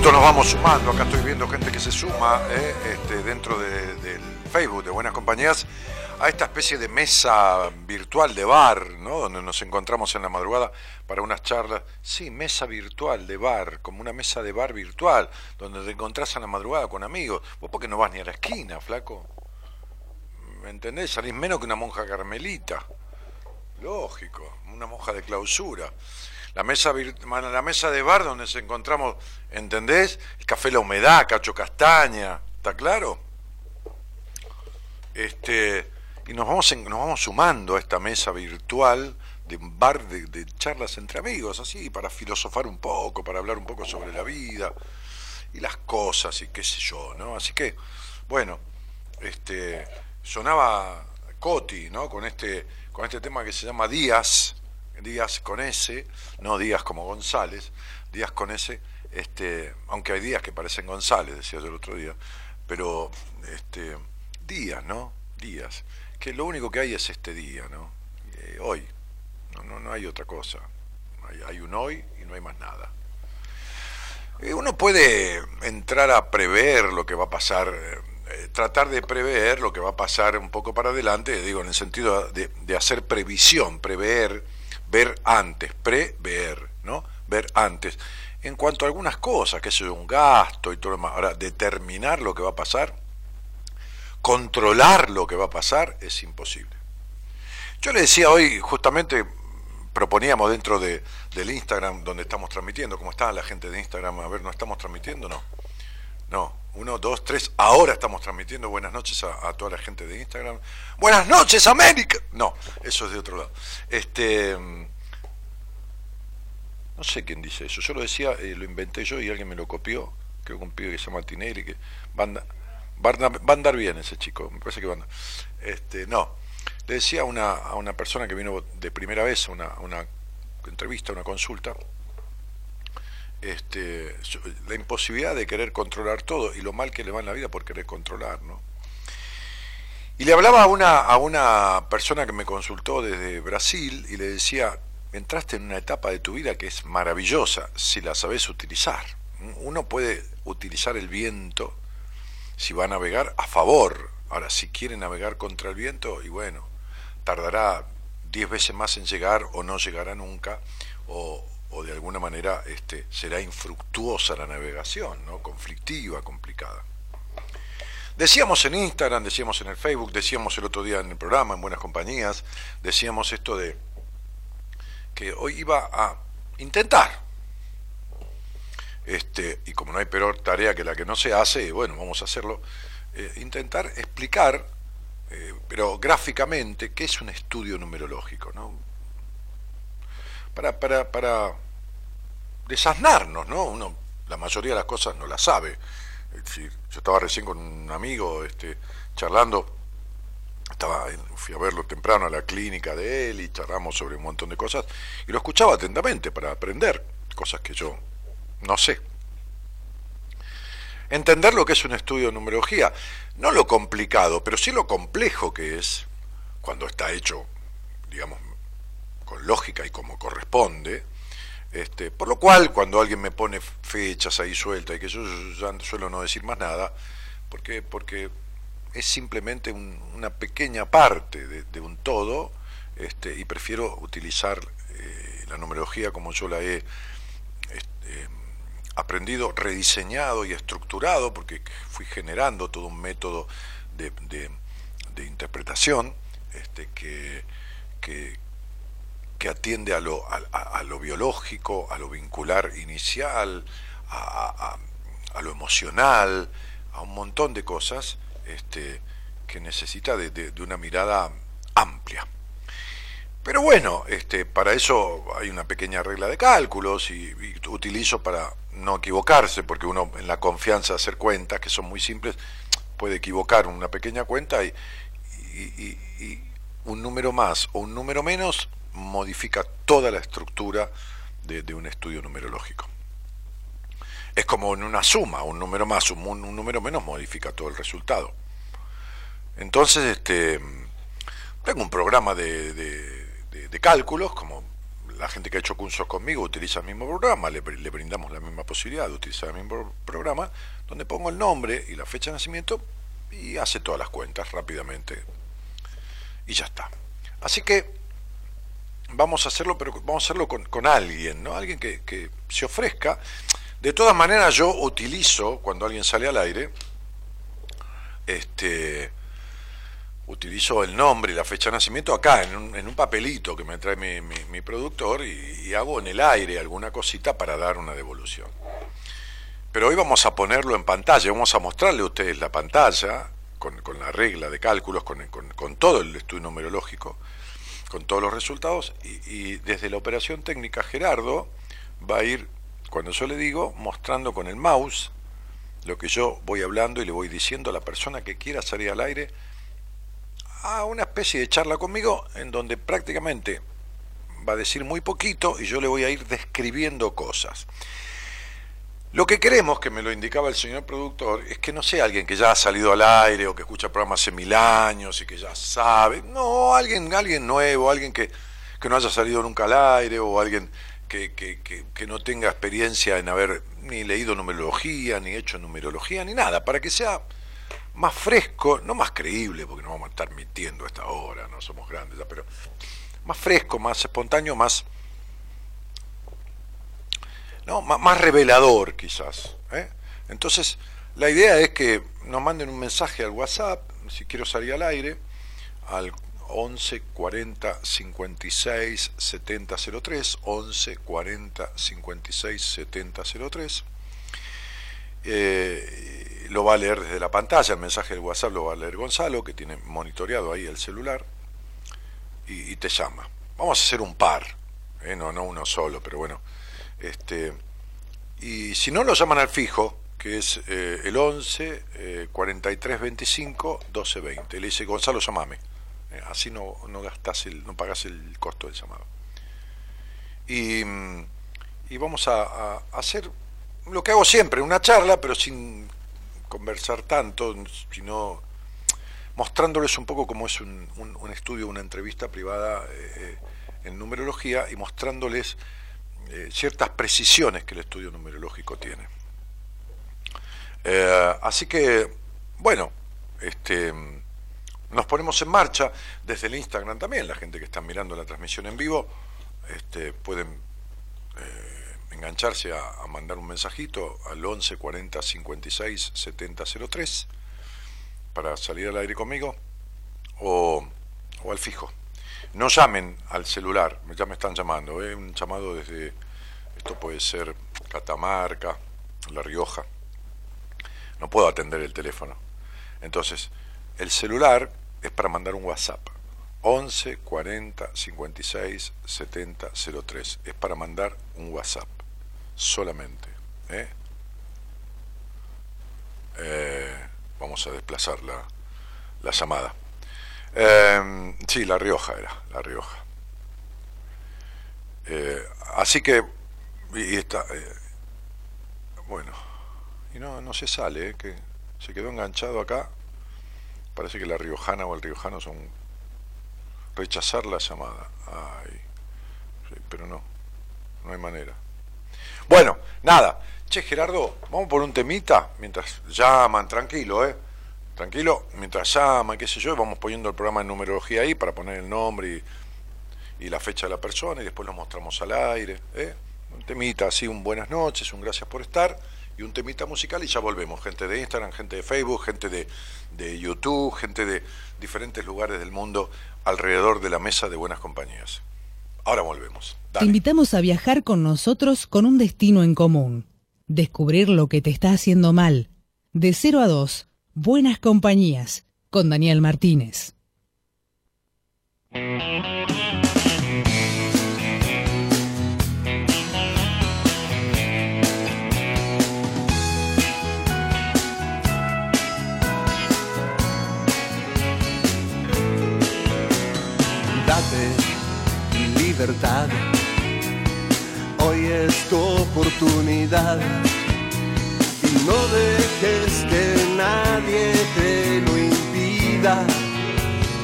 Despacito nos vamos sumando, acá estoy viendo gente que se suma eh, este, dentro del Facebook de Buenas Compañías a esta especie de mesa virtual de bar, ¿no? donde nos encontramos en la madrugada para unas charlas. Sí, mesa virtual de bar, como una mesa de bar virtual, donde te encontrás en la madrugada con amigos. Vos porque no vas ni a la esquina, flaco. ¿Me entendés? Salís menos que una monja carmelita. Lógico, una monja de clausura la mesa, la mesa de bar donde nos encontramos, ¿entendés? El café La Humedad, Cacho Castaña, ¿está claro? Este, y nos vamos, nos vamos sumando a esta mesa virtual de un bar de, charlas entre amigos, así, para filosofar un poco, para hablar un poco sobre la vida y las cosas y qué sé yo, ¿no? Así que, bueno, este, sonaba Coti, ¿no? Con este, con este tema que se llama Díaz, Díaz con S, no Díaz como González, Díaz con S, este, aunque hay días que parecen González, decía yo el otro día, pero este, días, ¿no? Días. Que lo único que hay es este día, ¿no? Eh, hoy. No, no, no hay otra cosa. Hay, hay un hoy y no hay más nada. Eh, uno puede entrar a prever lo que va a pasar, eh, tratar de prever lo que va a pasar un poco para adelante, digo, en el sentido de, de hacer previsión, prever, ver antes, prever, ¿no? Ver antes en cuanto a algunas cosas, que es un gasto y todo lo demás. Ahora, determinar lo que va a pasar, controlar lo que va a pasar, es imposible. Yo le decía hoy, justamente proponíamos dentro de, del Instagram donde estamos transmitiendo, ¿cómo está la gente de Instagram? A ver, ¿no estamos transmitiendo? No. No, uno, dos, tres, ahora estamos transmitiendo. Buenas noches a, a toda la gente de Instagram. Buenas noches, América. No, eso es de otro lado. Este no sé quién dice eso. Yo lo decía, eh, lo inventé yo y alguien me lo copió. Creo que un pibe que se llama Tinelli, que va a, andar, bien ese chico. Me parece que va a andar. Este, no. Le decía a una, a una persona que vino de primera vez a una, una entrevista, una consulta, este, la imposibilidad de querer controlar todo y lo mal que le va en la vida por querer controlar, ¿no? Y le hablaba a una, a una persona que me consultó desde Brasil y le decía, entraste en una etapa de tu vida que es maravillosa si la sabes utilizar. Uno puede utilizar el viento si va a navegar a favor. Ahora, si quiere navegar contra el viento, y bueno, tardará diez veces más en llegar o no llegará nunca, o, o de alguna manera este, será infructuosa la navegación, ¿no? conflictiva, complicada. Decíamos en Instagram, decíamos en el Facebook, decíamos el otro día en el programa, en Buenas Compañías, decíamos esto de que hoy iba a intentar. Este, y como no hay peor tarea que la que no se hace, bueno, vamos a hacerlo, eh, intentar explicar, eh, pero gráficamente, qué es un estudio numerológico, ¿no? Para, para, para desasnarnos, ¿no? Uno, la mayoría de las cosas no las sabe. Es decir, yo estaba recién con un amigo este, charlando estaba, fui a verlo temprano a la clínica de él y charlamos sobre un montón de cosas y lo escuchaba atentamente para aprender cosas que yo no sé. Entender lo que es un estudio de numerología, no lo complicado, pero sí lo complejo que es cuando está hecho, digamos, con lógica y como corresponde. Este, por lo cual, cuando alguien me pone fechas ahí sueltas y que yo, suelo no decir más nada, porque, porque es simplemente una pequeña parte de, un todo este, y prefiero utilizar eh, la numerología como yo la he este, aprendido, rediseñado y estructurado, porque fui generando todo un método de, interpretación que, atiende a lo, a, lo biológico, a lo vincular inicial, a, lo emocional, a un montón de cosas este, que necesita de, una mirada amplia. Pero bueno, este, para eso hay una pequeña regla de cálculos y, utilizo para no equivocarse, porque uno en la confianza de hacer cuentas, que son muy simples, puede equivocar una pequeña cuenta y, un número más o un número menos modifica toda la estructura de un estudio numerológico es como en una suma, un número más, un, un número menos modifica todo el resultado. Entonces, este, tengo un programa de, cálculos, como la gente que ha hecho cursos conmigo utiliza el mismo programa, le, le, brindamos la misma posibilidad de utilizar el mismo programa, donde pongo el nombre y la fecha de nacimiento y hace todas las cuentas rápidamente. Y ya está. Así que vamos a hacerlo, pero vamos a hacerlo con, con alguien, ¿no? Alguien que, que se ofrezca. De todas maneras, yo utilizo, cuando alguien sale al aire, este, utilizo el nombre y la fecha de nacimiento acá, en un, en un papelito que me trae mi, mi, productor, y, hago en el aire alguna cosita para dar una devolución. Pero hoy vamos a ponerlo en pantalla, vamos a mostrarle a ustedes la pantalla, con, con la regla de cálculos, con, con todo el estudio numerológico, con todos los resultados y, desde la operación técnica Gerardo va a ir, cuando yo le digo, mostrando con el mouse lo que yo voy hablando y le voy diciendo a la persona que quiera salir al aire a una especie de charla conmigo en donde prácticamente va a decir muy poquito y yo le voy a ir describiendo cosas. Lo que queremos, que me lo indicaba el señor productor, es que no sea alguien que ya ha salido al aire o que escucha programas hace mil años y que ya sabe. No, alguien, alguien nuevo, alguien que, no haya salido nunca al aire o alguien que, que, no tenga experiencia en haber ni leído numerología, ni hecho numerología, ni nada, para que sea más fresco, no más creíble, porque no vamos a estar mintiendo a esta hora, no somos grandes ya, pero más fresco, más espontáneo, más ¿no? más revelador quizás. ¿eh? Entonces, la idea es que nos manden un mensaje al WhatsApp, si quiero salir al aire, al 11 40 56 70 03, 11 40 56 70 03. lo va a leer desde la pantalla, el mensaje del WhatsApp lo va a leer Gonzalo, que tiene monitoreado ahí el celular, y, te llama. Vamos a hacer un par, ¿eh? no, no uno solo, pero bueno, este, y si no, lo llaman al fijo, que es eh, el 11 eh, 43 25 12 20. Le dice, Gonzalo, llamame. Eh, así no, no, gastas el, no pagas el costo del llamado. Y, y vamos a, hacer lo que hago siempre, una charla, pero sin conversar tanto, sino mostrándoles un poco cómo es un, un, estudio, una entrevista privada eh, en numerología y mostrándoles eh, ciertas precisiones que el estudio numerológico tiene. Eh, así que, bueno, este, nos ponemos en marcha desde el Instagram también, la gente que está mirando la transmisión en vivo, este, pueden eh, engancharse a, mandar un mensajito al 11 40 56 70 03 para salir al aire conmigo o al fijo no llamen al celular, ya me están llamando, ¿eh? un llamado desde, esto puede ser Catamarca, La Rioja. No puedo atender el teléfono. Entonces, el celular es para mandar un WhatsApp. 11 40 56 70 03. Es para mandar un WhatsApp. Solamente. ¿eh? Eh, vamos a desplazar la, la llamada. Eh, sí, La Rioja era, La Rioja. Eh, así que, y, está, eh, bueno, y no, no se sale, eh, que se quedó enganchado acá. Parece que la riojana o el riojano son rechazar la llamada. Ay, pero no, no hay manera. Bueno, nada. Che, Gerardo, vamos por un temita mientras llaman, tranquilo, ¿eh? Tranquilo, mientras llama, qué sé yo, vamos poniendo el programa de numerología ahí para poner el nombre y, la fecha de la persona y después lo mostramos al aire. ¿eh? Un temita así, un buenas noches, un gracias por estar y un temita musical y ya volvemos. Gente de Instagram, gente de Facebook, gente de, de YouTube, gente de diferentes lugares del mundo alrededor de la mesa de buenas compañías. Ahora volvemos. Te invitamos a viajar con nosotros con un destino en común. Descubrir lo que te está haciendo mal. De 0 a 2 Buenas Compañías con Daniel Martínez. Date libertad, hoy es tu oportunidad no dejes que nadie te lo impida.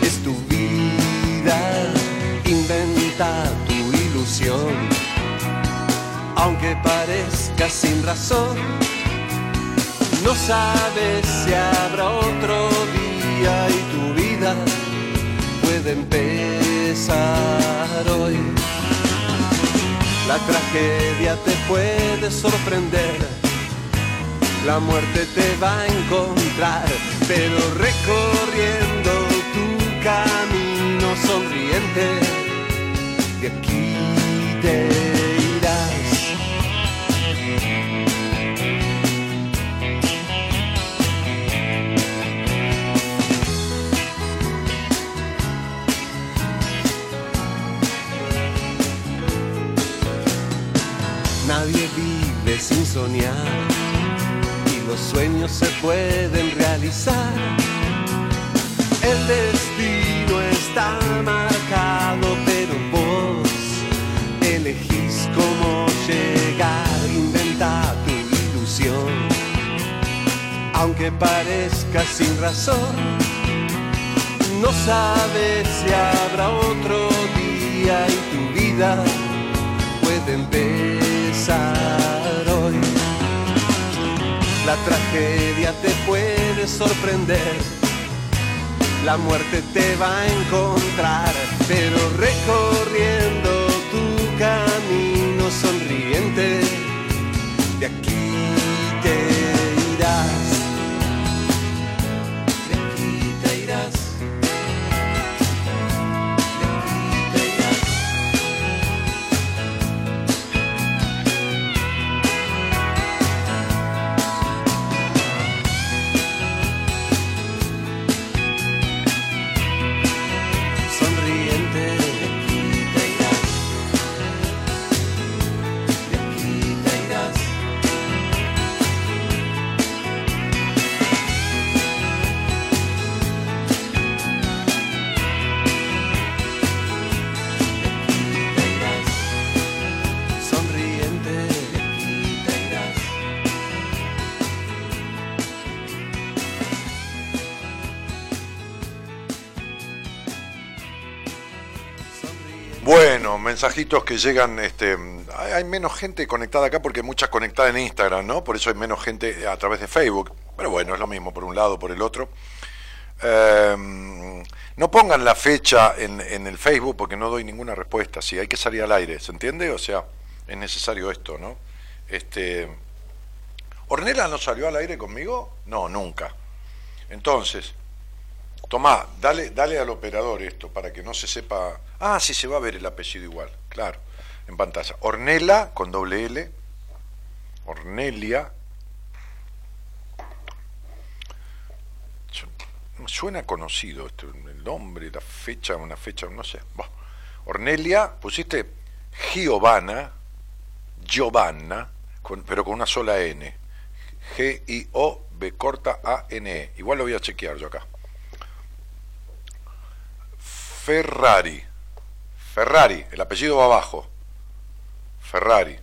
Es tu vida, inventa tu ilusión. Aunque parezca sin razón, no sabes si habrá otro día y tu vida puede empezar hoy. La tragedia te puede sorprender la muerte te va a encontrar, pero recorriendo tu camino sonriente, de aquí te irás. Nadie vive sin soñar los sueños se pueden realizar. El destino está marcado, pero vos elegís cómo llegar, inventa tu ilusión. Aunque parezca sin razón, no sabes si habrá otro día y tu vida puede empezar. La tragedia te puede sorprender, la muerte te va a encontrar, pero recorriendo tu camino sonriente, mensajitos que llegan, este, hay menos gente conectada acá porque hay mucha conectada en Instagram, ¿no? Por eso hay menos gente a través de Facebook. Pero bueno, es lo mismo por un lado, por el otro. Eh, no pongan la fecha en, en el Facebook porque no doy ninguna respuesta. Sí, hay que salir al aire, ¿se entiende? O sea, es necesario esto, ¿no? Este, ¿Ornella no salió al aire conmigo? No, nunca. Entonces, Tomá, dale, dale al operador esto para que no se sepa. Ah, sí, se va a ver el apellido igual, claro, en pantalla. Ornella con doble L. Ornelia. Su- Suena conocido esto, el nombre, la fecha, una fecha, no sé. Ornelia, pusiste Giovanna, Giovanna, con- pero con una sola N. G-I-O-B corta A-N-E. Igual lo voy a chequear yo acá. Ferrari. Ferrari, el apellido va abajo. Ferrari.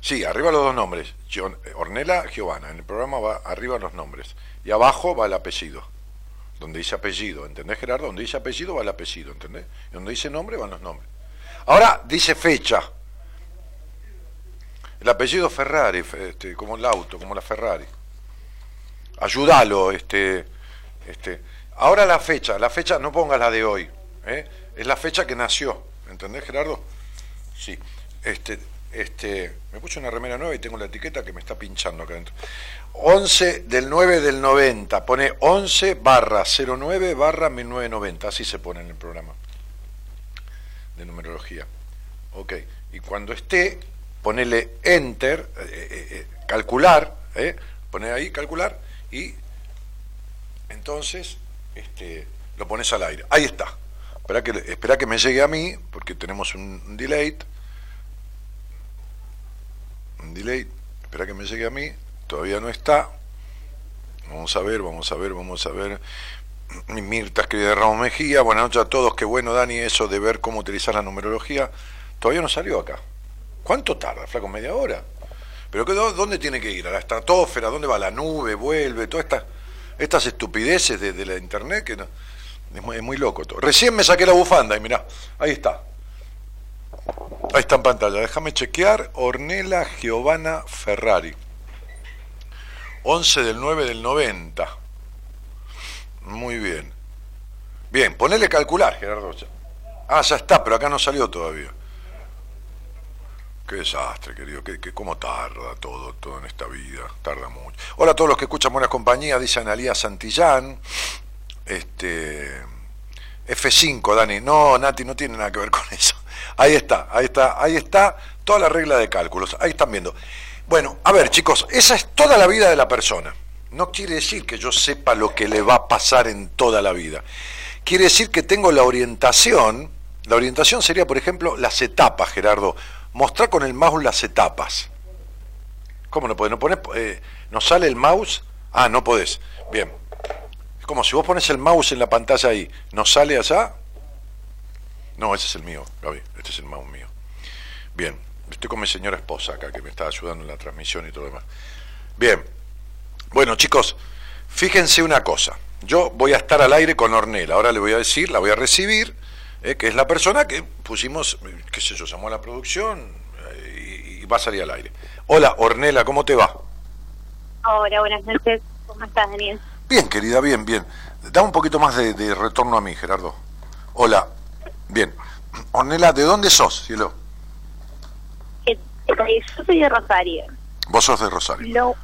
Sí, arriba los dos nombres. Eh, Ornella Giovanna. En el programa va arriba los nombres. Y abajo va el apellido. Donde dice apellido, ¿entendés Gerardo? Donde dice apellido va el apellido, ¿entendés? Y donde dice nombre van los nombres. Ahora dice fecha. El apellido Ferrari, fe- este, como el auto, como la Ferrari. Ayúdalo, este, este. Ahora la fecha, la fecha, no pongas la de hoy, ¿eh? es la fecha que nació, ¿entendés Gerardo? Sí, este, este, me puse una remera nueva y tengo la etiqueta que me está pinchando acá adentro. 11 del 9 del 90, pone 11 barra 09 barra 1990, así se pone en el programa de numerología. Ok, y cuando esté, ponele enter, eh, eh, calcular, ¿eh? pone ahí calcular y entonces este, lo pones al aire. Ahí está. Espera que, espera que me llegue a mí, porque tenemos un, delay. Un delay. Espera que me llegue a mí. Todavía no está. Vamos a ver, vamos a ver, vamos a ver. Mirta escribe de Ramos Mejía. Buenas noches a todos. Qué bueno, Dani, eso de ver cómo utilizar la numerología. Todavía no salió acá. ¿Cuánto tarda, flaco? ¿Media hora? ¿Pero qué, dó- dónde tiene que ir? ¿A la estratosfera? ¿Dónde va la nube? ¿Vuelve? Todas estas, estas estupideces de, la internet que no- es, muy, es muy loco todo. Recién me saqué la bufanda y mirá, ahí está. Ahí está en pantalla. Déjame chequear. Ornella Giovanna Ferrari. 11 del 9 del 90. Muy bien. Bien, ponele calcular, Gerardo. Ah, ya está, pero acá no salió todavía. Qué desastre, querido. Qué, qué- cómo tarda todo, todo en esta vida. Tarda mucho. Hola a todos los que escuchan Buenas Compañías, dice Analía Santillán. Este. F5, Dani. No, Nati, no tiene nada que ver con eso. Ahí está, ahí está, ahí está toda la regla de cálculos. Ahí están viendo. Bueno, a ver, chicos, esa es toda la vida de la persona. No quiere decir que yo sepa lo que le va a pasar en toda la vida. Quiere decir que tengo la orientación La orientación sería, por ejemplo, las etapas, Gerardo. Mostrar con el mouse las etapas. ¿Cómo no podés? ¿No, ponés, eh, ¿No sale el mouse? Ah, no podés. Bien. Es como si vos pones el mouse en la pantalla ahí. ¿No sale allá? No, ese es el mío, Gaby. Este es el mouse mío. Bien. Estoy con mi señora esposa acá, que me está ayudando en la transmisión y todo lo demás. Bien. Bueno, chicos, fíjense una cosa. Yo voy a estar al aire con Ornella. Ahora le voy a decir, la voy a recibir, eh, que es la persona que pusimos, qué sé yo, llamó a la producción eh, y, y va a salir al aire. Hola, Ornella, ¿cómo te va? Hola, buenas noches. ¿Cómo estás, Daniel? Bien, querida, bien, bien. Da un poquito más de, de retorno a mí, Gerardo. Hola. Bien. Ornella, ¿de dónde sos, cielo? Eh, eh, Yo soy de Rosario. Vos sos de Rosario. Lo,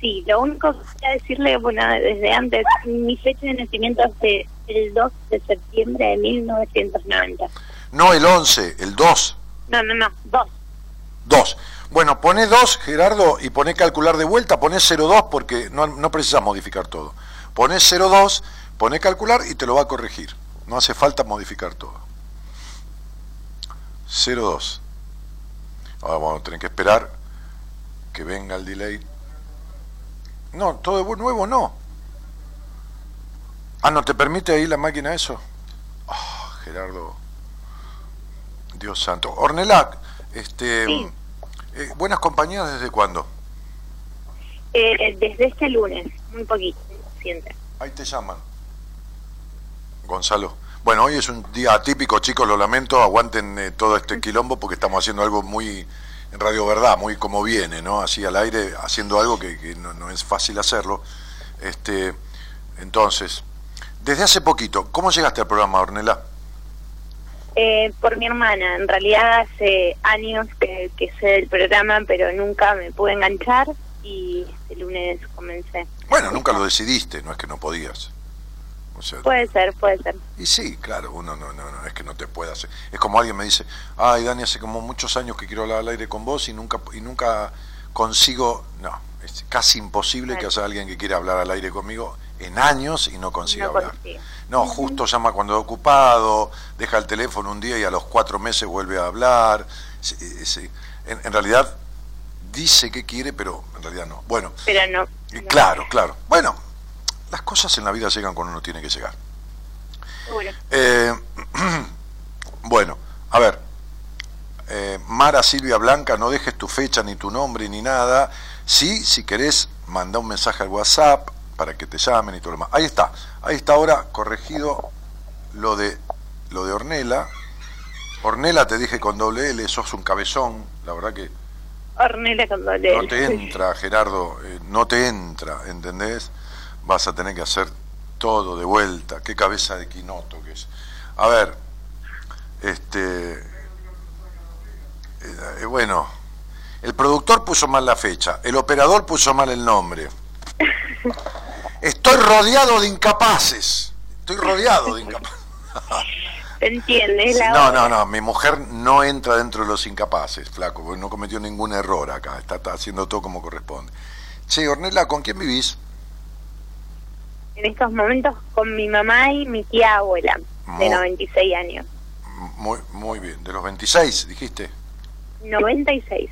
sí, lo único que quería decirle, bueno, desde antes, mi fecha de nacimiento es de- el 2 de septiembre de 1990. No el 11, el 2. No, no, no, 2. 2. Bueno, poné 2, Gerardo, y poné calcular de vuelta, poné 02 porque no, no precisas modificar todo. Poné 02, poné calcular y te lo va a corregir. No hace falta modificar todo. 02. Ahora vamos a tener que esperar que venga el delay. No, todo de nuevo no. Ah, ¿no te permite ahí la máquina eso? Ah, Gerardo. Dios santo. Ornelac, este, Sí. eh, buenas compañías desde cuándo? Eh, desde este lunes, muy poquito, siente. Ahí te llaman. Gonzalo. Bueno, hoy es un día atípico, chicos, lo lamento, aguanten eh, todo este quilombo porque estamos haciendo algo muy en Radio Verdad, muy como viene, ¿no? Así al aire, haciendo algo que, que no, no es fácil hacerlo. Este, entonces, desde hace poquito, ¿cómo llegaste al programa, Ornella? Eh, por mi hermana, en realidad hace años que, que sé del programa, pero nunca me pude enganchar y este lunes comencé. Bueno, nunca lo decidiste, no es que no podías. O sea, Puede ser, puede ser. Y sí, claro, uno no, no, no es que no te pueda hacer. Es como alguien me dice, ay Dani, hace como muchos años que quiero hablar al aire con vos y nunca y nunca consigo, no, es casi imposible que haya alguien que quiera hablar al aire conmigo en años y no consiga No hablar. No, justo llama cuando está ocupado, deja el teléfono un día y a los cuatro meses vuelve a hablar. Sí, eh, sí. En, en realidad dice que quiere, pero en realidad no. Bueno, Pero no. no. claro, claro. Bueno, las cosas en la vida llegan cuando uno tiene que llegar. Eh, bueno, a ver, eh, Mara Silvia Blanca, no dejes tu fecha ni tu nombre ni nada. Sí, si querés, manda un mensaje al WhatsApp para que te llamen y todo lo demás. Ahí está, ahí está ahora corregido lo de lo de Ornella. Ornella te dije con doble L, sos un cabezón, la verdad que Ornella con doble no L. te entra, Gerardo, eh, no te entra, ¿entendés? Vas a tener que hacer todo de vuelta. Qué cabeza de quinoto que es. A ver, este. eh, eh, bueno, el productor puso mal la fecha, el operador puso mal el nombre. Estoy rodeado de incapaces. Estoy rodeado de incapaces. ¿Se entiende? Es la No, no, no, mi mujer no entra dentro de los incapaces, flaco, porque no cometió ningún error acá, está, está haciendo todo como corresponde. Che, Ornella, ¿con quién vivís? En estos momentos con mi mamá y mi tía abuela, de Muy- 96 años. Muy, muy bien, de los 26, dijiste. 96.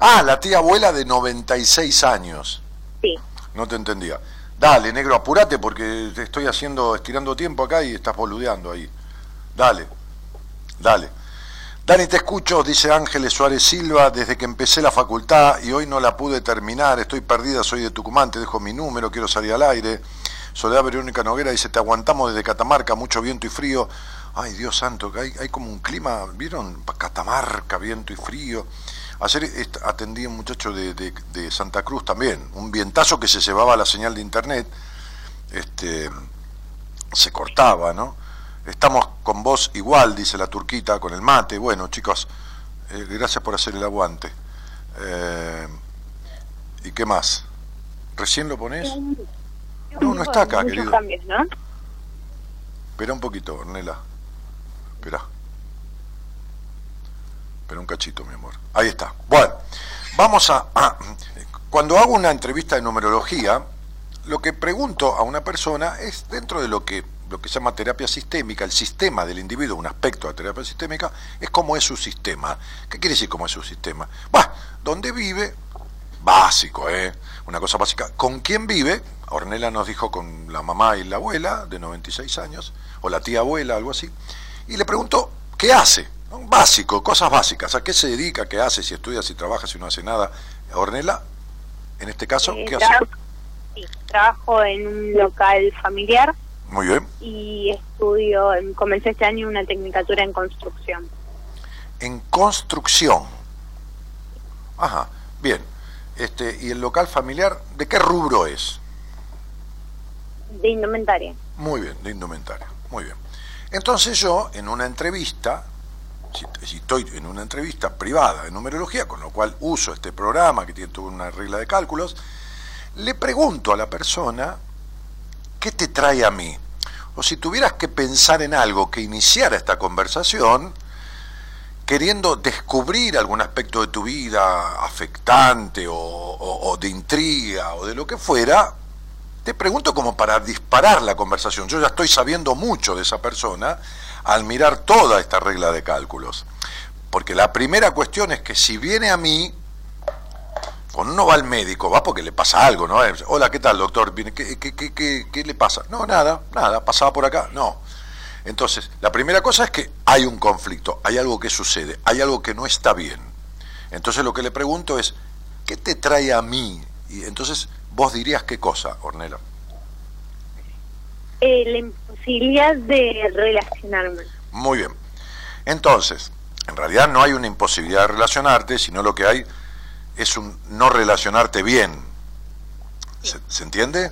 Ah, la tía abuela de 96 años, Sí. No te entendía. Dale, negro, apurate porque te estoy haciendo, estirando tiempo acá y estás boludeando ahí. Dale, dale. Dani, te escucho, dice Ángeles Suárez Silva, desde que empecé la facultad y hoy no la pude terminar, estoy perdida, soy de Tucumán, te dejo mi número, quiero salir al aire. Soledad Verónica Noguera dice, te aguantamos desde Catamarca, mucho viento y frío. Ay, Dios santo, hay, hay como un clima, ¿vieron? Catamarca, viento y frío. Ayer atendí a un muchacho de, de- de Santa Cruz también, un vientazo que se llevaba la señal de internet, este, se cortaba, ¿no? Estamos con vos igual, dice la turquita, con el mate. Bueno, chicos, eh, gracias por hacer el aguante. Eh, ¿Y qué más? ¿Recién lo ponés? No, no está acá, querido. Espera un poquito, Ornella. Espera. Espera un cachito, mi amor. Ahí está. Bueno, vamos a, a- Cuando hago una entrevista de numerología, lo que pregunto a una persona es dentro de lo que lo que se llama terapia sistémica, el sistema del individuo, un aspecto de terapia sistémica, es cómo es su sistema. ¿Qué quiere decir cómo es su sistema? Bah, donde vive, básico, ¿eh? Una cosa básica. ¿Con quién vive? Ornella nos dijo con la mamá y la abuela de 96 años, o la tía abuela, algo así. Y le pregunto, ¿qué hace? Básico, cosas básicas. ¿A qué se dedica? ¿Qué hace? Si estudia, si trabaja, si no hace nada. Ornella, en este caso, Eh, ¿qué hace? sí, trabajo en un local familiar Muy bien. y estudio, comencé este año una tecnicatura en construcción. En construcción. Ajá, bien. Este, ¿Y el local familiar de qué rubro es? De indumentaria. Muy bien, de indumentaria. Muy bien. Entonces yo, en una entrevista, si, estoy en una entrevista privada de numerología, con lo cual uso este programa que tiene toda una regla de cálculos, le pregunto a la persona, ¿qué te trae a mí? O si tuvieras que pensar en algo que iniciara esta conversación, queriendo descubrir algún aspecto de tu vida afectante o- o de intriga o de lo que fuera, te pregunto como para disparar la conversación. Yo ya estoy sabiendo mucho de esa persona al mirar toda esta regla de cálculos. Porque la primera cuestión es que si viene a mí, cuando uno va al médico, va porque le pasa algo, ¿no? Hola, ¿qué tal, doctor? Viene, ¿Qué, qué, qué, qué- qué le pasa? No, nada, nada, pasaba por acá, no. Entonces, la primera cosa es que hay un conflicto, hay algo que sucede, hay algo que no está bien. Entonces lo que le pregunto es, ¿qué te trae a mí? Y entonces vos dirías qué cosa, Ornella. Eh, la imposibilidad de relacionarme. Muy bien. Entonces, en realidad no hay una imposibilidad de relacionarte, sino lo que hay es un no relacionarte bien. ¿Se, se entiende?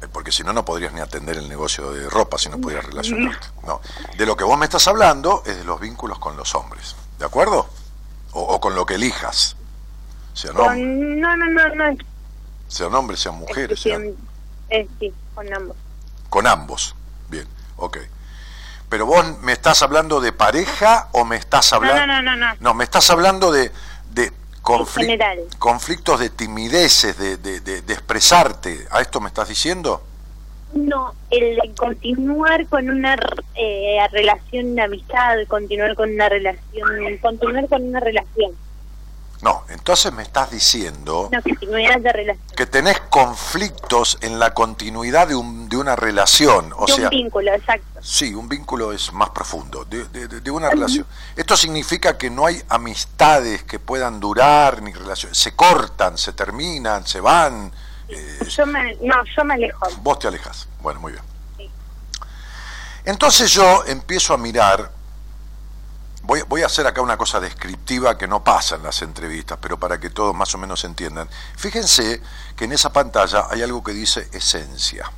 Eh, Porque si no, no podrías ni atender el negocio de ropa si no pudieras relacionarte. No. De lo que vos me estás hablando es de los vínculos con los hombres. ¿De acuerdo? O, o con lo que elijas. Con, no, no, no, no. es sean hombres, sean mujeres, sean- sí, con ambos. Con ambos. Bien, ok. Pero vos me estás hablando de pareja o me estás hablando... no, no, no, no. No, me estás hablando de, de conflictos de timideces, de, de- de- de expresarte. ¿A esto me estás diciendo? No, el de continuar con una eh, relación de amistad, continuar con una relación, continuar con una relación, No, entonces me estás diciendo una continuidad de relación, que tenés conflictos en la continuidad de, un- de una relación. O de sea, un vínculo, exacto. Sí, un vínculo es más profundo, de, de- una relación. Esto significa que no hay amistades que puedan durar, ni relaciones. Se cortan, se terminan, se van. eh, Yo me, no, yo me alejo. vos te alejas. Bueno, muy bien. Sí. Entonces yo empiezo a mirar, voy, voy a hacer acá una cosa descriptiva que no pasa en las entrevistas, pero para que todos más o menos entiendan. Fíjense que en esa pantalla hay algo que dice esencia.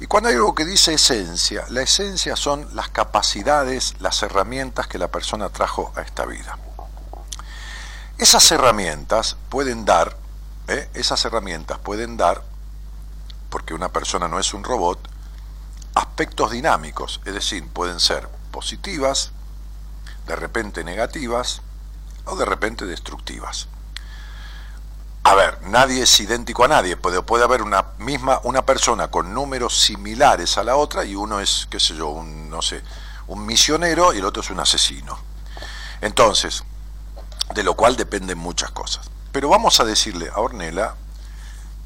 Y cuando hay algo que dice esencia, la esencia son las capacidades, las herramientas que la persona trajo a esta vida. Esas herramientas pueden dar, ¿eh? esas herramientas pueden dar, porque una persona no es un robot, aspectos dinámicos, es decir, pueden ser positivas, de repente negativas o de repente destructivas. A ver, nadie es idéntico a nadie, puede, puede haber una misma, una persona con números similares a la otra y uno es, qué sé yo, un, no sé, un misionero y el otro es un asesino. Entonces, de lo cual dependen muchas cosas. Pero vamos a decirle a Ornella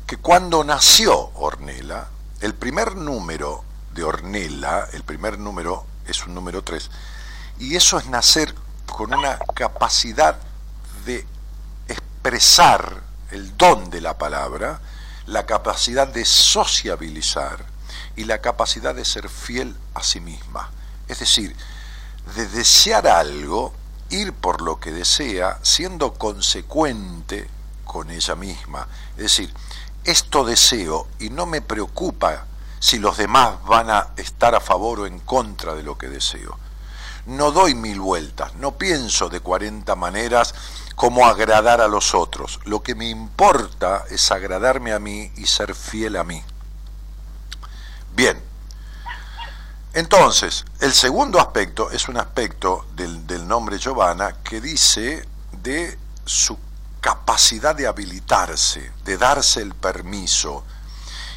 que cuando nació Ornella, el primer número de Ornella, el primer número es un número 3, y eso es nacer con una capacidad de expresar el don de la palabra, la capacidad de sociabilizar y la capacidad de ser fiel a sí misma. Es decir, de desear algo, ir por lo que desea, siendo consecuente con ella misma. Es decir, esto deseo y no me preocupa si los demás van a estar a favor o en contra de lo que deseo. No doy mil vueltas, no pienso de 40 maneras cómo agradar a los otros. Lo que me importa es agradarme a mí y ser fiel a mí. Bien, entonces, el segundo aspecto es un aspecto del, del nombre Giovanna que dice de su capacidad de habilitarse, de darse el permiso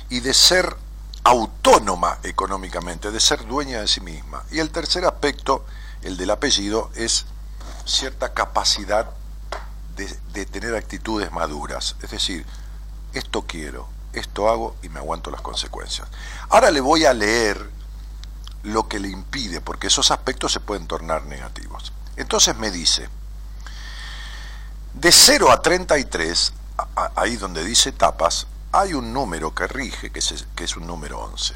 y de ser autónoma económicamente, de ser dueña de sí misma. Y el tercer aspecto, el del apellido, es cierta capacidad de, tener actitudes maduras. Es decir, esto quiero, esto hago y me aguanto las consecuencias. Ahora le voy a leer lo que le impide, porque esos aspectos se pueden tornar negativos. Entonces me dice, de 0 a 33, a- a- ahí donde dice etapas, hay un número que rige, que es un número 11.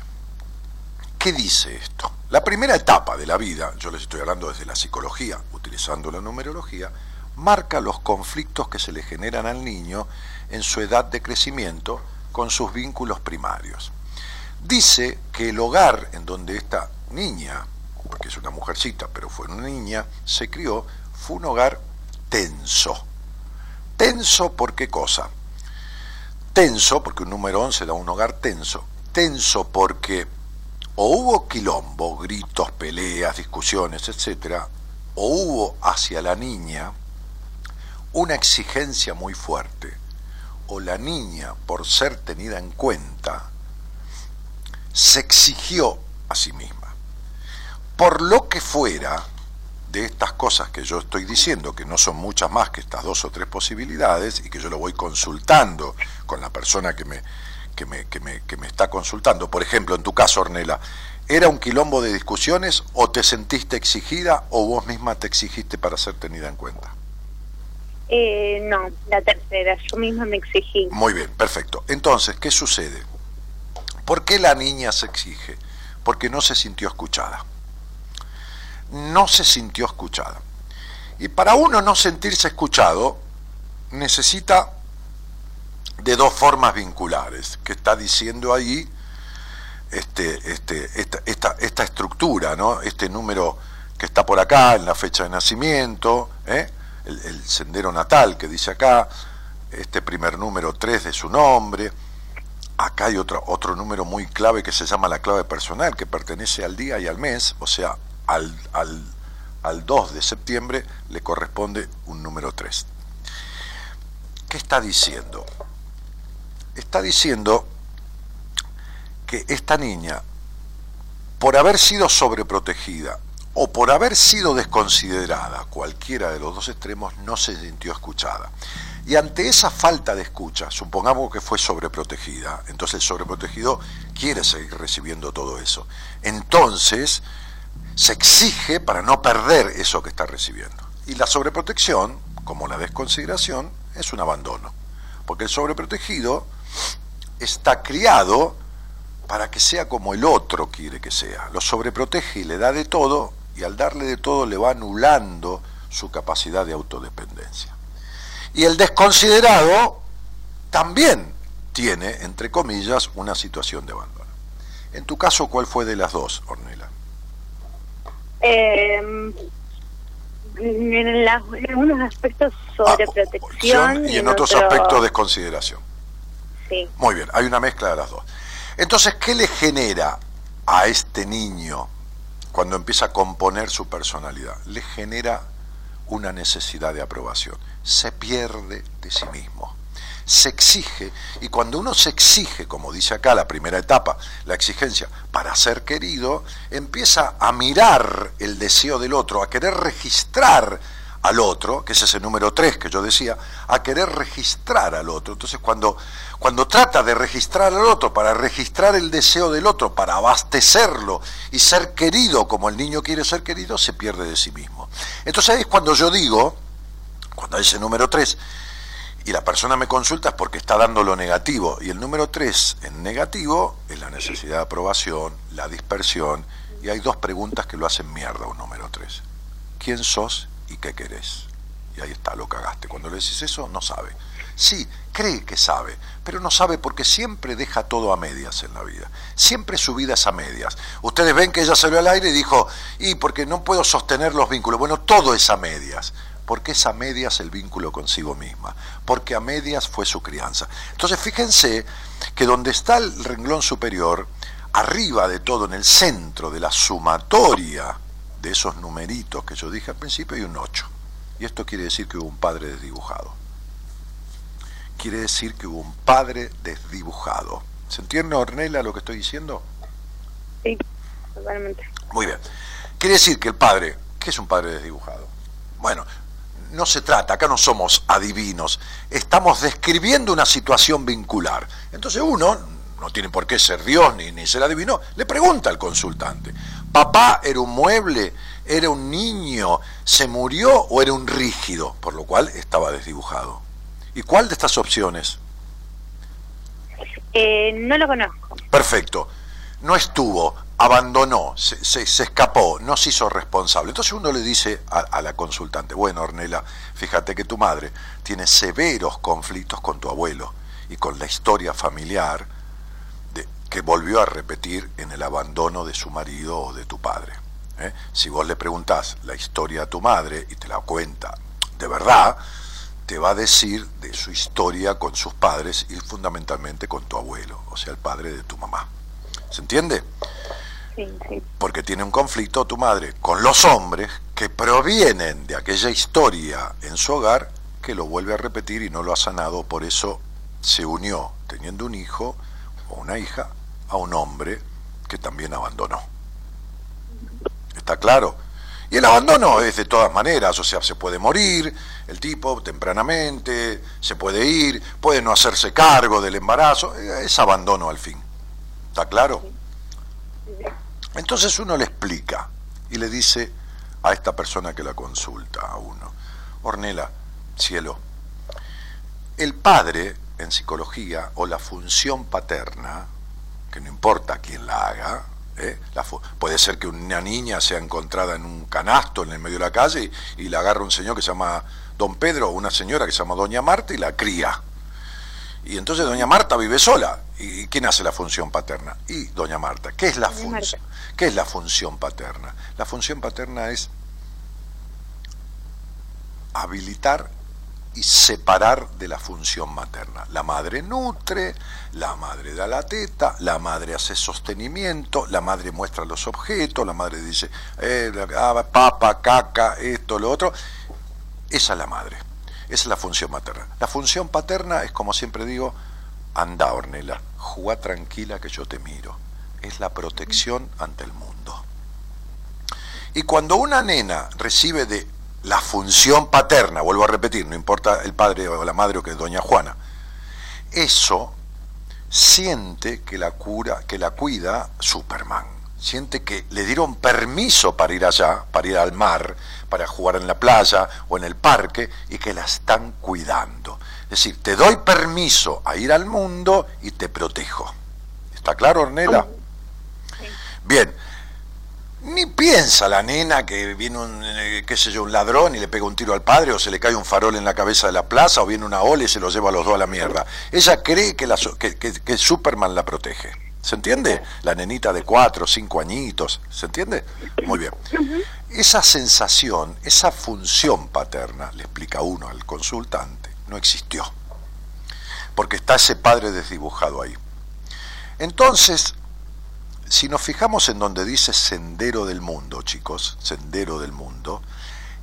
¿Qué dice esto? La primera etapa de la vida, yo les estoy hablando desde la psicología, utilizando la numerología, marca los conflictos que se le generan al niño en su edad de crecimiento con sus vínculos primarios. Dice que el hogar en donde esta niña, porque es una mujercita, pero fue una niña, se crió, fue un hogar tenso. Tenso por qué cosa? Tenso, porque un número 11 da un hogar tenso. Tenso porque o hubo quilombo, gritos, peleas, discusiones, etcétera, o hubo hacia la niña una exigencia muy fuerte, o la niña, por ser tenida en cuenta, se exigió a sí misma. Por lo que fuera de estas cosas que yo estoy diciendo, que no son muchas más que estas dos o tres posibilidades, y que yo lo voy consultando con la persona que me, que me, que me, que me está consultando. Por ejemplo, en tu caso, Ornela, ¿era un quilombo de discusiones o te sentiste exigida o vos misma te exigiste para ser tenida en cuenta? Eh, no, la tercera, yo misma me exigí. Muy bien, perfecto. Entonces, ¿qué sucede? ¿Por qué la niña se exige? Porque no se sintió escuchada. No se sintió escuchada. Y para uno no sentirse escuchado, necesita de dos formas vinculares, que está diciendo ahí este, este, esta, esta, esta estructura, ¿no? este número que está por acá, en la fecha de nacimiento, ¿eh? el, sendero natal que dice acá, este primer número 3 de su nombre, acá hay otro, otro número muy clave que se llama la clave personal, que pertenece al día y al mes, o sea, al, al, al 2 de septiembre le corresponde un número 3. ¿Qué está diciendo? Está diciendo que esta niña, por haber sido sobreprotegida o por haber sido desconsiderada, cualquiera de los dos extremos, no se sintió escuchada. Y ante esa falta de escucha, supongamos que fue sobreprotegida, entonces el sobreprotegido quiere seguir recibiendo todo eso. Entonces se exige para no perder eso que está recibiendo. Y la sobreprotección, como la desconsideración, es un abandono. Porque el sobreprotegido está criado para que sea como el otro quiere que sea. Lo sobreprotege y le da de todo, y al darle de todo le va anulando su capacidad de autodependencia. Y el desconsiderado también tiene, entre comillas, una situación de abandono. En tu caso, ¿cuál fue de las dos, Ornela? Eh, en, la- en algunos aspectos Ah, protección y en otros aspectos desconsideración. Muy bien, hay una mezcla de las dos. Entonces, ¿qué le genera a este niño cuando empieza a componer su personalidad? Le genera una necesidad de aprobación. Se pierde de sí mismo. Se exige, y cuando uno se exige, como dice acá la primera etapa, la exigencia para ser querido, empieza a mirar el deseo del otro, a querer registrar al otro, que es ese número 3 que yo decía, a querer registrar al otro. Entonces cuando, cuando trata de registrar al otro, para registrar el deseo del otro, para abastecerlo y ser querido como el niño quiere ser querido, se pierde de sí mismo. Entonces ahí es cuando yo digo, cuando hay ese número 3, y la persona me consulta es porque está dando lo negativo, y el número 3 en negativo es la necesidad de aprobación, la dispersión, y hay dos preguntas que lo hacen mierda un número 3. ¿Quién sos y qué querés? Y ahí está, lo cagaste. Cuando le decís eso, no sabe. Sí, cree que sabe, pero no sabe porque siempre deja todo a medias en la vida. Siempre su vida es a medias. Ustedes ven que ella salió al aire y dijo, y porque no puedo sostener los vínculos. Bueno, todo es a medias. Porque es a medias el vínculo consigo misma. Porque a medias fue su crianza. Entonces fíjense que donde está el renglón superior, arriba de todo, en el centro de la sumatoria de esos numeritos que yo dije al principio, hay un 8. Y esto quiere decir que hubo un padre desdibujado. Quiere decir que hubo un padre desdibujado. ¿Se entiende, Ornella, lo que estoy diciendo? Sí, totalmente. Muy bien. Quiere decir que el padre, ¿qué es un padre desdibujado? Bueno, no se trata, acá no somos adivinos, estamos describiendo una situación vincular. Entonces uno, no tiene por qué ser Dios ni, ni ser adivino, le pregunta al consultante, ¿papá era un mueble, era un niño, se murió o era un rígido? Por lo cual estaba desdibujado. ¿Y cuál de estas opciones? Eh, no lo conozco. Perfecto. No estuvo, abandonó, se, se- se escapó, no se hizo responsable. Entonces uno le dice a, a la consultante, bueno, Ornella, fíjate que tu madre tiene severos conflictos con tu abuelo y con la historia familiar que volvió a repetir en el abandono de su marido o de tu padre. ¿eh? Si vos le preguntás la historia a tu madre y te la cuenta de verdad, te va a decir de su historia con sus padres y fundamentalmente con tu abuelo, o sea, el padre de tu mamá. ¿Se entiende? Sí, sí. Porque tiene un conflicto tu madre con los hombres que provienen de aquella historia en su hogar que lo vuelve a repetir y no lo ha sanado, por eso se unió, teniendo un hijo o una hija, a un hombre que también abandonó. ¿Está claro? Y el abandono es de todas maneras, o sea, se puede morir el tipo tempranamente, se puede ir, puede no hacerse cargo del embarazo, es abandono al fin. ¿Está claro? Entonces uno le explica y le dice a esta persona que la consulta a uno, Ornela, cielo, el padre en psicología o la función paterna, que no importa quién la haga, ¿eh? La puede ser que una niña sea encontrada en un canasto en el medio de la calle y, la agarra un señor que se llama Don Pedro o una señora que se llama Doña Marta y la cría. Y entonces Doña Marta vive sola. ¿Y quién hace la función paterna? Y Doña Marta. ¿Qué es la función? Marta. ¿Qué es la función paterna? La función paterna es habilitar y separar de la función materna. La madre nutre, la madre da la teta, la madre hace sostenimiento, la madre muestra los objetos, la madre dice, eh, ah, papa, caca, esto, lo otro. Esa es la madre, esa es la función materna. La función paterna es, como siempre digo, anda, Ornela, jugá tranquila que yo te miro. Es la protección ante el mundo. Y cuando una nena recibe de la función paterna, vuelvo a repetir, no importa el padre o la madre o que es doña Juana, eso siente que la cura, que la cuida Superman. Siente que le dieron permiso para ir allá, para ir al mar, para jugar en la playa o en el parque y que la están cuidando. Es decir, te doy permiso a ir al mundo y te protejo. ¿Está claro, Ornela? Bien, ni piensa la nena que viene un, eh, qué sé yo, un ladrón y le pega un tiro al padre o se le cae un farol en la cabeza de la plaza o viene una ola y se los lleva a los dos a la mierda. Ella cree que, la que- que Superman la protege. ¿Se entiende? La nenita de cuatro, cinco añitos. ¿Se entiende? Muy bien. Esa sensación, esa función paterna, le explica uno al consultante, no existió. Porque está ese padre desdibujado ahí. Entonces, si nos fijamos en donde dice sendero del mundo, chicos, sendero del mundo,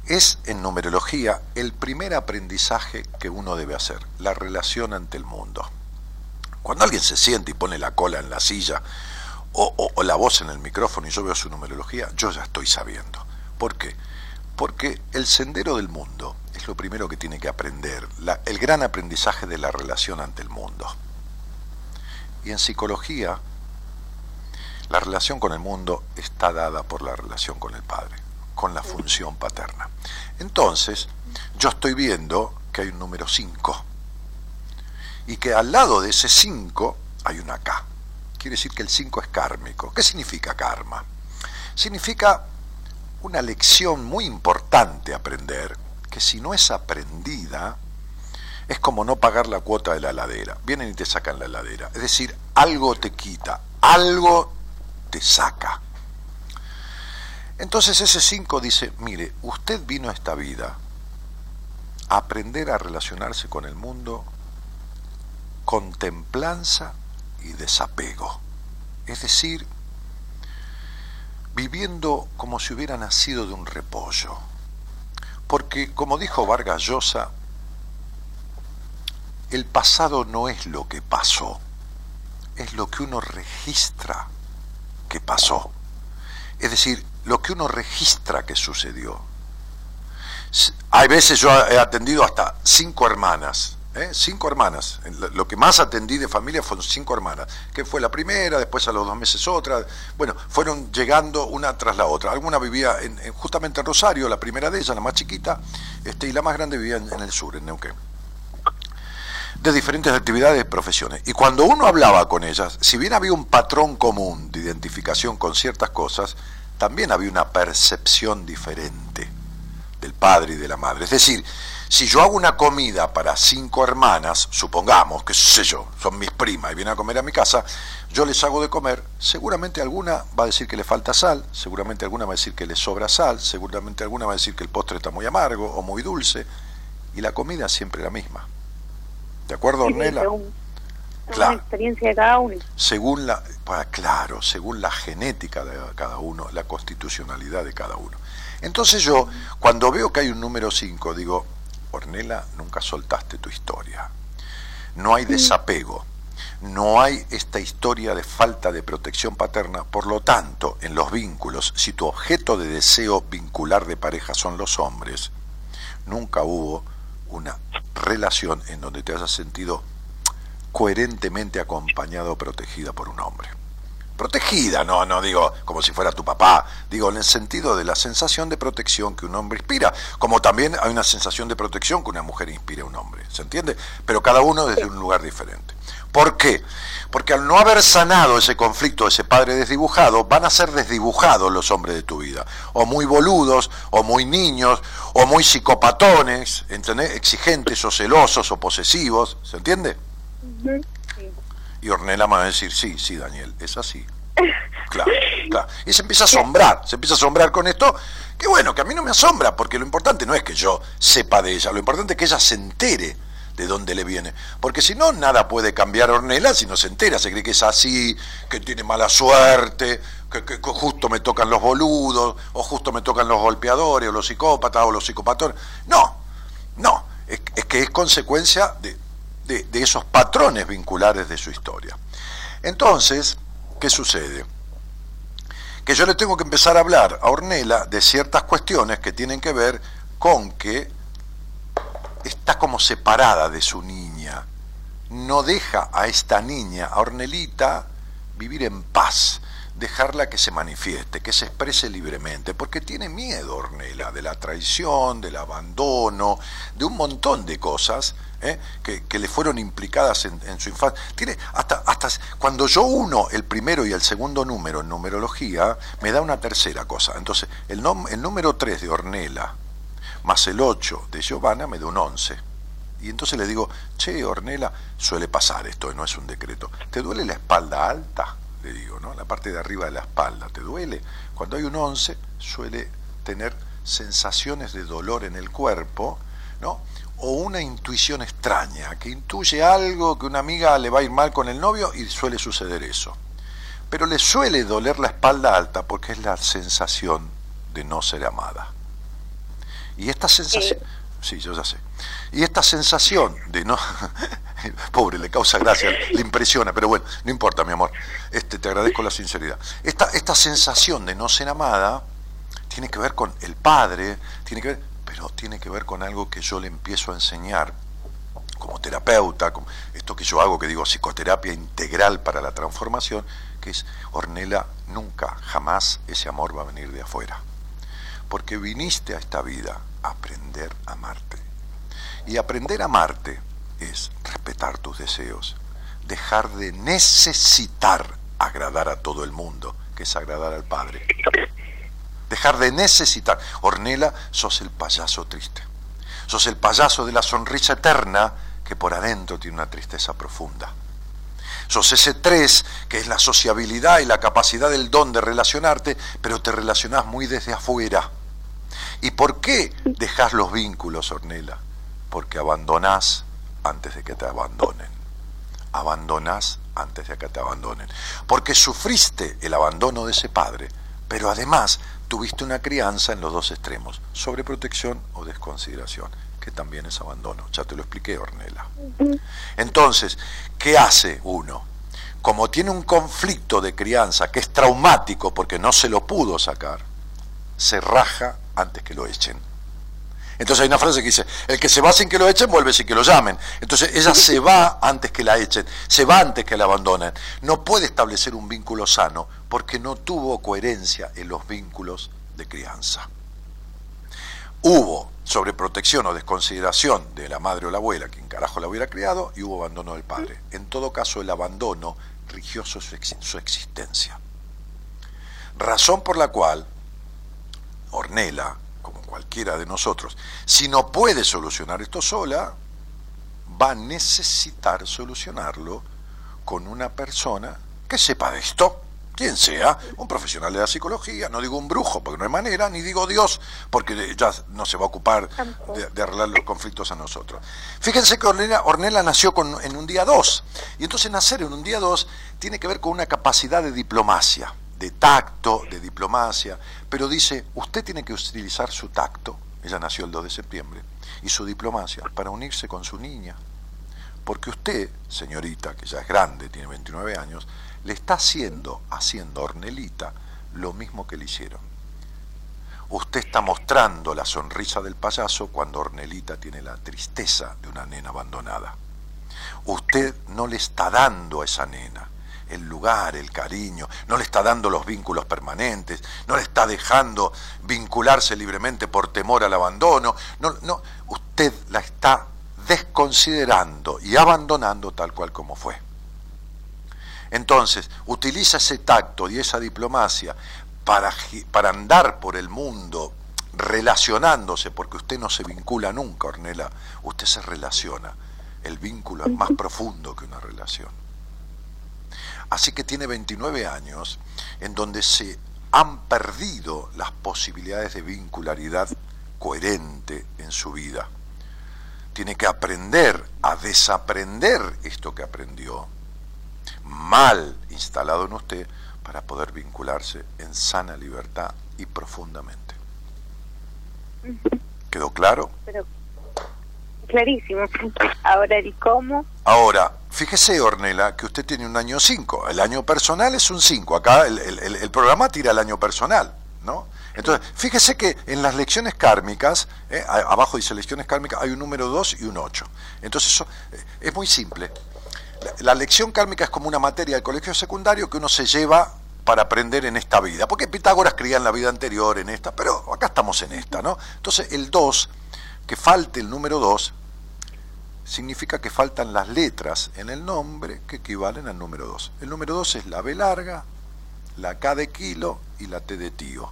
es en numerología el primer aprendizaje que uno debe hacer, la relación ante el mundo. Cuando alguien se siente y pone la cola en la silla o, la voz en el micrófono y yo veo su numerología, yo ya estoy sabiendo. ¿Por qué? Porque el sendero del mundo es lo primero que tiene que aprender, el gran aprendizaje de la relación ante el mundo. Y en psicología, la relación con el mundo está dada por la relación con el Padre, con la función paterna. Entonces, yo estoy viendo que hay un número 5 y que al lado de ese 5 hay una K. Quiere decir que el 5 es kármico. ¿Qué significa karma? Significa una lección muy importante aprender, que si no es aprendida, es como no pagar la cuota de la heladera. Vienen y te sacan la heladera. Es decir, algo te quita, algo te saca. Entonces ese 5 dice, mire, usted vino a esta vida a aprender a relacionarse con el mundo con templanza y desapego. Es decir, viviendo como si hubiera nacido de un repollo. Porque, como dijo Vargas Llosa, el pasado no es lo que pasó, es lo que uno registra que pasó. Es decir, lo que uno registra que sucedió. Hay veces yo he atendido hasta cinco hermanas, ¿eh? cinco hermanas. Lo- que más atendí de familia fueron cinco hermanas, que fue la primera, después a los dos meses otra. Bueno, fueron llegando una tras la otra. Alguna vivía en, en- justamente en Rosario, la primera de ellas, la más chiquita, este, y la más grande vivía en, en el sur, en Neuquén de diferentes actividades y profesiones. Y cuando uno hablaba con ellas, si bien había un patrón común de identificación con ciertas cosas, también había una percepción diferente del padre y de la madre. Es decir, si yo hago una comida para cinco hermanas, supongamos, que sé yo, son mis primas y vienen a comer a mi casa, yo les hago de comer, seguramente alguna va a decir que le falta sal, seguramente alguna va a decir que le sobra sal, seguramente alguna va a decir que el postre está muy amargo o muy dulce, y la comida siempre la misma. ¿De acuerdo, Ornella? según, Claro. la experiencia de cada uno. según la, claro, según la genética de cada uno, la constitucionalidad de cada uno. Entonces yo, cuando veo que hay un número 5, digo, Ornella, nunca soltaste tu historia. No hay desapego, no hay esta historia de falta de protección paterna, por lo tanto, en los vínculos, si tu objeto de deseo vincular de pareja son los hombres, nunca hubo una relación en donde te hayas sentido coherentemente acompañado o protegida por un hombre. Protegida, no, no digo como si fuera tu papá, digo en el sentido de la sensación de protección que un hombre inspira, como también hay una sensación de protección que una mujer inspira a un hombre, ¿se entiende? Pero cada uno desde un lugar diferente. ¿Por qué? Porque al no haber sanado ese conflicto, ese padre desdibujado, van a ser desdibujados los hombres de tu vida. O muy boludos, o muy niños, o muy psicopatones, ¿entendés? Exigentes o celosos o posesivos, ¿se entiende? Y Ornella me va a decir, sí, sí, Daniel, es así. Claro, claro. Y se empieza a asombrar, se empieza a asombrar con esto, que bueno, que a mí no me asombra, porque lo importante no es que yo sepa de ella, lo importante es que ella se entere de dónde le viene. Porque si no, nada puede cambiar Ornella si no se entera, se cree que es así, que tiene mala suerte, que, que- que justo me tocan los boludos, o justo me tocan los golpeadores, o los psicópatas, o los psicopatones. No, no, es, es que es consecuencia de, de- esos patrones vinculares de su historia. Entonces, ¿qué sucede? Que yo le tengo que empezar a hablar a Ornella de ciertas cuestiones que tienen que ver con que está como separada de su niña. No deja a esta niña, a Ornelita, vivir en paz, dejarla que se manifieste, que se exprese libremente, porque tiene miedo Ornella de la traición, del abandono, de un montón de cosas ¿eh? que, le fueron implicadas en, en su infancia. Tiene hasta, hasta cuando yo uno el primero y el segundo número en numerología, me da una tercera cosa. Entonces, el, nom- el número 3 de Ornella más el 8 de Giovanna me da un 11. Y entonces le digo, che, Ornella, suele pasar esto, no es un decreto. ¿Te duele la espalda alta? Le digo, ¿no? La parte de arriba de la espalda, ¿te duele? Cuando hay un 11 suele tener sensaciones de dolor en el cuerpo, ¿no? O una intuición extraña, que intuye algo, que una amiga le va a ir mal con el novio y suele suceder eso. Pero le suele doler la espalda alta porque es la sensación de no ser amada. Y esta sensación, sí, yo ya sé. Y esta sensación de no, pobre, le causa gracia, le impresiona, pero bueno, no importa, mi amor. Este, te agradezco la sinceridad. Esta, esta sensación de no ser amada tiene que ver con el padre, tiene que ver, tiene que ver con algo que yo le empiezo a enseñar como terapeuta, esto que yo hago, que digo psicoterapia integral para la transformación, que es, Ornella, nunca, jamás ese amor va a venir de afuera. Porque viniste a esta vida a aprender a amarte. Y aprender a amarte es respetar tus deseos, dejar de necesitar agradar a todo el mundo, que es agradar al Padre. Dejar de necesitar. Ornella, sos el payaso triste. Sos el payaso de la sonrisa eterna que por adentro tiene una tristeza profunda. Sos ese tres que es la sociabilidad y la capacidad del don de relacionarte, pero te relacionás muy desde afuera. ¿Y por qué dejás los vínculos, Ornella? Porque abandonás antes de que te abandonen. Abandonás antes de que te abandonen. Porque sufriste el abandono de ese padre, pero además tuviste una crianza en los dos extremos, sobreprotección o desconsideración, que también es abandono. Ya te lo expliqué, Ornella. Entonces, ¿qué hace uno? como tiene un conflicto de crianza que es traumático porque no se lo pudo sacar, se raja antes que lo echen. Entonces hay una frase que dice, el que se va sin que lo echen, vuelve sin que lo llamen. Entonces ella se va antes que la echen, se va antes que la abandonen. No puede establecer un vínculo sano porque no tuvo coherencia en los vínculos de crianza. Hubo sobreprotección o desconsideración de la madre o la abuela, quien carajo la hubiera criado, y hubo abandono del padre. En todo caso, el abandono rigió su, su existencia. Razón por la cual Ornella, como cualquiera de nosotros, si no puede solucionar esto sola, va a necesitar solucionarlo con una persona que sepa de esto, quien sea, un profesional de la psicología, no digo un brujo, porque no hay manera, ni digo Dios, porque ya no se va a ocupar de, de arreglar los conflictos a nosotros. Fíjense que Ornella, Ornella nació con- en un día 2, y entonces nacer en un día 2 tiene que ver con una capacidad de diplomacia, de tacto, de diplomacia, pero dice, usted tiene que utilizar su tacto, ella nació el 2 de septiembre, y su diplomacia para unirse con su niña. Porque usted, señorita, que ya es grande, tiene 29 años, le está haciendo, haciendo Ornelita lo mismo que le hicieron. Usted está mostrando la sonrisa del payaso cuando Ornelita tiene la tristeza de una nena abandonada. Usted no le está dando a esa nena el lugar, el cariño, no le está dando los vínculos permanentes, no le está dejando vincularse libremente por temor al abandono, no, no, usted la está desconsiderando y abandonando tal cual como fue. Entonces, utiliza ese tacto y esa diplomacia para, para andar por el mundo relacionándose, porque usted no se vincula nunca, Ornella, usted se relaciona. El vínculo es más profundo que una relación. Así que tiene 29 años en donde se han perdido las posibilidades de vincularidad coherente en su vida. Tiene que aprender a desaprender esto que aprendió, mal instalado en usted, para poder vincularse en sana libertad y profundamente. ¿Quedó claro? Pero clarísimo. Ahora el cómo. Ahora, fíjese, Ornela, que usted tiene un año 5. El año personal es un 5. Acá el, el- el- programa tira el año personal, ¿no? Entonces, fíjese que en las lecciones kármicas, eh, abajo dice lecciones kármicas, hay un número 2 y un 8. Entonces, eso eh, es muy simple. La, la lección kármica es como una materia del colegio secundario que uno se lleva para aprender en esta vida. Porque Pitágoras creía en la vida anterior, en esta, pero acá estamos en esta, ¿no? Entonces, el 2, que falte el número 2, significa que faltan las letras en el nombre que equivalen al número 2. El número 2 es la B larga, la K de kilo y la T de tío.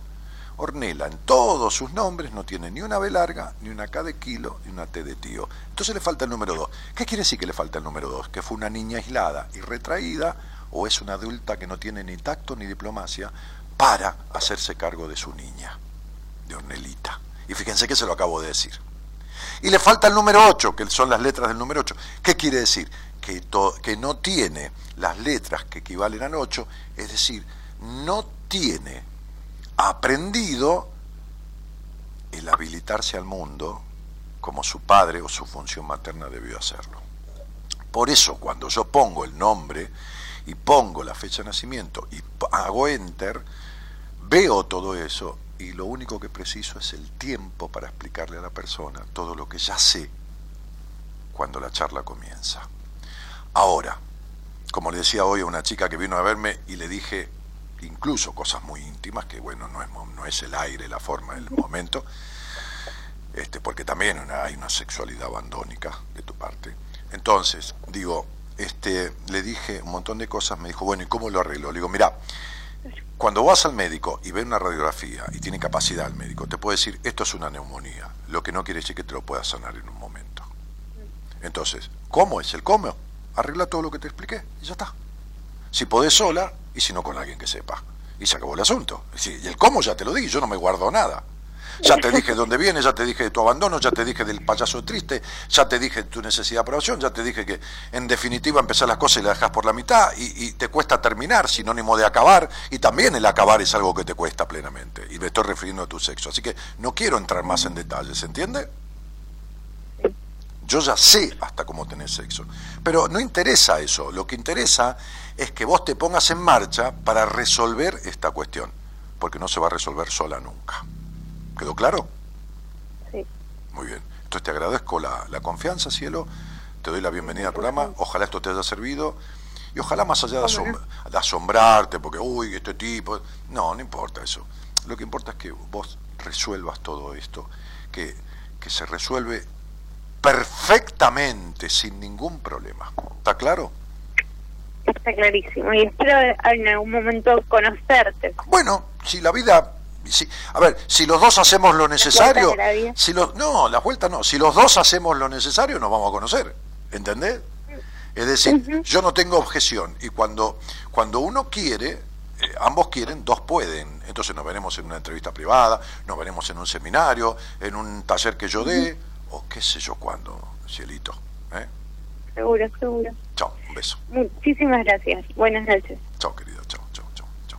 Ornella en todos sus nombres no tiene ni una B larga, ni una K de kilo, ni una T de tío. Entonces le falta el número 2. ¿Qué quiere decir que le falta el número 2? ¿Que fue una niña aislada y retraída o es una adulta que no tiene ni tacto ni diplomacia para hacerse cargo de su niña, de Ornelita? Y fíjense que se lo acabo de decir. Y le falta el número 8, que son las letras del número 8. ¿Qué quiere decir? Que, que no tiene las letras que equivalen al 8, es decir, no tiene aprendido el habilitarse al mundo como su padre o su función materna debió hacerlo. Por eso cuando yo pongo el nombre y pongo la fecha de nacimiento y hago enter, veo todo eso y lo único que preciso es el tiempo para explicarle a la persona todo lo que ya sé cuando la charla comienza. Ahora, como le decía hoy a una chica que vino a verme y le dije incluso cosas muy íntimas, que bueno, no es, no es el aire, la forma, el momento, este, porque también una- hay una sexualidad abandónica de tu parte. Entonces, digo, este, le dije un montón de cosas, me dijo, bueno, ¿y cómo lo arreglo? Le digo, mira, cuando vas al médico y ve una radiografía y tiene capacidad el médico, te puede decir, esto es una neumonía, lo que no quiere decir que te lo pueda sanar en un momento. Entonces, ¿cómo es el cómo? Arregla todo lo que te expliqué y ya está. Si podés sola y si no con alguien que sepa. Y se acabó el asunto. Y el cómo ya te lo di, yo no me guardo nada. Ya te dije de dónde viene, ya te dije de tu abandono, ya te dije del payaso triste, ya te dije de tu necesidad de aprobación, ya te dije que en definitiva empezar las cosas y las dejas por la mitad y, y te cuesta terminar, sinónimo de acabar, y también el acabar es algo que te cuesta plenamente. Y me estoy refiriendo a tu sexo. Así que no quiero entrar más en detalles, ¿se entiende? Yo ya sé hasta cómo tenés sexo. Pero no interesa eso. Lo que interesa es que vos te pongas en marcha para resolver esta cuestión. Porque no se va a resolver sola nunca. ¿Quedó claro? Sí. Muy bien. Entonces te agradezco la, la confianza, cielo. Te doy la bienvenida al programa. Ojalá esto te haya servido. Y ojalá más allá de, de asombrarte, porque, uy, este tipo... No, no importa eso. Lo que importa es que vos resuelvas todo esto, que, que se resuelve perfectamente, sin ningún problema. ¿Está claro? Está clarísimo. Y espero en algún momento conocerte. Bueno, si la vida... Si, a ver, si los dos hacemos lo necesario... la. Si los, no, las vueltas no. Si los dos hacemos lo necesario, nos vamos a conocer. ¿Entendés? Es decir, yo no tengo objeción. Y cuando, cuando uno quiere, eh, ambos quieren, dos pueden. Entonces nos veremos en una entrevista privada, nos veremos en un seminario, en un taller que yo dé, o qué sé yo cuándo, cielito. ¿eh? Seguro, seguro. Chao, un beso. Muchísimas gracias. Buenas noches. Chao, querido. Chao, chao, chao, chao.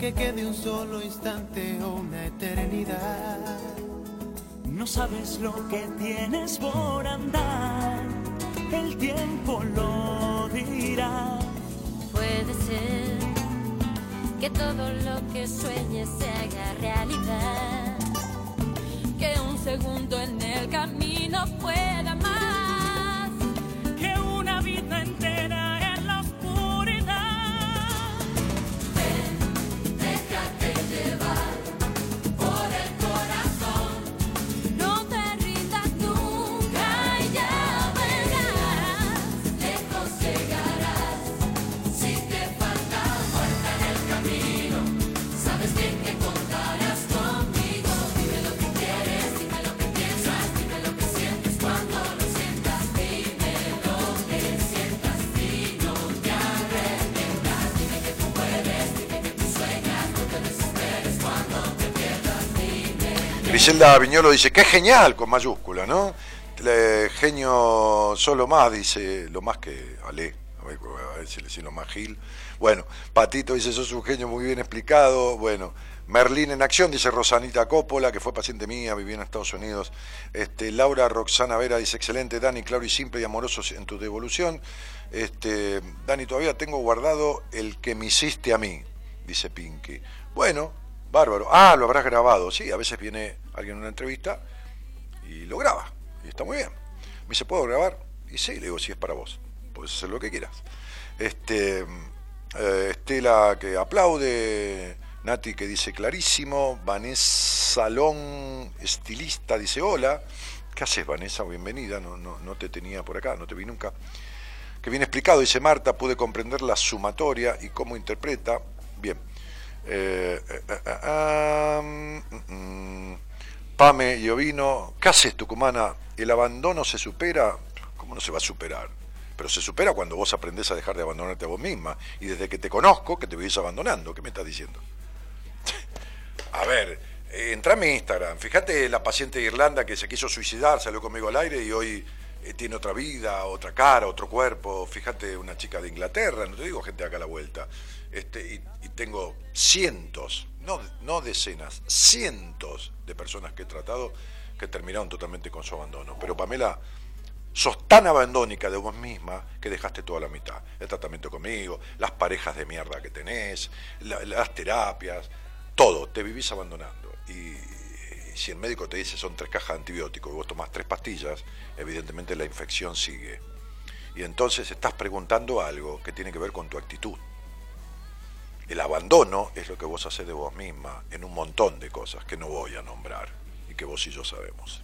Que quede un solo instante o una eternidad. No sabes lo que tienes por andar, el tiempo lo dirá. Puede ser que todo lo que sueñes se haga realidad. Que un segundo en el camino pueda más. Que una vida entera Griselda Viñolo dice, qué genial, con mayúscula, ¿no? Genio solo más, dice, lo más que Ale, a ver, si le lo más Gil. Bueno, Patito dice, sos un genio muy bien explicado. Bueno, Merlín en acción, dice Rosanita Coppola, que fue paciente mía, vivía en Estados Unidos. Este, Laura Roxana Vera dice, excelente, Dani, claro y simple y amoroso en tu devolución. Este, Dani, todavía tengo guardado el que me hiciste a mí, dice Pinky. Bueno, bárbaro. Ah, lo habrás grabado. Sí, a veces viene alguien en una entrevista y lo graba. Y está muy bien. Me dice, ¿puedo grabar? Y sí, le digo, si es para vos. Puedes hacer lo que quieras. Este, eh, Estela que aplaude. Nati que dice clarísimo. Vanessa Long, estilista, dice hola. ¿Qué haces, Vanessa? Bienvenida. No, no, no te tenía por acá, no te vi nunca. Que bien explicado, dice Marta, pude comprender la sumatoria y cómo interpreta. Bien. Eh, eh, mm. Pame y Ovino, ¿qué haces, Tucumana? ¿El abandono se supera? ¿Cómo no se va a superar? Pero se supera cuando vos aprendés a dejar de abandonarte a vos misma. Y desde que te conozco, que te vivís abandonando. ¿Qué me estás diciendo? A ver, eh, entra a mi Instagram. Fíjate la paciente de Irlanda que se quiso suicidar, salió conmigo al aire y hoy tiene otra vida, otra cara, otro cuerpo. Fíjate una chica de Inglaterra, no te digo gente acá a la vuelta. Este, y, y tengo cientos, no, no decenas, cientos de personas que he tratado que terminaron totalmente con su abandono. Pero Pamela, sos tan abandónica de vos misma que dejaste toda la mitad. El tratamiento conmigo, las parejas de mierda que tenés, la- las terapias, todo, te vivís abandonando. Y si el médico te dice son tres cajas de antibióticos y vos tomás tres pastillas, evidentemente la infección sigue. Y entonces estás preguntando algo que tiene que ver con tu actitud. El abandono es lo que vos haces de vos misma en un montón de cosas que no voy a nombrar y que vos y yo sabemos.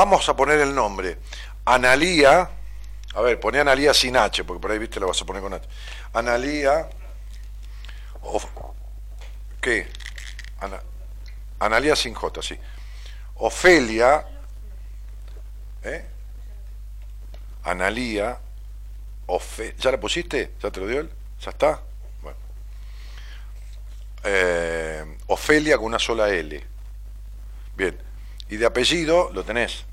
Vamos a poner el nombre. Analía, a ver, poné Analía sin H, porque por ahí viste la vas a poner con H. Analía, ¿qué? Ana- Analía sin J, sí. Ofelia, ¿eh? Analía, Ofe- ¿ya la pusiste? ¿Ya te lo dio él? ¿Ya está? Bueno. Eh, Ofelia con una sola L. Bien. Y de apellido lo tenés.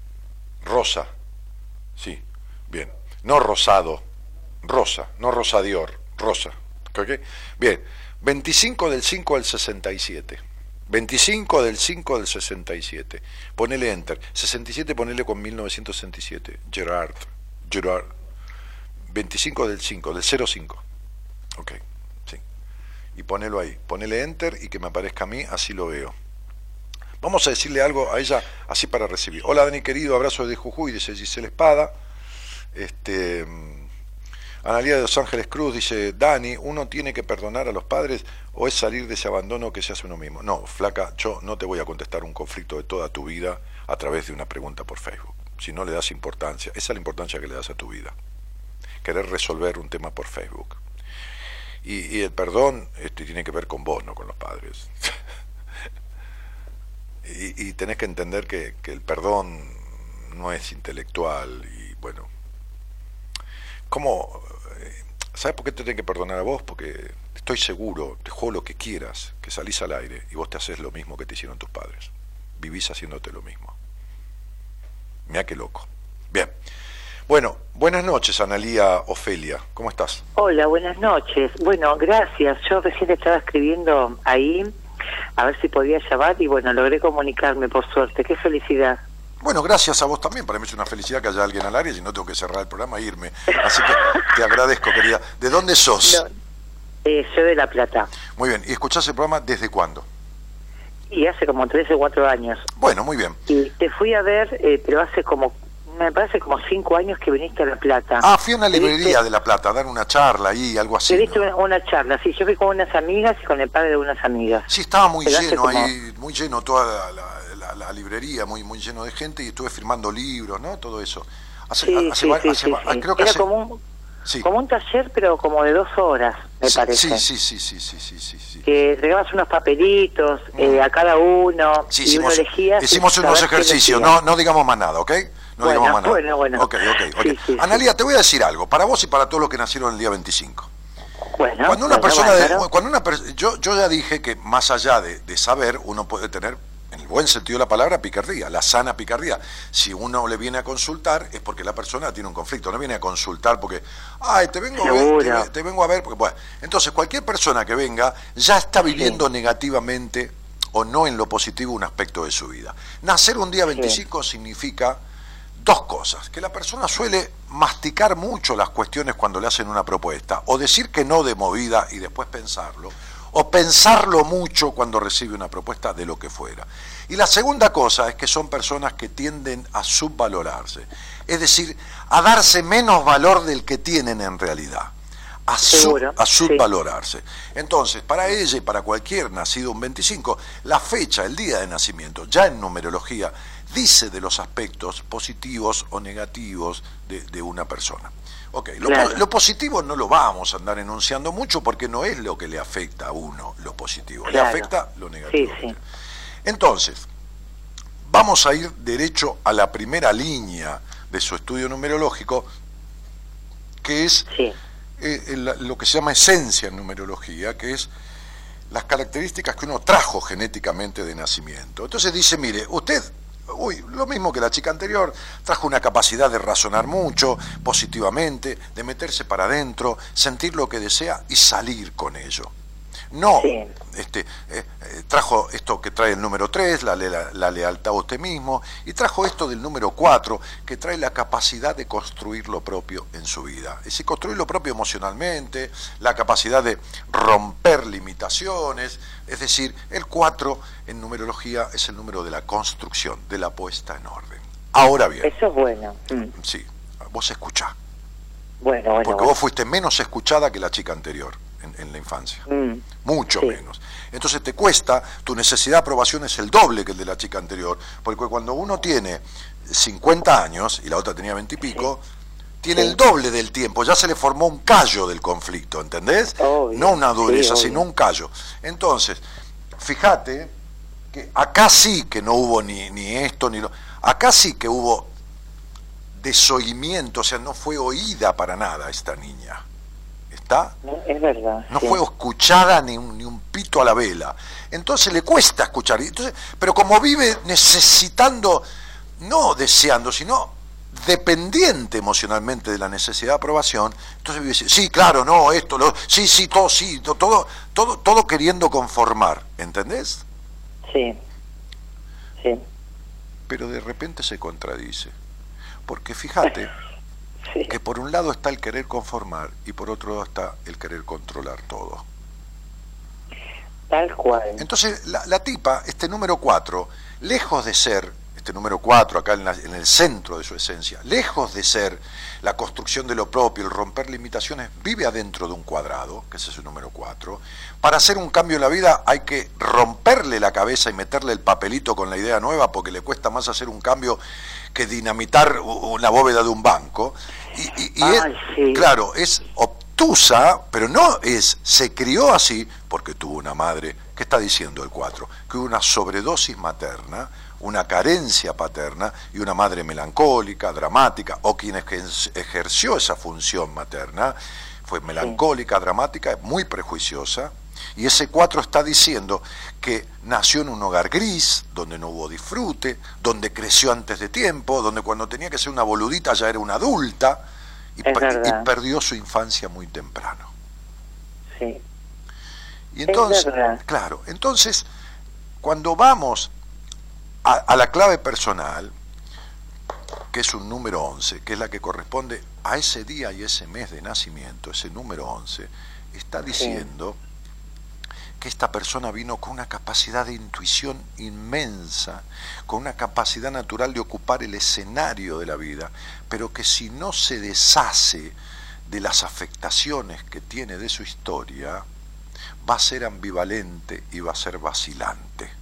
Rosa. Sí. Bien. No Rosado. Rosa. No Rosadior. Rosa. ¿Ok? Bien. 25 del 5 al 67. 25 del 5 del 67. Ponele enter. 67 ponele con 1967. Gerard. Gerard. 25 del 5, del 05. Ok. Sí. Y ponelo ahí. Ponele enter y que me aparezca a mí, así lo veo. Vamos a decirle algo a ella así para recibir. Hola Dani querido, abrazo de Jujuy, dice Giselle Espada. Este, mm, Analía de Los Ángeles Cruz dice, Dani, ¿uno tiene que perdonar a los padres o es salir de ese abandono que se hace uno mismo? No, flaca, yo no te voy a contestar un conflicto de toda tu vida a través de una pregunta por Facebook. Si no le das importancia, esa es la importancia que le das a tu vida. Querer resolver un tema por Facebook. Y, el perdón este, tiene que ver con vos, no con los padres. y, y tenés que entender que, que el perdón no es intelectual y bueno, ¿cómo? eh, ¿Sabes por qué te tengo que perdonar a vos? Porque estoy seguro, te juego lo que quieras, que salís al aire y vos te haces lo mismo que te hicieron tus padres. Vivís haciéndote lo mismo. Mira qué loco. Bien. Bueno, buenas noches, Analía Ofelia. ¿Cómo estás? Hola, buenas noches. Bueno, gracias. Yo recién estaba escribiendo ahí a ver si podía llamar y bueno, logré comunicarme por suerte. Qué felicidad. Bueno, gracias a vos también. Para mí es una felicidad que haya alguien al área y no tengo que cerrar el programa e irme. Así que te agradezco, querida. ¿De dónde sos? No, eh, soy de La Plata Muy bien. ¿Y escuchás el programa desde cuándo? y hace como tres o cuatro años. Bueno, muy bien. Y te fui a ver, eh, pero hace como, me parece como cinco años que viniste a La Plata. Ah, fui a una ¿Te viste- librería de La Plata a dar una charla ahí, algo así. Te ¿no? una, una charla, sí, yo fui con unas amigas y con el padre de unas amigas. Sí, estaba muy Pero lleno como- ahí, muy lleno toda la, la- la- la librería, muy muy lleno de gente y estuve firmando libros, ¿no? Todo eso. Hace, Sí, hace sí, sí, hace creo que Era como un, sí. como un taller, pero como de dos horas, me sí, parece. sí, sí, sí, sí, sí, sí, sí. que entregabas unos papelitos eh, a cada uno Sí, y uno elegía hicimos unos ejercicios, no, no digamos más nada, ¿ok? No Bueno, digamos más nada. bueno, bueno. Ok, ok, ok. Sí, sí, sí. Analía, te voy a decir algo, para vos y para todos los que nacieron el día 25. Bueno, Cuando una bueno, persona, de- cuando una per- yo, yo ya dije que más allá de, de saber, uno puede tener, en el buen sentido de la palabra, picardía, la sana picardía. Si uno le viene a consultar es porque la persona tiene un conflicto, no viene a consultar porque, ay, te vengo, a ver, te vengo a ver, porque, bueno, entonces cualquier persona que venga ya está viviendo negativamente o no en lo positivo un aspecto de su vida. Nacer un día 25 significa dos cosas, que la persona suele masticar mucho las cuestiones cuando le hacen una propuesta, o decir que no de movida y después pensarlo, o pensarlo mucho cuando recibe una propuesta de lo que fuera. Y la segunda cosa es que son personas que tienden a subvalorarse, es decir, a darse menos valor del que tienen en realidad, a, sub- sí. subvalorarse. Entonces, para ella y para cualquier nacido un 25, la fecha, el día de nacimiento, ya en numerología, dice de los aspectos positivos o negativos de, de una persona. Ok, lo, Claro. po- lo positivo no lo vamos a andar enunciando mucho porque no es lo que le afecta a uno lo positivo, le afecta lo negativo. Sí, sí. Entonces, vamos a ir derecho a la primera línea de su estudio numerológico, que es Sí, eh, el- lo que se llama esencia en numerología, que es las características que uno trajo genéticamente de nacimiento. Entonces dice, mire, usted, uy, lo mismo que la chica anterior, trajo una capacidad de razonar mucho, positivamente, de meterse para adentro, sentir lo que desea y salir con ello. No, Sí. este, eh, eh, trajo esto que trae el número 3, la, la- la lealtad a usted mismo, y trajo esto del número 4, que trae la capacidad de construir lo propio en su vida. Es decir, construir lo propio emocionalmente, la capacidad de romper limitaciones, es decir, el 4 en numerología es el número de la construcción, de la puesta en orden. Ahora bien, eso es bueno. Mm. sí, Vos escuchá. Bueno, bueno. Porque vos fuiste menos escuchada que la chica anterior en, en la infancia. Mm, Mucho Sí. menos. Entonces te cuesta, tu necesidad de aprobación es el doble que el de la chica anterior. Porque cuando uno tiene 50 años y la otra tenía 20 y pico, tiene Sí. el doble del tiempo. Ya se le formó un callo del conflicto, ¿entendés? Obvio, no una dureza, sino un callo. Entonces, fíjate que acá sí que no hubo ni, ni esto ni lo. Acá sí que hubo desoimiento, o sea, no fue oída para nada esta niña. Es verdad. No sí. fue escuchada ni un, ni un pito a la vela. Entonces le cuesta escuchar. Entonces, pero como vive necesitando, no deseando, sino dependiente emocionalmente de la necesidad de aprobación, entonces vive, sí, claro, no, esto, lo, sí, sí, todo, sí, to- todo, todo, todo queriendo conformar, ¿entendés? Sí. Sí. Pero de repente se contradice. Porque fíjate Sí. que por un lado está el querer conformar y por otro lado está el querer controlar todo. Tal cual. Entonces, la, la tipa, este número 4, lejos de ser, este número 4 acá en, la- en el centro de su esencia, lejos de ser la construcción de lo propio, el romper limitaciones, vive adentro de un cuadrado, que ese es el número 4. Para hacer un cambio en la vida hay que romperle la cabeza y meterle el papelito con la idea nueva porque le cuesta más hacer un cambio que dinamitar una bóveda de un banco. Y, y- y Ay, es- sí. claro, es obtusa, pero no es, se crió así porque tuvo una madre, ¿qué está diciendo el 4? Que hubo una sobredosis materna, una carencia paterna y una madre melancólica, dramática, o quien ej- ejerció esa función materna, fue melancólica, dramática, muy prejuiciosa, y ese 4 está diciendo que nació en un hogar gris, donde no hubo disfrute, donde creció antes de tiempo, donde cuando tenía que ser una boludita ya era una adulta, y, per- y perdió su infancia muy temprano. Sí. Y entonces, claro, entonces, cuando vamos a, a la clave personal, que es un número 11, que es la que corresponde a ese día y ese mes de nacimiento, ese número 11, está diciendo que esta persona vino con una capacidad de intuición inmensa, con una capacidad natural de ocupar el escenario de la vida, pero que si no se deshace de las afectaciones que tiene de su historia, va a ser ambivalente y va a ser vacilante.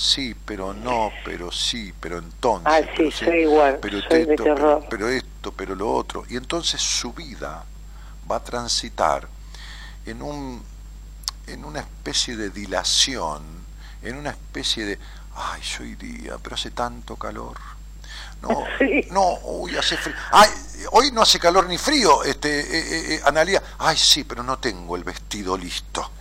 Sí, pero no, pero sí, pero entonces. Ah, sí, pero soy igual, pero soy de esto, terror. pero, pero esto, pero lo otro. Y entonces su vida va a transitar en un en una especie de dilación, en una especie de, ay, yo iría, pero hace tanto calor. No, Sí. no, uy, hace frío. Ay, hoy no hace calor ni frío, este, eh, eh, Analía. Ay, sí, pero no tengo el vestido listo.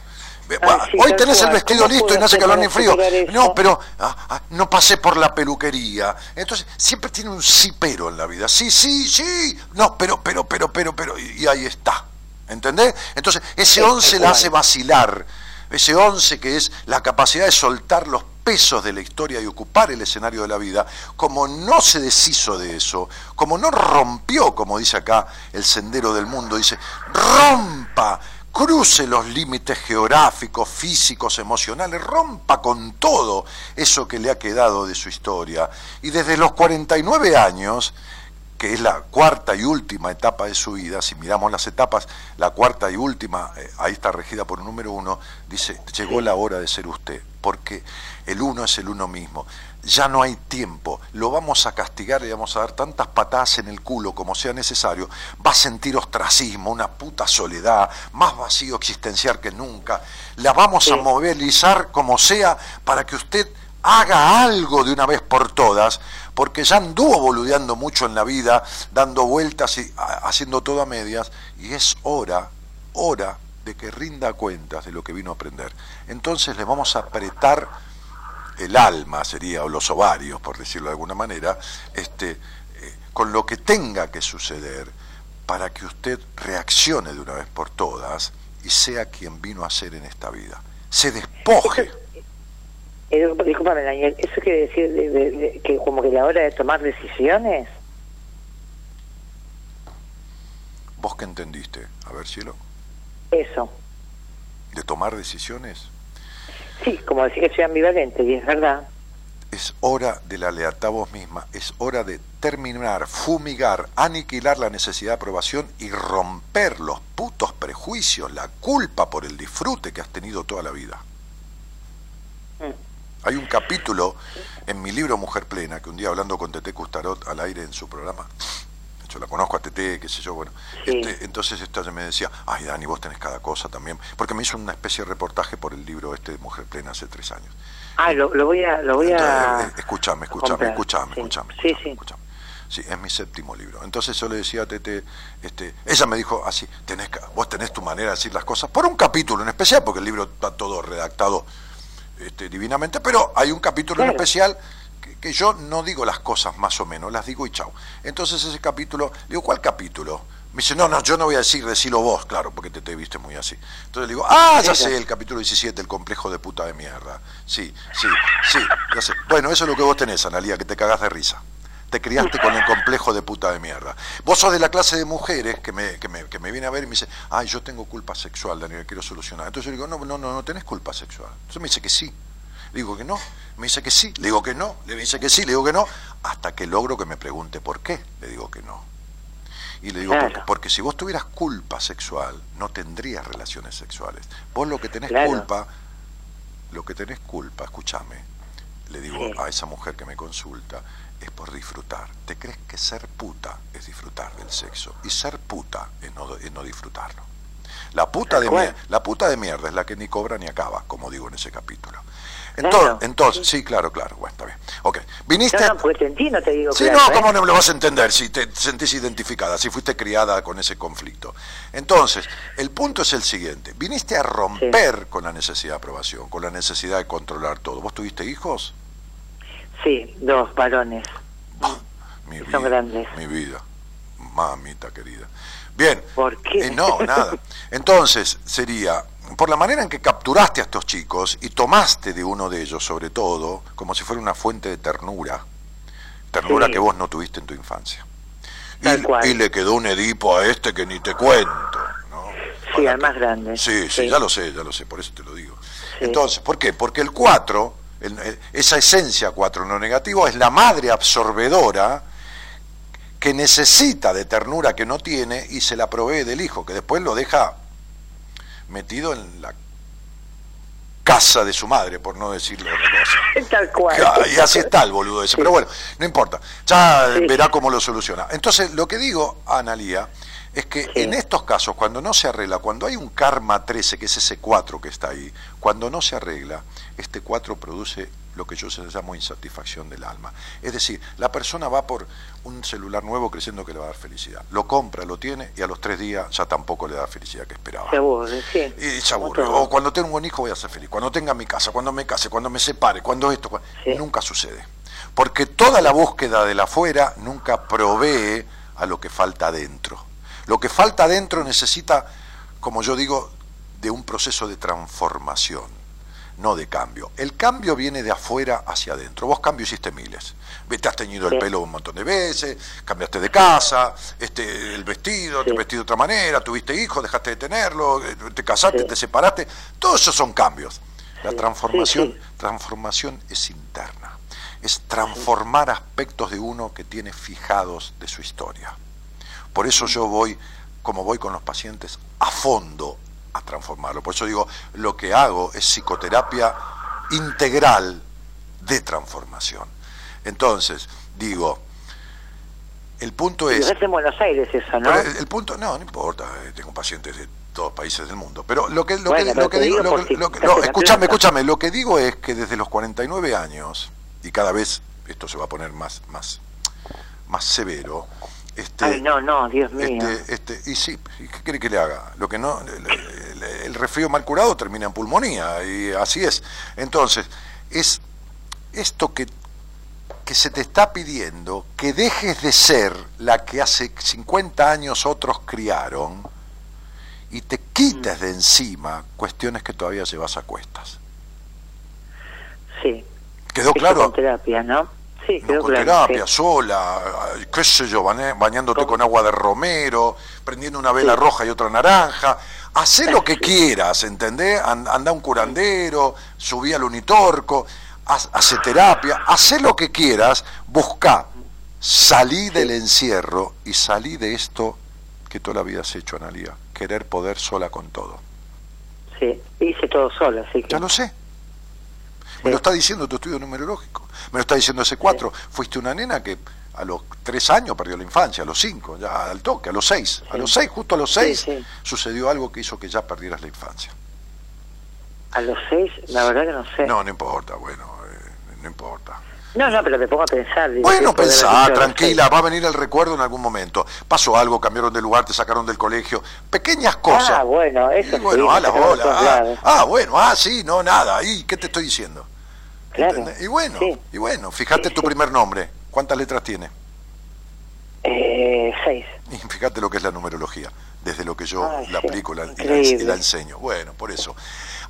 Sí, hoy tenés el vestido ¿Cómo listo y no hace calor ni frío. No, pero ah, ah, no pasé por la peluquería. Entonces, siempre tiene un sí pero en la vida. Sí, sí, sí. No, pero, pero, pero, pero, pero. Y, y ahí está. ¿Entendés? Entonces, ese Tal 11 la hace vacilar. Ese 11 que es la capacidad de soltar los pesos de la historia y ocupar el escenario de la vida, como no se deshizo de eso, como no rompió, como dice acá el sendero del mundo, dice, rompa, cruce los límites geográficos, físicos, emocionales, rompa con todo eso que le ha quedado de su historia. Y desde los 49 años, que es la cuarta y última etapa de su vida, si miramos las etapas, la cuarta y última, eh, ahí está regida por un número uno, dice, llegó la hora de ser usted, porque el uno es el uno mismo. Ya no hay tiempo, lo vamos a castigar y le vamos a dar tantas patadas en el culo como sea necesario, va a sentir ostracismo, una puta soledad, más vacío existencial que nunca, la vamos a movilizar como sea para que usted haga algo de una vez por todas, porque ya anduvo boludeando mucho en la vida, dando vueltas y a- haciendo todo a medias, y es hora, hora de que rinda cuentas de lo que vino a aprender. Entonces le vamos a apretar el alma, sería, o los ovarios, por decirlo de alguna manera, este, eh, con lo que tenga que suceder para que usted reaccione de una vez por todas y sea quien vino a ser en esta vida. Se despoje. Eh, discúlpame, Daniel, ¿eso quiere decir de- de- de- que como que la hora de tomar decisiones? ¿Vos qué entendiste? A ver, cielo. Eso. ¿De tomar decisiones? Sí, como decir que soy ambivalente, y es verdad. Es hora de la lealtad a vos misma, es hora de terminar, fumigar, aniquilar la necesidad de aprobación y romper los putos prejuicios, la culpa por el disfrute que has tenido toda la vida. Hay un capítulo en mi libro Mujer Plena, que un día hablando con Tete Custarot al aire en su programa, yo la conozco a Tete, qué sé yo, bueno, Sí. este, entonces esta me decía, ay Dani, vos tenés cada cosa también, porque me hizo una especie de reportaje por el libro este de Mujer Plena hace tres años. Ah, lo, lo voy a... Lo voy a... Entonces, eh, escúchame, comprar. escúchame, Sí. Sí, escúchame, sí. es mi séptimo libro. Entonces yo le decía a Tete, este, ella me dijo así, tenés, vos tenés tu manera de decir las cosas, por un capítulo en especial, porque el libro está todo redactado este, divinamente, pero hay un capítulo en especial que, yo no digo las cosas más o menos, las digo y chau. Entonces ese capítulo, digo, ¿cuál capítulo? Me dice, no, no, yo no voy a decir, decilo vos, claro, porque te, te viste muy así. Entonces le digo, ah, ya sé, el capítulo 17, el complejo de puta de mierda. Sí, sí, sí, ya sé. Bueno, eso es lo que vos tenés, Analía, que te cagás de risa. Te criaste con el complejo de puta de mierda. Vos sos de la clase de mujeres que me, que me, que me viene a ver y me dice, ay, yo tengo culpa sexual, Daniel, quiero solucionar. Entonces yo digo, no, no, no, no tenés culpa sexual. Entonces me dice que sí. Le digo que no. Me dice que sí. Le digo que no. Le dice que sí. Le digo que no. Hasta que logro que me pregunte por qué. Le digo que no. Y le digo, Claro. porque, porque si vos tuvieras culpa sexual, no tendrías relaciones sexuales. Vos lo que tenés Claro. culpa, lo que tenés culpa, escúchame, le digo Sí. a esa mujer que me consulta, es por disfrutar. ¿Te crees que ser puta es disfrutar del sexo? Y ser puta es no, es no disfrutarlo. La puta, de la puta de mierda es la que ni cobra ni acaba, como digo en ese capítulo. Claro. Entonces, entonces sí, claro, claro, bueno, está bien. Ok, viniste... No, no, porque te entiendo, te digo Sí, claro, no, ¿eh? ¿cómo no lo vas a entender si te sentís identificada, si fuiste criada con ese conflicto? Entonces, el punto es el siguiente. Viniste a romper con la necesidad de aprobación, con la necesidad de controlar todo. ¿Vos tuviste hijos? Sí, dos varones. Mi Son grandes. Mi vida. Mamita querida. Bien. ¿Por qué? Eh, no, nada. Entonces, sería, por la manera en que capturaste a estos chicos y tomaste de uno de ellos, sobre todo, como si fuera una fuente de ternura, ternura Sí. que vos no tuviste en tu infancia. Y, le quedó un Edipo a este que ni te cuento. ¿no? Sí, al más grande. Sí, sí, Sí. ya lo sé, ya lo sé, por eso te lo digo. Sí. Entonces, ¿por qué? Porque el 4, esa esencia 4 en lo negativo, es la madre absorbedora que necesita de ternura que no tiene y se la provee del hijo, que después lo deja metido en la casa de su madre, por no decirle otra cosa. Tal cual. Y así está el boludo ese, pero bueno, no importa, ya Sí. verá cómo lo soluciona. Entonces, lo que digo, Analía, es que Sí. en estos casos, cuando no se arregla, cuando hay un karma 13, que es ese 4 que está ahí, cuando no se arregla, este 4 produce lo que yo llamo insatisfacción del alma. Es decir, la persona va por un celular nuevo creyendo que le va a dar felicidad. Lo compra, lo tiene y a los tres días ya tampoco le da felicidad que esperaba. Se aburre, sí. Y se aburre. O cuando tengo un hijo voy a ser feliz. Cuando tenga mi casa, cuando me case, cuando me separe, cuando esto. cuando- Sí. Nunca sucede. Porque toda la búsqueda del afuera nunca provee a lo que falta adentro. Lo que falta adentro necesita, como yo digo, de un proceso de transformación, no de cambio. El cambio viene de afuera hacia adentro. Vos cambio hiciste miles. Te has teñido el pelo un montón de veces, cambiaste de casa, este, el vestido, te vestiste de otra manera, tuviste hijos, dejaste de tenerlo, eh, te casaste, Sí. te separaste. Todos esos son cambios. La transformación, transformación es interna. Es transformar aspectos de uno que tiene fijados de su historia. Por eso yo voy, como voy con los pacientes, a fondo a transformarlo. Por eso digo, lo que hago es psicoterapia integral de transformación. Entonces, digo, el punto es... haces en Buenos Aires eso, ¿no? El, el punto, no, no importa, eh, tengo pacientes de todos países del mundo. Pero lo que, lo Bueno, que, lo que digo, lo si lo que- te no, escúchame, escúchame, lo que digo es que desde los 49 años, y cada vez esto se va a poner más, más, más severo, este, Ay, no, no, Dios mío. este, este, y sí, ¿y ¿qué quiere que le haga? Lo que no, el, el- resfrío mal curado termina en pulmonía, y así es. Entonces, es esto que, que se te está pidiendo, que dejes de ser la que hace 50 años otros criaron, y te quites de encima cuestiones que todavía llevas a cuestas. sí. ¿Quedó Eso claro? Con terapia, ¿no? Sí, No quedó con claro. terapia, sí. sola, qué sé yo, bañándote Con- con agua de romero, prendiendo una vela Sí. roja y otra naranja. Hacé lo que quieras, ¿entendés? An- Anda a un curandero, subí al unitorco, hace terapia, hacé lo que quieras, busca salí del encierro y salí de esto que toda la vida has hecho, Analia, querer poder sola con todo. Sí, hice todo sola, así que... Ya lo sé. Me lo está diciendo tu estudio numerológico. Me lo está diciendo ese cuatro. Fuiste una nena que a los tres años perdió la infancia, a los cinco, ya al toque, a los seis. A los seis, justo a los seis, sí. sucedió algo que hizo que ya perdieras la infancia. A los seis, la verdad que no sé. No, no importa, bueno, eh, no importa. No, no, pero me pongo a pensar. digo, Bueno, ¿qué puede haber pensá, tranquila, va a venir el recuerdo en algún momento. Pasó algo, cambiaron de lugar, te sacaron del colegio. Pequeñas cosas. Ah, bueno, eso Y bueno, sí, a Ah, ah, bueno, ah, sí, no, nada. ¿Y qué te estoy diciendo? Claro. ¿Entendés? Y bueno, Sí. y bueno, fíjate Sí, tu sí. primer nombre. ¿Cuántas letras tiene? Eh, seis. Y fíjate lo que es la numerología, desde lo que yo Ay, la aplico y la, y la- y enseño. Bueno, por eso.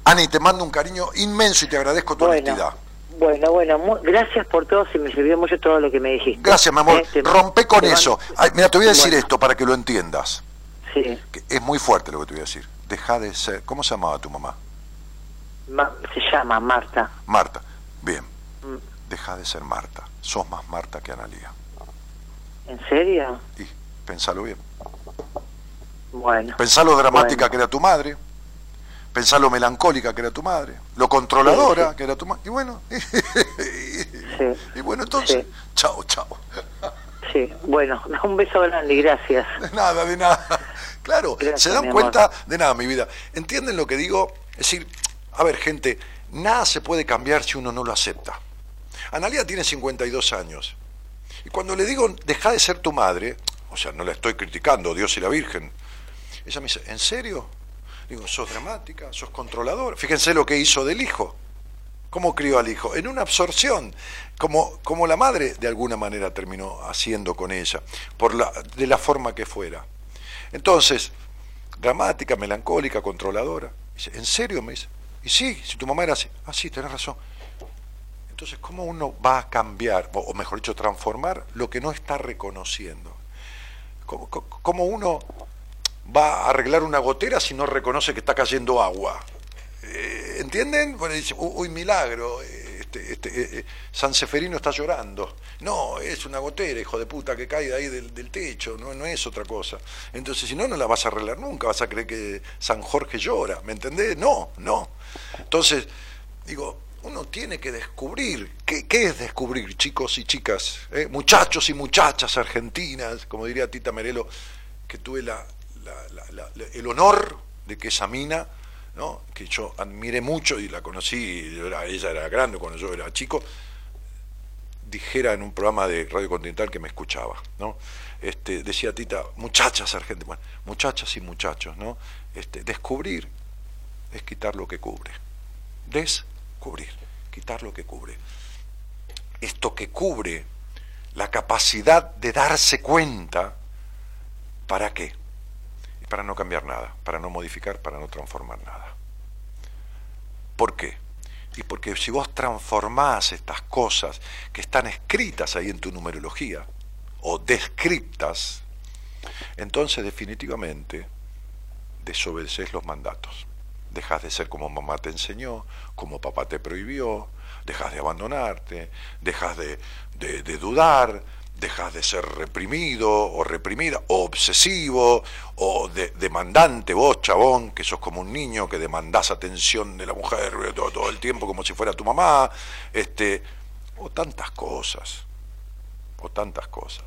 Ani, te mando un cariño inmenso y te agradezco tu Bueno, honestidad. bueno, bueno, gracias por todo, se me sirvió mucho todo lo que me dijiste. Gracias, mi amor. Eh, Rompe con eso. Ay, mira, te voy a decir Bueno, esto para que lo entiendas. Sí, que es muy fuerte lo que te voy a decir. Deja de ser. ¿Cómo se llamaba tu mamá? Ma- se llama Marta. Marta. Bien. Deja de ser Marta. Sos más Marta que Analía. ¿En serio? Y pensalo bien. Bueno. Pensá lo dramática Bueno. que era tu madre. Pensá lo melancólica que era tu madre. Lo controladora Sí, sí. que era tu madre. Y bueno. Sí, y bueno, entonces. Chao, chao. sí. Bueno, un beso grande y gracias. De nada, de nada. Claro, Gracias, se dan cuenta de nada, mi vida. ¿Entienden lo que digo? Es decir, a ver, gente, nada se puede cambiar si uno no lo acepta. Analia tiene 52 años. Y cuando le digo, deja de ser tu madre, o sea, no la estoy criticando, Dios y la Virgen, ella me dice, ¿en serio? Digo, sos dramática, sos controladora. Fíjense lo que hizo del hijo. ¿Cómo crió al hijo? En una absorción, como, como la madre de alguna manera terminó haciendo con ella, por la, de la forma que fuera. Entonces, dramática, melancólica, controladora. Dice, ¿en serio? Me dice. Y sí, si tu mamá era así. Ah, sí, tenés razón. Entonces, ¿cómo uno va a cambiar, o mejor dicho, transformar lo que no está reconociendo? ¿Cómo, cómo- uno va a arreglar una gotera si no reconoce que está cayendo agua? Eh, ¿Entienden? Bueno, dice, "Uy, uy, milagro, eh, este, este, eh, eh, San Seferino está llorando. No, es una gotera, hijo de puta, que cae de ahí del, techo, no, no es otra cosa. Entonces, si no, no la vas a arreglar nunca, vas a creer que San Jorge llora, ¿me entendés? No, no. Entonces, digo, uno tiene que descubrir, ¿qué, es descubrir, chicos y chicas? eh? Muchachos y muchachas argentinas, como diría Tita Merelo, que tuve el honor de que esa mina, ¿no? que yo admiré mucho y la conocí, ella era grande cuando yo era chico, dijera en un programa de Radio Continental que me escuchaba, ¿no? Este, decía Tita, muchachas argentinas, muchachas y muchachos, ¿no? Este, descubrir es quitar lo que cubre. Descubrir, quitar lo que cubre. Esto que cubre la capacidad de darse cuenta, ¿para qué? Para no cambiar nada, para no modificar, para no transformar nada. ¿Por qué? Y porque si vos transformás estas cosas que están escritas ahí en tu numerología, o descriptas, entonces definitivamente desobedeces los mandatos. Dejas de ser como mamá te enseñó, como papá te prohibió, dejas de abandonarte, dejas de, de- de dudar, dejas de ser reprimido o reprimida, o obsesivo, o de- demandante, vos, chabón, que sos como un niño que demandás atención de la mujer eh, todo, todo el tiempo como si fuera tu mamá, este, o tantas cosas, o tantas cosas.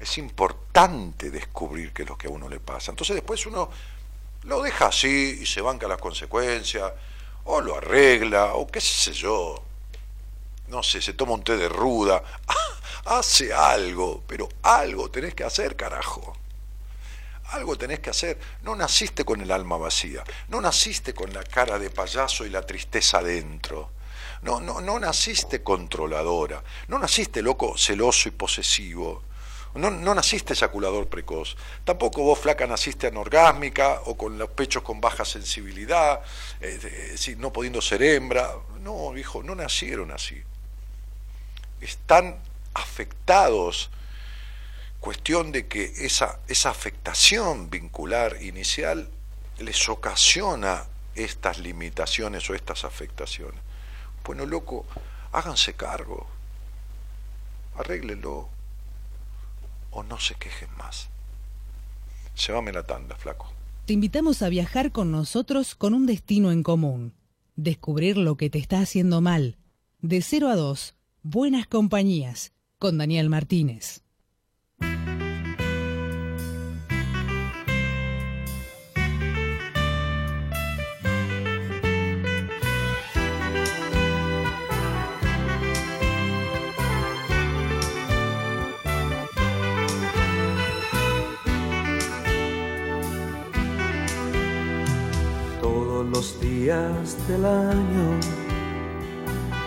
Es importante descubrir qué es lo que a uno le pasa. Entonces después uno lo deja así y se banca las consecuencias, o lo arregla, o qué sé yo, no sé, se toma un té de ruda, hace algo, pero algo tenés que hacer, carajo. Algo tenés que hacer. No naciste con el alma vacía, no naciste con la cara de payaso y la tristeza adentro. No, no, no naciste controladora, no naciste loco, celoso y posesivo. No, no naciste eyaculador precoz. Tampoco vos, flaca, naciste anorgásmica o con los pechos con baja sensibilidad, eh, no pudiendo ser hembra. No, hijo, no nacieron así. Están afectados. Cuestión de que esa, esa afectación vincular inicial les ocasiona estas limitaciones o estas afectaciones. Bueno, loco, háganse cargo. arréglelo o no se quejen más. Llévame la tanda, flaco. Te invitamos a viajar con nosotros con un destino en común. Descubrir lo que te está haciendo mal. De 0 a 2, Buenas Compañías, con Daniel Martínez. Todos los días del año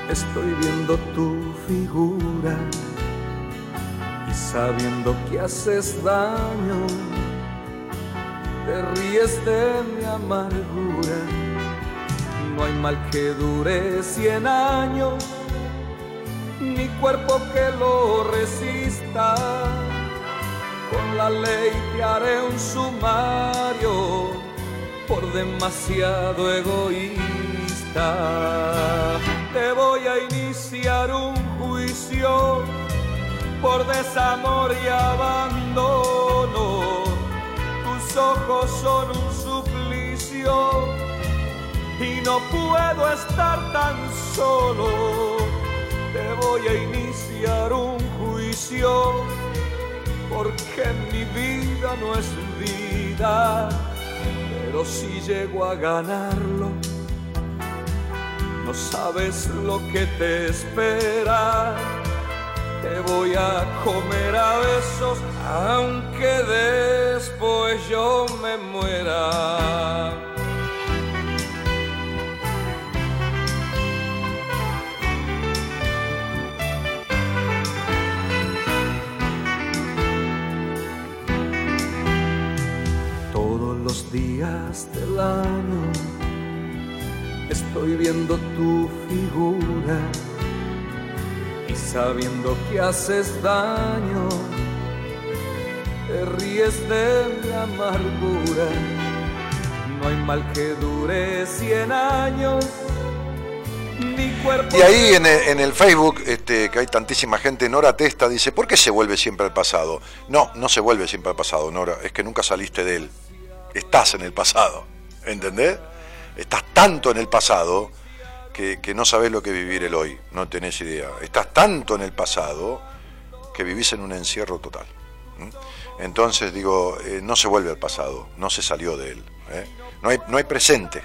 estoy viendo tu figura sabiendo que haces daño, te ríes de mi amargura. No hay mal que dure cien años, ni cuerpo que lo resista. Con la ley te haré un sumario por demasiado egoísta. Te voy a iniciar un juicio por desamor y abandono. Tus ojos son un suplicio y no puedo estar tan solo. Te voy a iniciar un juicio porque mi vida no es vida pero si llego a ganarlo, no sabes lo que te espera. Te voy a comer a besos, aunque después yo me muera. Todos los días del año estoy viendo tu figura y sabiendo que haces daño, te ríes de mi amargura. No hay mal que dure cien años, ni cuerpo. Y ahí en el, en el Facebook, este, que hay tantísima gente, Nora Testa dice, ¿por qué se vuelve siempre al pasado? No, no se vuelve siempre al pasado, Nora, es que nunca saliste de él. Estás en el pasado, ¿entendés? Estás tanto en el pasado que, no sabés lo que vivir el hoy, no tenés idea. Estás tanto en el pasado que vivís en un encierro total. Entonces digo, eh, no se vuelve al pasado, no se salió de él. ¿eh? No, hay, no hay presente.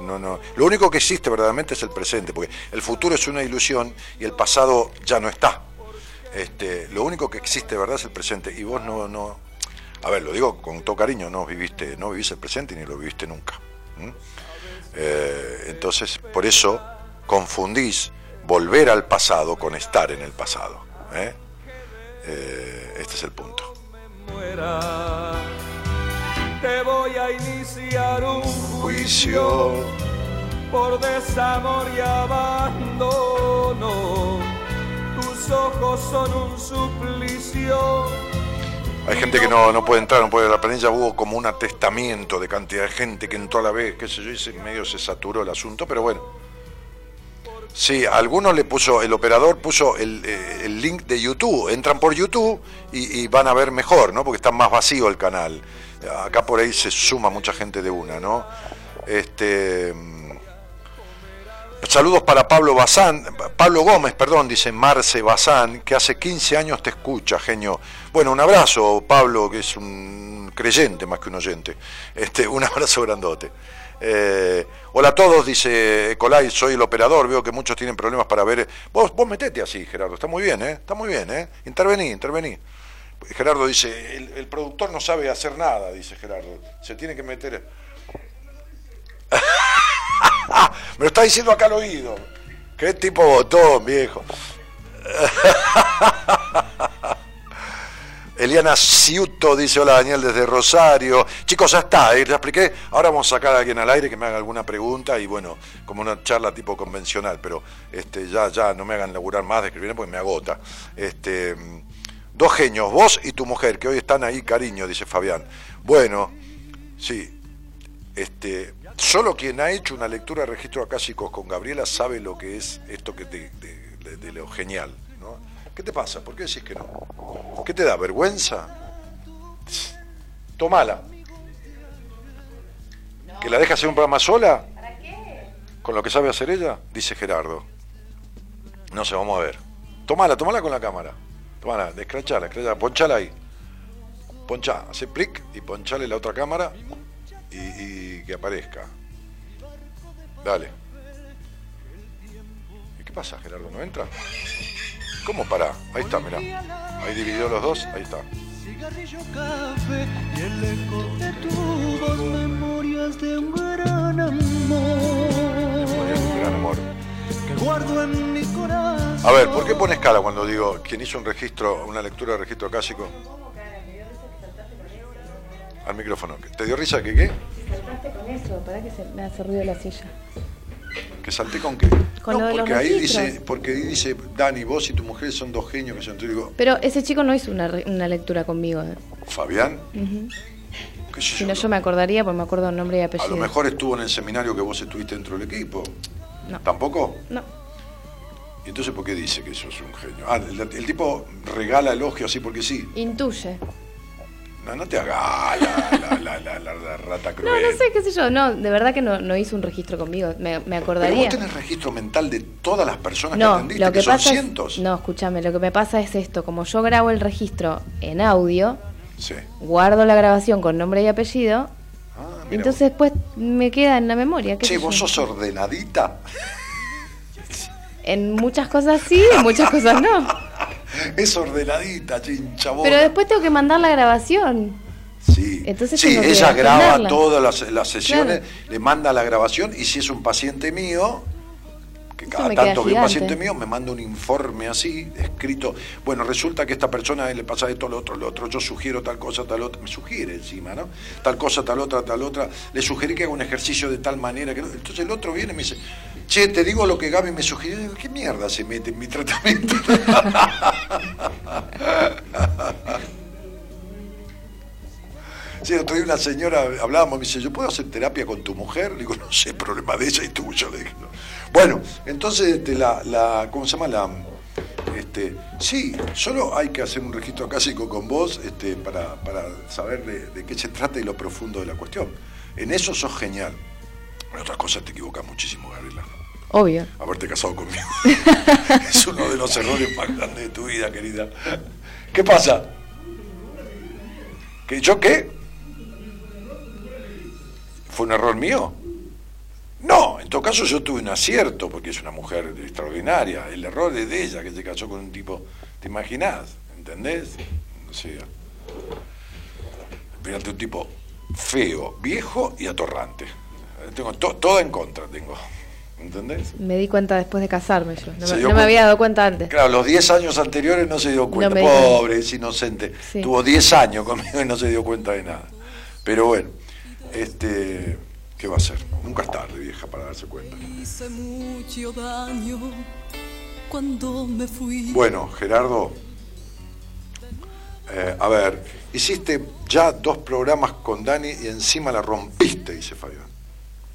No, no. Lo único que existe verdaderamente es el presente, porque el futuro es una ilusión y el pasado ya no está. Este, lo único que existe, ¿verdad?, es el presente. Y vos no, no. A ver, lo digo con todo cariño, no viviste, no vivís el presente ni lo viviste nunca. Eh, entonces, por eso confundís volver al pasado con estar en el pasado. ¿eh? Eh, este es el punto. Te voy a iniciar un juicio por desamor y abandono. Tus ojos son un suplicio. Hay gente que no, no puede entrar, no puede. La planilla hubo como un atestamiento de cantidad de gente que entró a la vez, qué sé yo, y medio se saturó el asunto, pero bueno. Sí, a algunos le puso, el operador puso el, eh, el link de YouTube. Entran por YouTube y, y van a ver mejor, ¿no? Porque está más vacío el canal. Acá por ahí se suma mucha gente de una, ¿no? Este. Saludos para Pablo Bazán, Pablo Gómez, perdón, dice Marce Bazán, que hace 15 años te escucha, genio. Bueno, un abrazo, Pablo, que es un creyente más que un oyente. Este, un abrazo grandote. Eh, hola a todos, dice Colay, soy el operador, veo que muchos tienen problemas para ver. Vos, vos metete así, Gerardo, está muy bien, ¿eh? Está muy bien, ¿eh? Intervení, intervení. Gerardo dice, el, el productor no sabe hacer nada, dice Gerardo. Se tiene que meter. Me lo está diciendo acá al oído. Qué tipo botón, viejo. Eliana Ciuto dice, hola Daniel desde Rosario. Chicos, ya está, eh, ya expliqué. Ahora vamos a sacar a alguien al aire que me haga alguna pregunta y bueno, como una charla tipo convencional, pero este, ya, ya no me hagan laburar más de escribir porque me agota. Este, dos genios, vos y tu mujer, que hoy están ahí, cariño, dice Fabián. Bueno, sí, este, solo quien ha hecho una lectura de registros acásicos con Gabriela sabe lo que es esto que de, de- de- de lo genial, ¿no? ¿Qué te pasa? ¿Por qué decís que no? ¿Qué te da? ¿Vergüenza? Tomala. ¿Que la deja hacer un programa sola? ¿Para qué? ¿Con lo que sabe hacer ella? Dice Gerardo. No sé, vamos a ver. Tomala, tomala con la cámara. Tomala, descrachala, escrachala, ponchala ahí. Poncha, hace plic y ponchale la otra cámara y, y que aparezca. Dale. ¿Y qué pasa, Gerardo? ¿No entra? ¿Cómo para? Ahí está, mirá. Ahí dividió los dos, ahí está. Cigarrillo, café y el eco de tu voz, memorias de un gran Memorias de un gran amor amor. que guardo en mi corazón. A ver, ¿por qué pones cara cuando digo quien hizo un registro, una lectura de registro acásico? Al micrófono. ¿Te dio risa que qué? Saltaste con eso, para que se me hace ruido la silla. ¿Que salté con qué? Con no, lo de los porque ahí registros. dice, porque ahí dice, Dani, vos y tu mujer son dos genios que yo te digo, Pero ese chico no hizo una, re- una lectura conmigo. ¿eh? Fabián, Ujú. qué sé Si yo, no, yo me acordaría, porque me acuerdo el nombre y a apellido. lo mejor estuvo en el seminario que vos estuviste dentro del equipo. No. ¿Tampoco? No. ¿Y entonces por qué dice que sos un genio? Ah, el, el tipo regala elogio así porque sí. Intuye. No, no te hagas la, la, la, la, rata No, cruel. no sé, qué sé yo. No, de verdad que no, no hizo un registro conmigo. Me, me Pero acordaría. vos tenés registro mental de todas las personas que No, atendiste, lo que, son pasa cientos. es. No, escúchame, lo que me pasa es esto. Como yo grabo el registro en audio, Sí. guardo la grabación con nombre y apellido, Ah, entonces después me queda en la memoria. vos. qué Che, vos yo. sos ordenadita. En muchas cosas sí, en muchas cosas no. Es ordenadita, chincha bola. Pero después tengo que mandar la grabación. Sí, Entonces sí tengo que ella graba todas las, las sesiones, Claro. le manda la grabación y si es un paciente mío, que cada tanto que un paciente mío me manda un informe así, escrito, bueno, resulta que a esta persona le pasa esto, lo otro, lo otro, yo sugiero tal cosa, tal otra, me sugiere encima, ¿no? Tal cosa, tal otra, tal otra, le sugerí que haga un ejercicio de tal manera que no- entonces el otro viene y me dice, che, te digo lo que Gaby me sugirió, digo, ¿qué mierda se mete en mi tratamiento? Sí, otro día una señora, hablábamos, me dice, ¿yo puedo hacer terapia con tu mujer? Le digo, no sé, problema de ella y tuyo. Le dije, "No". Bueno, entonces, este, la, la, ¿cómo se llama? La, este, sí, solo hay que hacer un registro acásico con vos este, para, para saber de, de qué se trata y lo profundo de la cuestión. En eso sos genial. En otras cosas te equivocas muchísimo, Gabriela. Obvio. Haberte casado conmigo. es uno de los errores más grandes de tu vida, querida. ¿Qué pasa? ¿Que yo qué? ¿Fue un error mío? No, en todo caso yo tuve un acierto, porque es una mujer extraordinaria. El error es de ella, que se casó con un tipo, ¿te imaginás? ¿Entendés? O sea, fíjate, un tipo feo, viejo y atorrante. Tengo to- todo en contra, tengo. ¿Entendés? Me di cuenta después de casarme yo. No, me, no había dado cuenta antes. Claro, los 10 años anteriores no se dio cuenta. cuenta. Pobre, es inocente. Sí. Tuvo 10 años conmigo y no se dio cuenta de nada. Pero bueno, este, ¿qué va a hacer? Nunca es tarde, vieja, para darse cuenta. Hice mucho daño cuando me fui. Bueno, Gerardo, eh, a ver, hiciste ya dos programas con Dani y encima la rompiste, dice Fabián.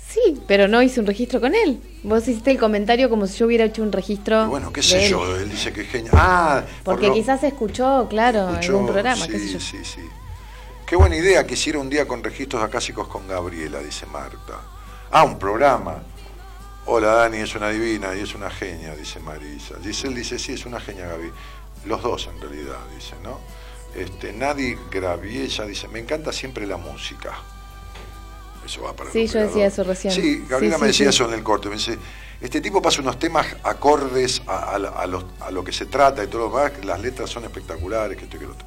Sí, pero no hice un registro con él. Vos hiciste el comentario como si yo hubiera hecho un registro. Y bueno, qué sé él. yo, él dice que es genial. Ah, por Porque lo- quizás escuchó, claro, Escuchó, algún programa, sí, qué sé yo. Sí, sí. Qué buena idea que hiciera un día con registros acásicos con Gabriela, dice Marta. Ah, un programa. Hola Dani, es una divina y es una genia, dice Marisa. Giselle dice, sí, es una genia Gaby. Los dos en realidad, dice, ¿no? Este, Nadie Graviella dice, me encanta siempre la música. Eso va para el Sí, yo decía eso recién. Sí, Gabriela Sí, me decía sí. eso en el corte. Me dice, este tipo pasa unos temas acordes a, a la- a los- a lo que se trata y todo lo demás, las letras son espectaculares, que esto y que lo otro.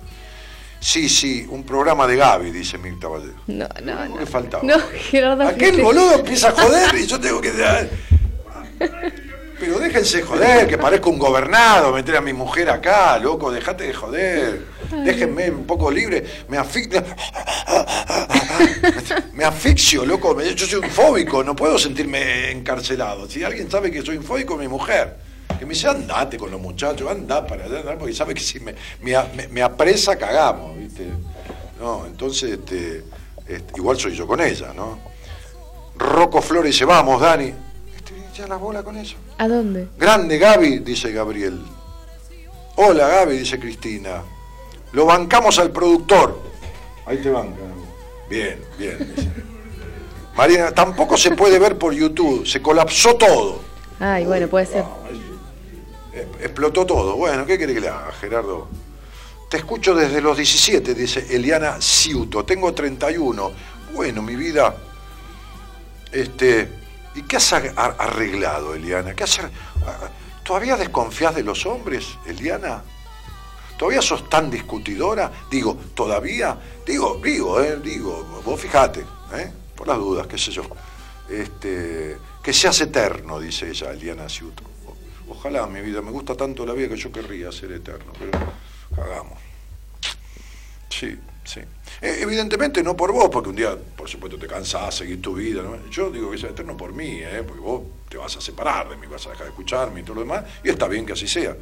Sí, sí, un programa de Gaby, dice Mirta Vallejo. No, no, ¿Qué no. faltaba? No, Gerardo. Aquel boludo empieza a joder y yo tengo que... Pero déjense joder, que parezco un gobernado, meter a mi mujer acá, loco, dejate de joder. Déjenme un poco libre. Me asfixio. Me asfixio, loco. Yo soy un fóbico, no puedo sentirme encarcelado. Si alguien sabe que soy un fóbico, mi mujer. Que me dice, andate con los muchachos, anda para allá, anda", porque sabe que si me, me, me- apresa, cagamos, ¿viste? No, entonces, este, este, igual soy yo con ella, ¿no? Rocco Flores dice, vamos, Dani. Este, ya la bola con eso. ¿A dónde? Grande Gaby, dice Gabriel. Hola Gaby, dice Cristina. Lo bancamos al productor. Ahí te bancan. Bien, bien. dice. Marina, tampoco se puede ver por YouTube. Se colapsó todo. Ay, bueno, puede ser. Explotó todo. Bueno, ¿qué quiere que le haga, Gerardo? Te escucho desde los 17, dice Eliana Ciuto. Tengo 31. Bueno, mi vida. Este. ¿Y qué has ar- ar- arreglado, Eliana? ¿Qué has ¿Todavía desconfías de los hombres, Eliana? ¿Todavía sos tan discutidora? Digo, ¿todavía? Digo, digo, eh, digo, vos fijate, ¿eh? por las dudas, qué sé yo. Este, que seas eterno, dice ella, Eliana Ciuto. Ojalá, mi vida, me gusta tanto la vida que yo querría ser eterno, pero hagamos. Sí, sí. Eh, evidentemente no por vos, porque un día, por supuesto, te cansás, seguís tu vida. Yo digo que sea eterno por mí, ¿eh? porque vos te vas a separar de mí, vas a dejar de escucharme y todo lo demás, y está bien que así sea.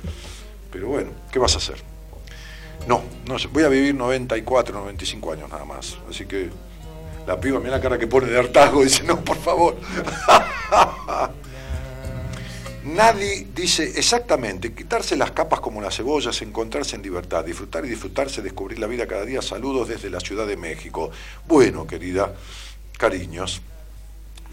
Pero bueno, ¿qué vas a hacer? No, no sé, voy a vivir 94, 95 años nada más. Así que la piba, mira la cara que pone de hartazgo, dice, no, por favor. Nadie dice exactamente, quitarse las capas como las cebollas, encontrarse en libertad, disfrutar y disfrutarse, descubrir la vida cada día. Saludos desde la Ciudad de México. Bueno, querida, cariños,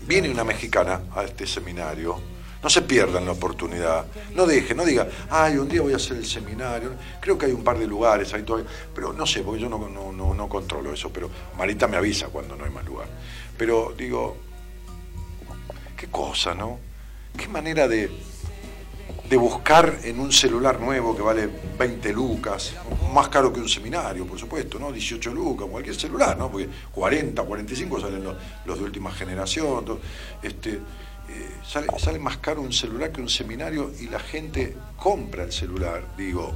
viene una mexicana a este seminario. No se pierdan la oportunidad. No dejen, no digan, ay, un día voy a hacer el seminario. Creo que hay un par de lugares ahí todavía. Pero no sé, porque yo no, no, no, no controlo eso. Pero Marita me avisa cuando no hay más lugar. Pero digo, qué cosa, ¿no? Qué manera de, de buscar en un celular nuevo que vale 20 lucas, más caro que un seminario, por supuesto, ¿no? 18 lucas, cualquier celular, ¿no? Porque 40, 45 salen los, los de última generación. Este, eh, sale, sale más caro un celular que un seminario y la gente compra el celular, digo,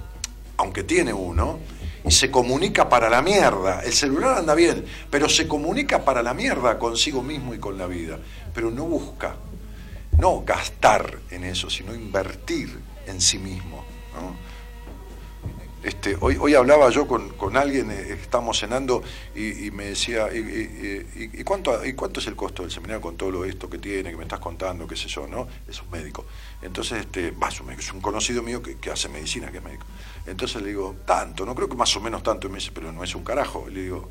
aunque tiene uno, y se comunica para la mierda. El celular anda bien, pero se comunica para la mierda consigo mismo y con la vida, pero no busca no gastar en eso, sino invertir en sí mismo. Este, hoy, hoy hablaba yo con, con alguien, eh, estamos cenando, y, me decía, ¿y, cuánto, ¿y cuánto es el costo del seminario con todo lo esto que tiene, que me estás contando, qué sé yo, ¿no? Es un médico. Entonces, este, va, es un conocido mío que, que hace medicina, que es médico. Entonces le digo, tanto, no creo que más o menos tanto, y me dice, pero no es un carajo. Y le digo,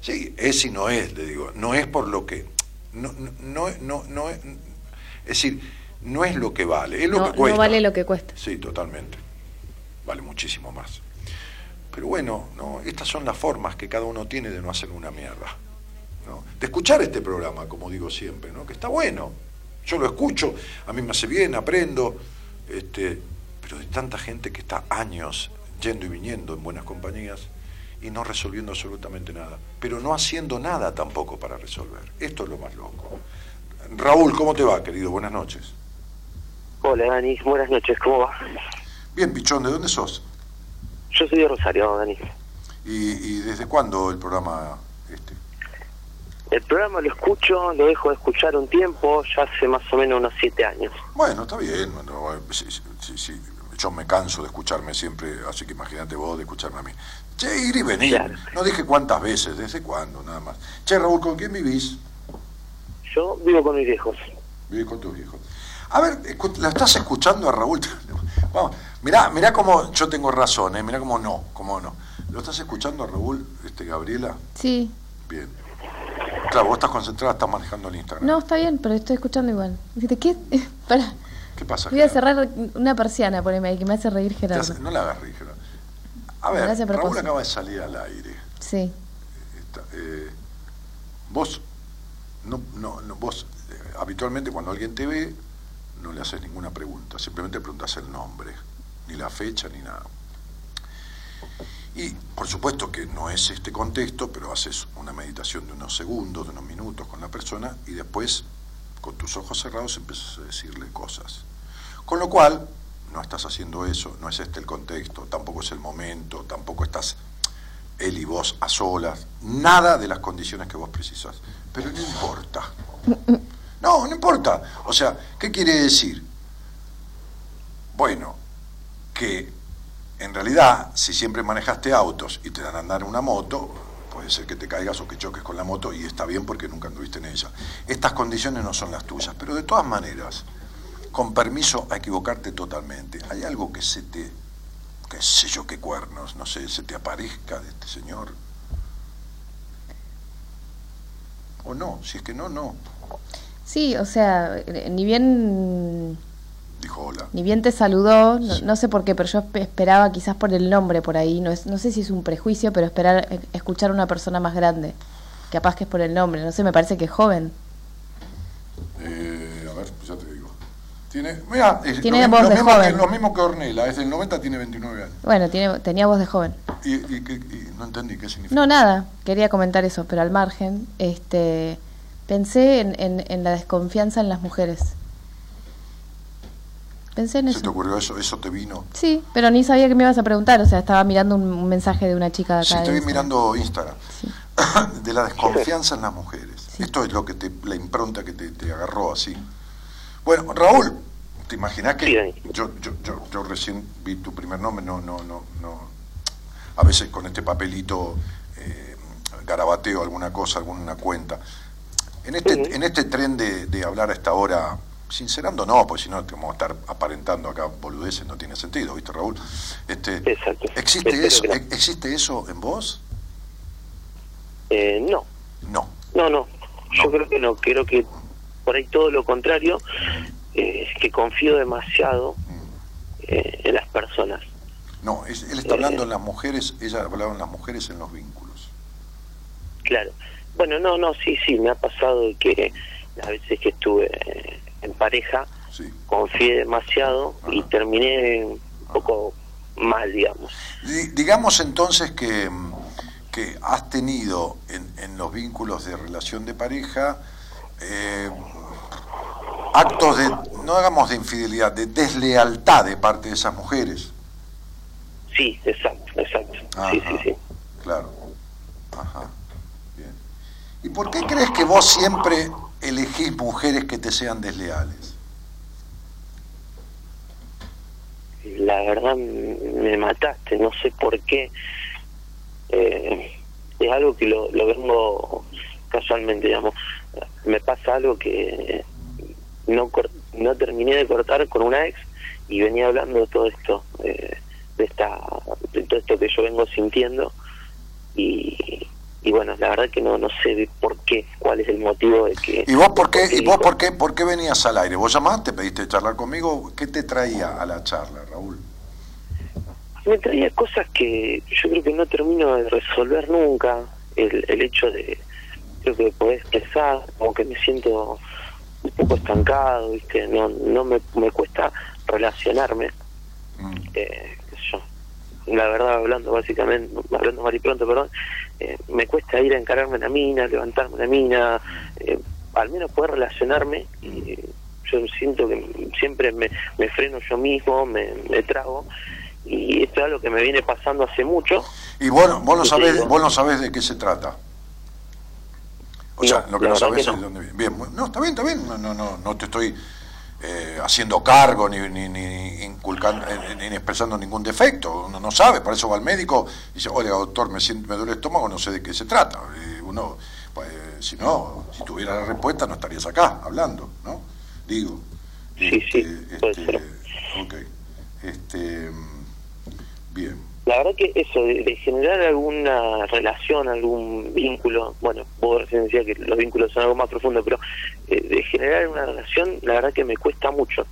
sí, es y no es, le digo, no es por lo que, no, no, no, no es, decir, no es lo que vale, es lo No, que no cuesta. vale lo que cuesta. Sí, totalmente. Vale muchísimo más. Pero bueno, no, estas son las formas que cada uno tiene de no hacer una mierda. ¿no? De escuchar este programa, como digo siempre, ¿no? que está bueno. Yo lo escucho, a mí me hace bien, aprendo, este, pero de tanta gente que está años yendo y viniendo en buenas compañías y no resolviendo absolutamente nada, pero no haciendo nada tampoco para resolver. Esto es lo más loco. Raúl, ¿cómo te va, querido? Buenas noches. Hola Dani, buenas noches, ¿cómo va? Bien, Pichón, ¿de dónde sos? Yo soy de Rosario, Dani. ¿Y, y desde cuándo el programa este? El programa lo escucho, lo dejo de escuchar un tiempo, ya hace más o menos unos siete años. Bueno, está bien. bueno, eh, sí, sí, sí, sí, Yo me canso de escucharme siempre, así que imagínate vos de escucharme a mí. Che, ir y venir. Claro. No dije cuántas veces, desde cuándo, nada más. Che, Raúl, ¿con quién vivís? Yo vivo con mis viejos. Vivís con tus hijos. A ver, ¿la estás escuchando a Raúl? Vamos, mirá, mirá cómo yo tengo razón, ¿eh? mirá cómo no, cómo no. ¿Lo estás escuchando a Raúl, este, Gabriela? Sí. Bien. Claro, vos estás concentrada, estás manejando el Instagram. No, está bien, pero estoy escuchando igual. Dijiste, ¿qué? Pará. ¿Qué pasa? Voy a Gerardo? cerrar una persiana, poneme ahí, que me hace reír Gerardo. hace- no la hagas rígida. A Me ver, a Raúl acaba de salir al aire. Sí. Está, eh, vos, no, no, no, vos eh, habitualmente cuando alguien te ve, no le haces ninguna pregunta, simplemente preguntas el nombre, ni la fecha, ni nada. Y por supuesto que no es este contexto, pero haces una meditación de unos segundos, de unos minutos con la persona y después con tus ojos cerrados empiezas a decirle cosas. Con lo cual, no estás haciendo eso, no es este el contexto, tampoco es el momento, tampoco estás él y vos a solas, nada de las condiciones que vos precisas. Pero no importa. No, no importa. O sea, ¿qué quiere decir? Bueno, que en realidad, si siempre manejaste autos y te dan a andar una moto, puede ser que te caigas o que choques con la moto y está bien porque nunca anduviste en ella. Estas condiciones no son las tuyas, pero de todas maneras, con permiso a equivocarte totalmente, hay algo que se te qué sé yo qué cuernos, no sé, se te aparezca de este señor. O no, si es que no, no. Sí, o sea, eh, ni bien Dijo hola. ni bien te saludó, no, no sé por qué, pero yo espe- esperaba quizás por el nombre por ahí, no, es, no sé si es un prejuicio, pero esperar eh, escuchar a una persona más grande. Capaz que es por el nombre, no sé, me parece que es joven. Eh, a ver, ya te digo. Tiene, mira, es Tiene lo, voz lo de mismo joven. Que, lo mismo que Ornella, es del 90, tiene 29 años. Bueno, tiene, tenía voz de joven. Y, y que- y no entendí qué significa. No, nada, quería comentar eso, pero al margen, este, pensé en, en, en la desconfianza en las mujeres. Pensé en ¿Se eso. te ocurrió eso? ¿Eso te vino? Sí, pero ni sabía que me ibas a preguntar, o sea, estaba mirando un, un mensaje de una chica de acá. Sí, estoy mirando Instagram. De la desconfianza en las mujeres. Esto es lo que te, la impronta que te, te agarró así. Bueno, Raúl, ¿te imaginas que yo, yo, yo, yo recién vi tu primer nombre, no, no, no, no. A veces con este papelito eh, garabateo alguna cosa, alguna cuenta. En este, en este tren de, de hablar a esta hora, sincerando no, pues si no vamos a estar aparentando acá boludeces, no tiene sentido, ¿viste, Raúl? Este, ¿existe, Espero eso, no. ¿Existe eso en vos? Eh, no. No. No, no. Yo creo que no. Creo que por ahí todo lo contrario, eh, es que confío demasiado eh, en las personas. No, es- él está hablando en las mujeres, ella hablaba en las mujeres en los vínculos. Claro. Bueno, no, no, sí, sí, me ha pasado que las veces que estuve eh, en pareja, confié demasiado y terminé un poco mal, digamos. Di- digamos entonces que, mm, que has tenido en, en los vínculos de relación de pareja eh, actos de, no hagamos de infidelidad, de deslealtad de parte de esas mujeres. Sí, exacto, exacto. Sí, sí, sí. Claro. Ajá. Bien. ¿Y por qué crees que vos siempre elegís mujeres que te sean desleales? La verdad me mataste, no sé por qué. Eh, es algo que lo, lo vengo casualmente, digamos. Me pasa algo que no no terminé de cortar con una ex y venía hablando de todo esto, eh, de esta de todo esto que yo vengo sintiendo y, y bueno, la verdad que no no sé de por qué, cuál es el motivo de que ¿Y vos por qué, y vos por qué, por qué venías al aire? ¿Vos llamaste, pediste charlar conmigo? ¿Qué te traía a la charla, Raúl? me traía cosas que yo creo que no termino de resolver nunca el, el hecho de creo que poder expresar como que me siento un poco estancado viste no no me, me cuesta relacionarme eh, qué sé yo. La verdad hablando básicamente hablando mal y pronto perdón eh, me cuesta ir a encararme una mina levantarme una mina eh, al menos poder relacionarme y yo siento que siempre me, me freno yo mismo me, me trago y esto es algo que me viene pasando hace mucho. Y vos, vos, no sabés, vos no sabés de qué se trata. O sea, lo que no sabés que es no. de dónde viene. Bien, no, está bien, está bien. No, no, no, no te estoy eh, haciendo cargo ni, ni, ni inculcando, eh, ni expresando ningún defecto. Uno no sabe, por eso va al médico y dice, oiga, doctor, me, siento, me duele el estómago, no sé de qué se trata. Eh, uno, pues, si no, si tuviera la respuesta no estarías acá hablando, ¿no? Digo. Sí, sí, puede Este, ok. Este, mm, bien. La verdad que eso de, de generar alguna relación algún vínculo bueno vos recién decías que los vínculos son algo más profundo pero eh, de generar una relación la verdad que me cuesta mucho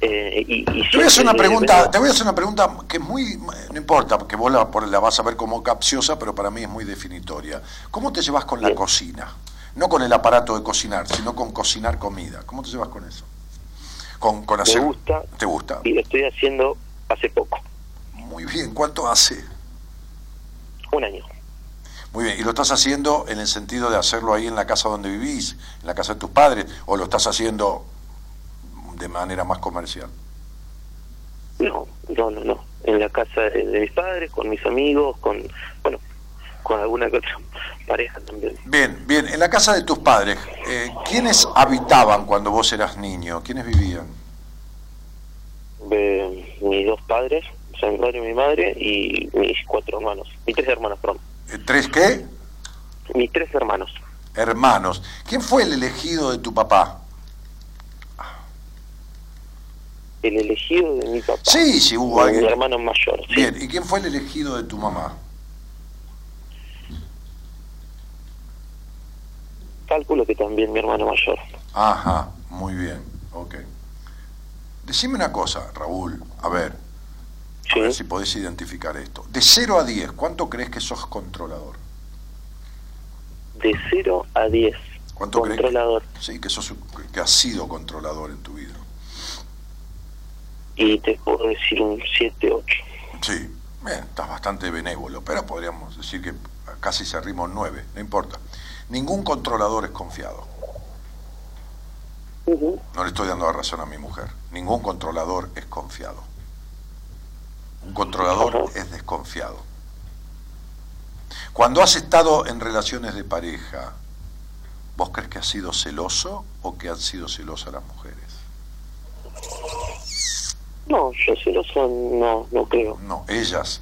Eh, y, y Mm. Te voy a hacer una pregunta, te voy a hacer una pregunta que es muy, no importa, porque vos la, por- la vas a ver como capciosa, pero para mí es muy definitoria. ¿Cómo te llevas con la cocina? No con el aparato de cocinar, sino con cocinar comida. ¿Cómo te llevas con eso? Con, con hacer. me gusta ¿Te gusta? y lo estoy haciendo hace poco Muy bien. ¿Cuánto hace? un año Muy bien. ¿Y lo estás haciendo en el sentido de hacerlo ahí en la casa donde vivís, en la casa de tus padres, o lo estás haciendo de manera más comercial? no no no no en la casa de, de mis padres con mis amigos con bueno con alguna que otra pareja también Bien, bien. En la casa de tus padres, eh, ¿quiénes habitaban cuando vos eras niño? ¿Quiénes vivían? de mis dos padres, o sea, mi padre mi madre, y mis cuatro hermanos, mis tres hermanos, perdón. ¿Tres qué? Mis tres hermanos. Hermanos. ¿Quién fue el elegido de tu papá? el elegido de mi papá. Sí, sí hubo alguien. Mi hermano mayor. sí. Bien, ¿y quién fue el elegido de tu mamá? Cálculo que también mi hermano mayor. Ajá, muy bien, ok. Decime una cosa, Raúl, a ver, a Sí. ver si podés identificar esto. De 0 a 10, ¿cuánto crees que sos controlador? De 0 a 10. ¿Cuánto crees que- Controlador. Sí, que sos que has sido controlador en tu vida. Y te puedo decir un 7, 8. Sí, bien, estás bastante benévolo, pero podríamos decir que casi cerrimos 9, no importa. Ningún controlador es confiado. No le estoy dando la razón a mi mujer. Ningún controlador es confiado. Un controlador es desconfiado. Cuando has estado en relaciones de pareja, ¿vos crees que has sido celoso o que han sido celosas las mujeres? No, yo celoso no, no creo. No, ellas.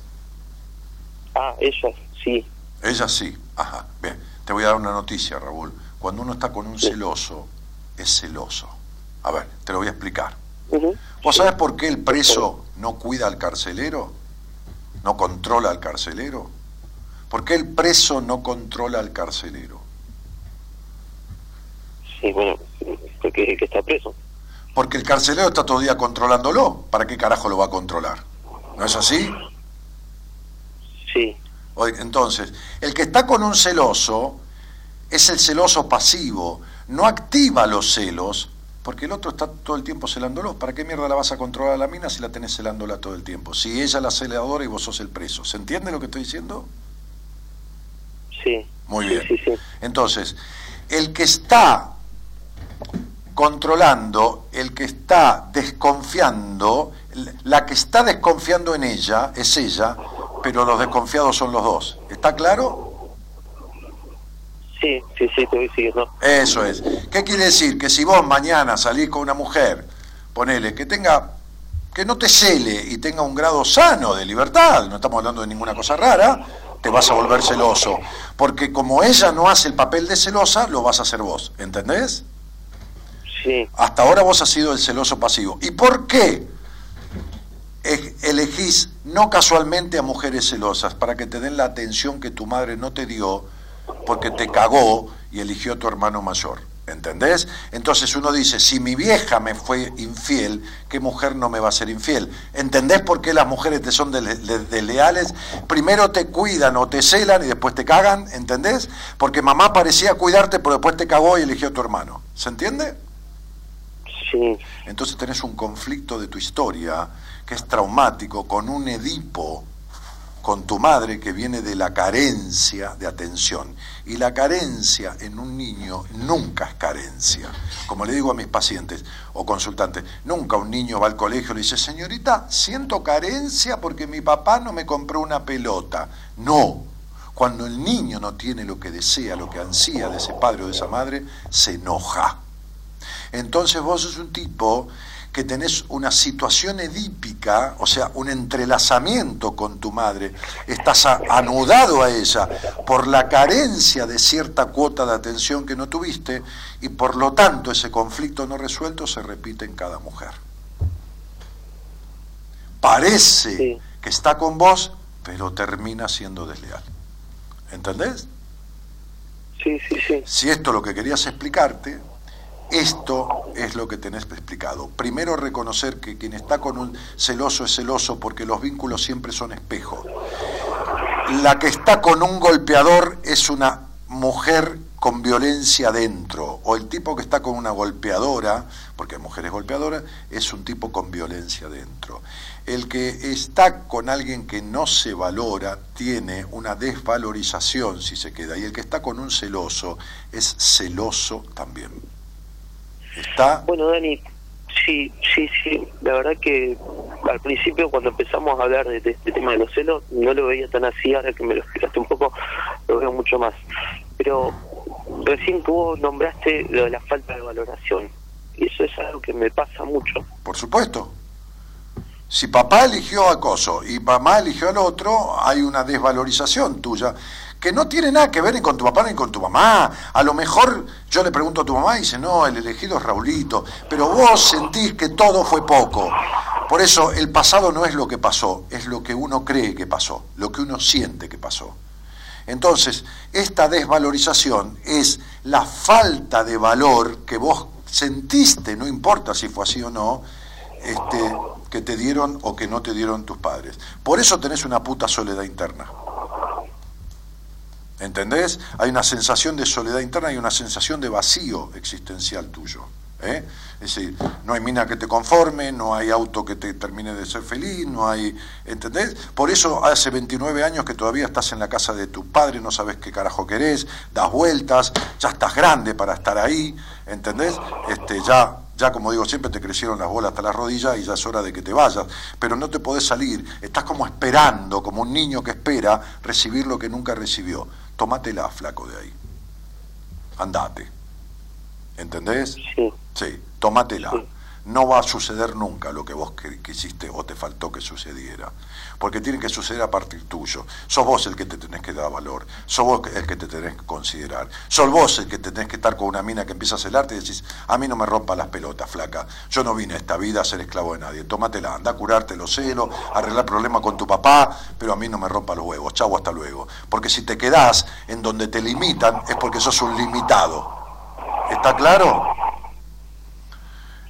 Ah, ellas sí. Ellas sí. Ajá. Bien, te voy a dar una noticia, Raúl. Cuando uno está con un celoso, es celoso. A ver, te lo voy a explicar. Ujú. ¿Vos sabés por qué el preso no cuida al carcelero? ¿No controla al carcelero? ¿Por qué el preso no controla al carcelero? Sí, bueno, porque que está preso. Porque el carcelero está todo el día controlándolo. ¿Para qué carajo lo va a controlar? ¿No es así? Sí, Entonces, el que está con un celoso es el celoso pasivo, no activa los celos, porque el otro está todo el tiempo celándolo. ¿Para qué mierda la vas a controlar a la mina si la tenés celándola todo el tiempo? Si ella es la celadora y vos sos el preso. ¿Se entiende lo que estoy diciendo? sí. Muy Sí, bien. Sí, sí. Entonces, el que está controlando, el que está desconfiando, la que está desconfiando en ella es ella, pero los desconfiados son los dos. ¿Está claro? Sí, sí, sí, te voy siguiendo. Eso es. ¿Qué quiere decir? Que si vos mañana salís con una mujer, ponele, que tenga, que no te cele y tenga un grado sano de libertad, no estamos hablando de ninguna cosa rara, te vas a volver celoso. Porque como ella no hace el papel de celosa, lo vas a hacer vos. ¿Entendés? Sí, Hasta ahora vos has sido el celoso pasivo. ¿Y por qué elegís no casualmente a mujeres celosas? Para que te den la atención que tu madre no te dio porque te cagó y eligió a tu hermano mayor. ¿Entendés? Entonces uno dice, si mi vieja me fue infiel, ¿qué mujer no me va a ser infiel? ¿Entendés por qué las mujeres te son dele- de- desleales? Primero te cuidan o te celan y después te cagan, ¿entendés? Porque mamá parecía cuidarte, pero después te cagó y eligió a tu hermano. ¿Se entiende? sí, Entonces tenés un conflicto de tu historia que es traumático con un Edipo, con tu madre que viene de la carencia de atención. Y la carencia en un niño nunca es carencia. Como le digo a mis pacientes o consultantes, nunca un niño va al colegio y le dice, señorita, siento carencia porque mi papá no me compró una pelota. No. Cuando el niño no tiene lo que desea, lo que ansía de ese padre o de esa madre, se enoja. Entonces vos sos un tipo que tenés una situación edípica, o sea, un entrelazamiento con tu madre, estás a- anudado a ella por la carencia de cierta cuota de atención que no tuviste y por lo tanto ese conflicto no resuelto se repite en cada mujer. Parece Sí. que está con vos, pero termina siendo desleal. ¿Entendés? sí, sí, sí. Si esto es lo que querías explicarte, esto es lo que tenés explicado. Primero reconocer que quien está con un celoso es celoso porque los vínculos siempre son espejo. La que está con un golpeador es una mujer con violencia dentro, o el tipo que está con una golpeadora, porque hay mujeres golpeadoras, es un tipo con violencia dentro. El que está con alguien que no se valora tiene una desvalorización si se queda, y el que está con un celoso es celoso también. Está Bueno, Dani, sí, sí, sí. La verdad que al principio cuando empezamos a hablar de, de este tema de los celos, no lo veía tan así. Ahora que me lo explicaste un poco, lo veo mucho más. Pero recién que vos nombraste lo de la falta de valoración. Y eso es algo que me pasa mucho. Por supuesto. Si papá eligió a Coso y mamá eligió al otro, hay una desvalorización tuya que no tiene nada que ver ni con tu papá ni con tu mamá. A lo mejor yo le pregunto a tu mamá y dice, no, el elegido es Raulito, pero vos sentís que todo fue poco. Por eso el pasado no es lo que pasó, es lo que uno cree que pasó, lo que uno siente que pasó. Entonces, esta desvalorización es la falta de valor que vos sentiste, no importa si fue así o no, este, que te dieron o que no te dieron tus padres. Por eso tenés una puta soledad interna. ¿Entendés? Hay una sensación de soledad interna y una sensación de vacío existencial tuyo. ¿eh? Es decir, no hay mina que te conforme, no hay auto que te termine de ser feliz, no hay... ¿Entendés? Por eso hace 29 años que todavía estás en la casa de tu padre, no sabes qué carajo querés, das vueltas, ya estás grande para estar ahí, ¿entendés? Este, ya, ya como digo siempre, te crecieron las bolas hasta las rodillas y ya es hora de que te vayas, pero no te podés salir, estás como esperando, como un niño que espera recibir lo que nunca recibió. Tómatela, flaco, de ahí. Andate. ¿Entendés? Sí. Sí, tómatela. No va a suceder nunca lo que vos quisiste o te faltó que sucediera. Porque tiene que suceder a partir tuyo. Sos vos el que te tenés que dar valor. Sos vos el que te tenés que considerar. Sos vos el que tenés que estar con una mina que empieza a celarte y decís, a mí no me rompa las pelotas, flaca. Yo no vine a esta vida a ser esclavo de nadie. Tómatela, anda a curarte los celos, arreglar problemas con tu papá, pero a mí no me rompa los huevos. Chau, hasta luego. Porque si te quedás en donde te limitan es porque sos un limitado. ¿Está claro?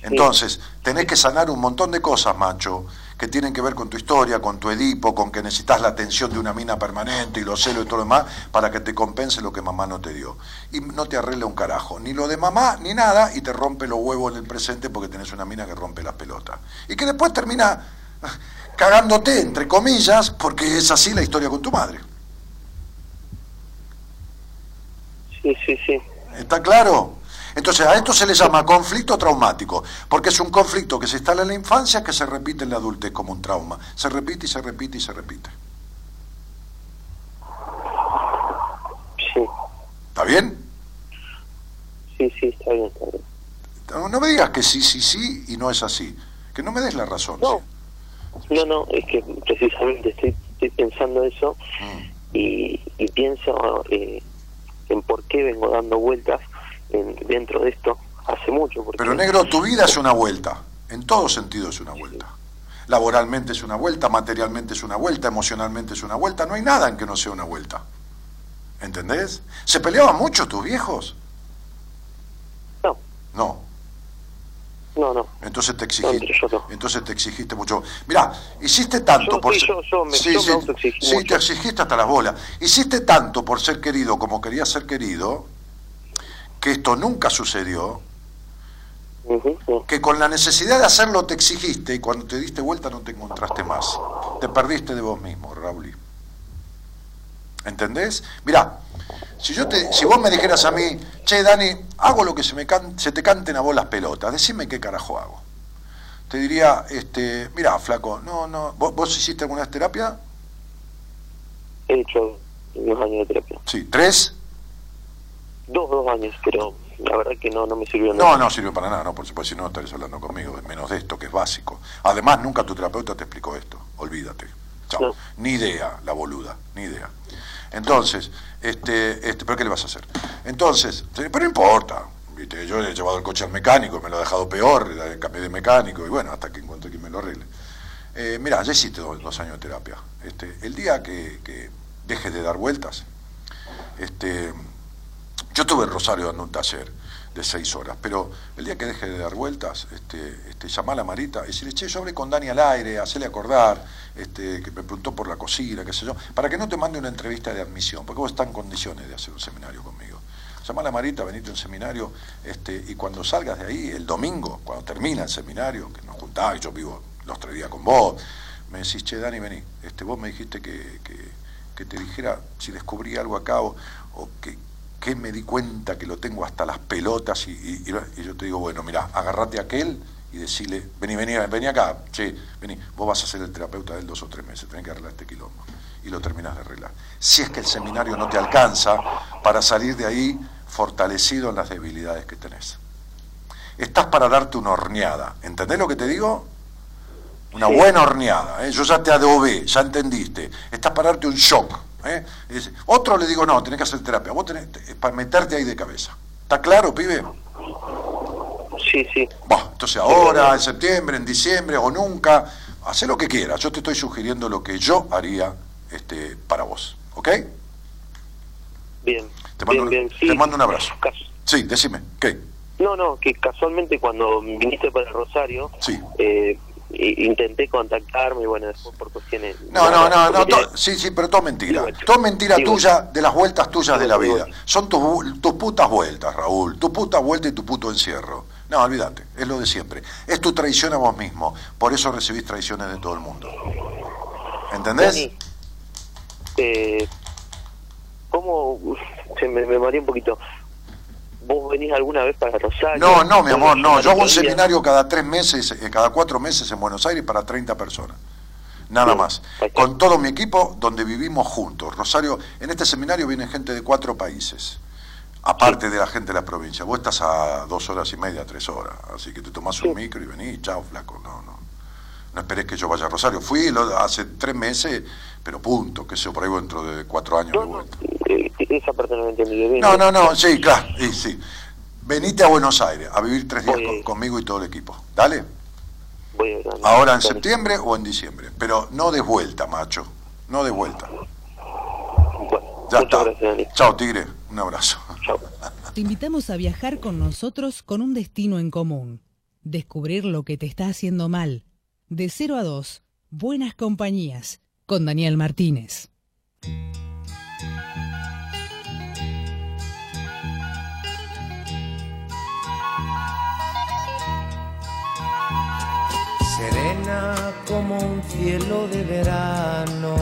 Entonces, tenés que sanar un montón de cosas, macho, que tienen que ver con tu historia, con tu Edipo, con que necesitas la atención de una mina permanente y los celos y todo lo demás, para que te compense lo que mamá no te dio. Y no te arregla un carajo, ni lo de mamá, ni nada, y te rompe los huevos en el presente porque tenés una mina que rompe las pelotas. Y que después termina cagándote, entre comillas, porque es así la historia con tu madre. Sí, sí, sí. ¿Está claro? Entonces a esto se le llama conflicto traumático, porque es un conflicto que se instala en la infancia que se repite en la adultez como un trauma. Se repite y se repite y se repite. Sí, ¿Está bien? sí, sí, está bien, está bien. No, no me digas que sí, sí, sí y no es así. Que no me des la razón. No. ¿sí? No, no, es que precisamente estoy, estoy pensando eso Mm. y, y pienso eh, en por qué vengo dando vueltas en- dentro de esto hace mucho. Porque, Pero negro, tu vida es una vuelta. En todo sentido es una vuelta. Laboralmente es una vuelta, materialmente es una vuelta, emocionalmente es una vuelta. No hay nada en que no sea una vuelta. ¿Entendés? ¿Se peleaban mucho tus viejos? No, No. no, no. Entonces te exigiste, entre yo no. entonces te exigiste mucho. Mirá, hiciste tanto Yo por sí, ser- yo- me- sí, me sí, sí, mucho. te exigiste hasta las bolas. Hiciste tanto por ser querido como querías ser querido, que esto nunca sucedió, que con la necesidad de hacerlo te exigiste y cuando te diste vuelta no te encontraste más. Te perdiste de vos mismo, Raúl. ¿Entendés? Mirá, si, yo te, si vos me dijeras a mí, che, Dani, hago lo que se, me can- se te canten a vos las pelotas, decime qué carajo hago. Te diría, este, mirá, flaco, no, no, ¿vos, vos hiciste alguna vez terapia? He hecho unos años de terapia. Sí, tres. Dos, dos años, pero la verdad que no, no me sirvió No, nada. no sirve para nada, no, por supuesto, si no estarías hablando conmigo, menos de esto, que es básico. Además, nunca tu terapeuta te explicó esto, olvídate. Chao. No. Ni idea, la boluda, ni idea. Entonces, este, este, ¿pero qué le vas a hacer? Entonces, pero no importa. ¿viste? Yo he llevado el coche al mecánico, me lo ha dejado peor, le cambié de mecánico, y bueno, hasta que encontré quien me lo arregle. Eh, mira, ya hiciste dos, dos años de terapia. Este, el día que, que dejes de dar vueltas, este, yo estuve en Rosario dando un taller de seis horas, pero el día que deje de dar vueltas, este, este, llamá a la Marita y decirle, che, yo hablé con Dani al aire, hacele acordar, este, que me preguntó por la cocina, qué sé yo, para que no te mande una entrevista de admisión, porque vos estás en condiciones de hacer un seminario conmigo. Llamá a la Marita, venite a un seminario, este, y cuando salgas de ahí, el domingo, cuando termina el seminario, que nos juntás, yo vivo los tres días con vos, me decís, che, Dani, vení, este, vos me dijiste que, que, que te dijera si descubrí algo acá o, o que, que me di cuenta que lo tengo hasta las pelotas y, y- y- y yo te digo, bueno, mira, agarrate a aquel y decirle, vení, vení, vení acá, che, vení, vos vas a ser el terapeuta de él dos o tres meses, tenés que arreglar este quilombo. Y lo terminás de arreglar. Si es que el seminario no te alcanza para salir de ahí fortalecido en las debilidades que tenés. Estás para darte una horneada. ¿Entendés lo que te digo? Una Sí. buena horneada, ¿eh? yo ya te adobé, ya entendiste. Estás para darte un shock. ¿Eh? Es- otro le digo, no, tenés que hacer terapia. Vos tenés para meterte ahí de cabeza. ¿Está claro, pibe? Sí, sí. Entonces ahora, en septiembre, en diciembre o nunca, haz lo que quieras. Yo te estoy sugiriendo lo que yo haría este, para vos. ¿Ok? Bien. Te mando, bien, un- bien, sí. te mando un abrazo. Sí, decime. ¿Qué? No, no, que casualmente cuando viniste para Rosario, Sí. eh, intenté contactarme y bueno, después por cuestiones... No, no, no, no, to- sí, sí, pero todo mentira. Digo, Todo mentira tuya de las vueltas tuyas de la vida. Son tus, tus putas vueltas, Raúl. Tu puta vuelta y tu puto encierro. No, olvídate, es lo de siempre. Es tu traición a vos mismo. Por eso recibís traiciones de todo el mundo. ¿Entendés? Dani, eh, ¿Cómo? uf, Se me, me mareé un poquito. ¿Vos venís alguna vez para Rosario? No, no, mi ¿Vos amor, no. Yo hago un seminario cada tres meses, eh, cada cuatro meses en Buenos Aires para 30 personas. Nada más. Con todo mi equipo, donde vivimos juntos. Rosario, en este seminario viene gente de cuatro países. Aparte de la gente de la provincia. Vos estás a dos horas y media, tres horas. Así que te tomás un micro y venís, chao, flaco. No, no. No esperes que yo vaya a Rosario. Fui lo- hace tres meses, pero punto, que sé yo, por ahí dentro de cuatro años No, de no, vuelta. eh, esa parte no entendí bien. No, no, no, sí, claro, sí, sí. Venite a Buenos Aires a vivir tres días con- conmigo y todo el equipo. Dale. Voy a ir, Dani. Ahora en septiembre o en diciembre. Pero no de vuelta, macho. No de vuelta. Bueno, Ya está. Chao, tigre. Un abrazo. Chao. Te invitamos a viajar con nosotros con un destino en común. Descubrir lo que te está haciendo mal. De 0 a 2, Buenas Compañías, con Daniel Martínez. serena como un cielo de verano,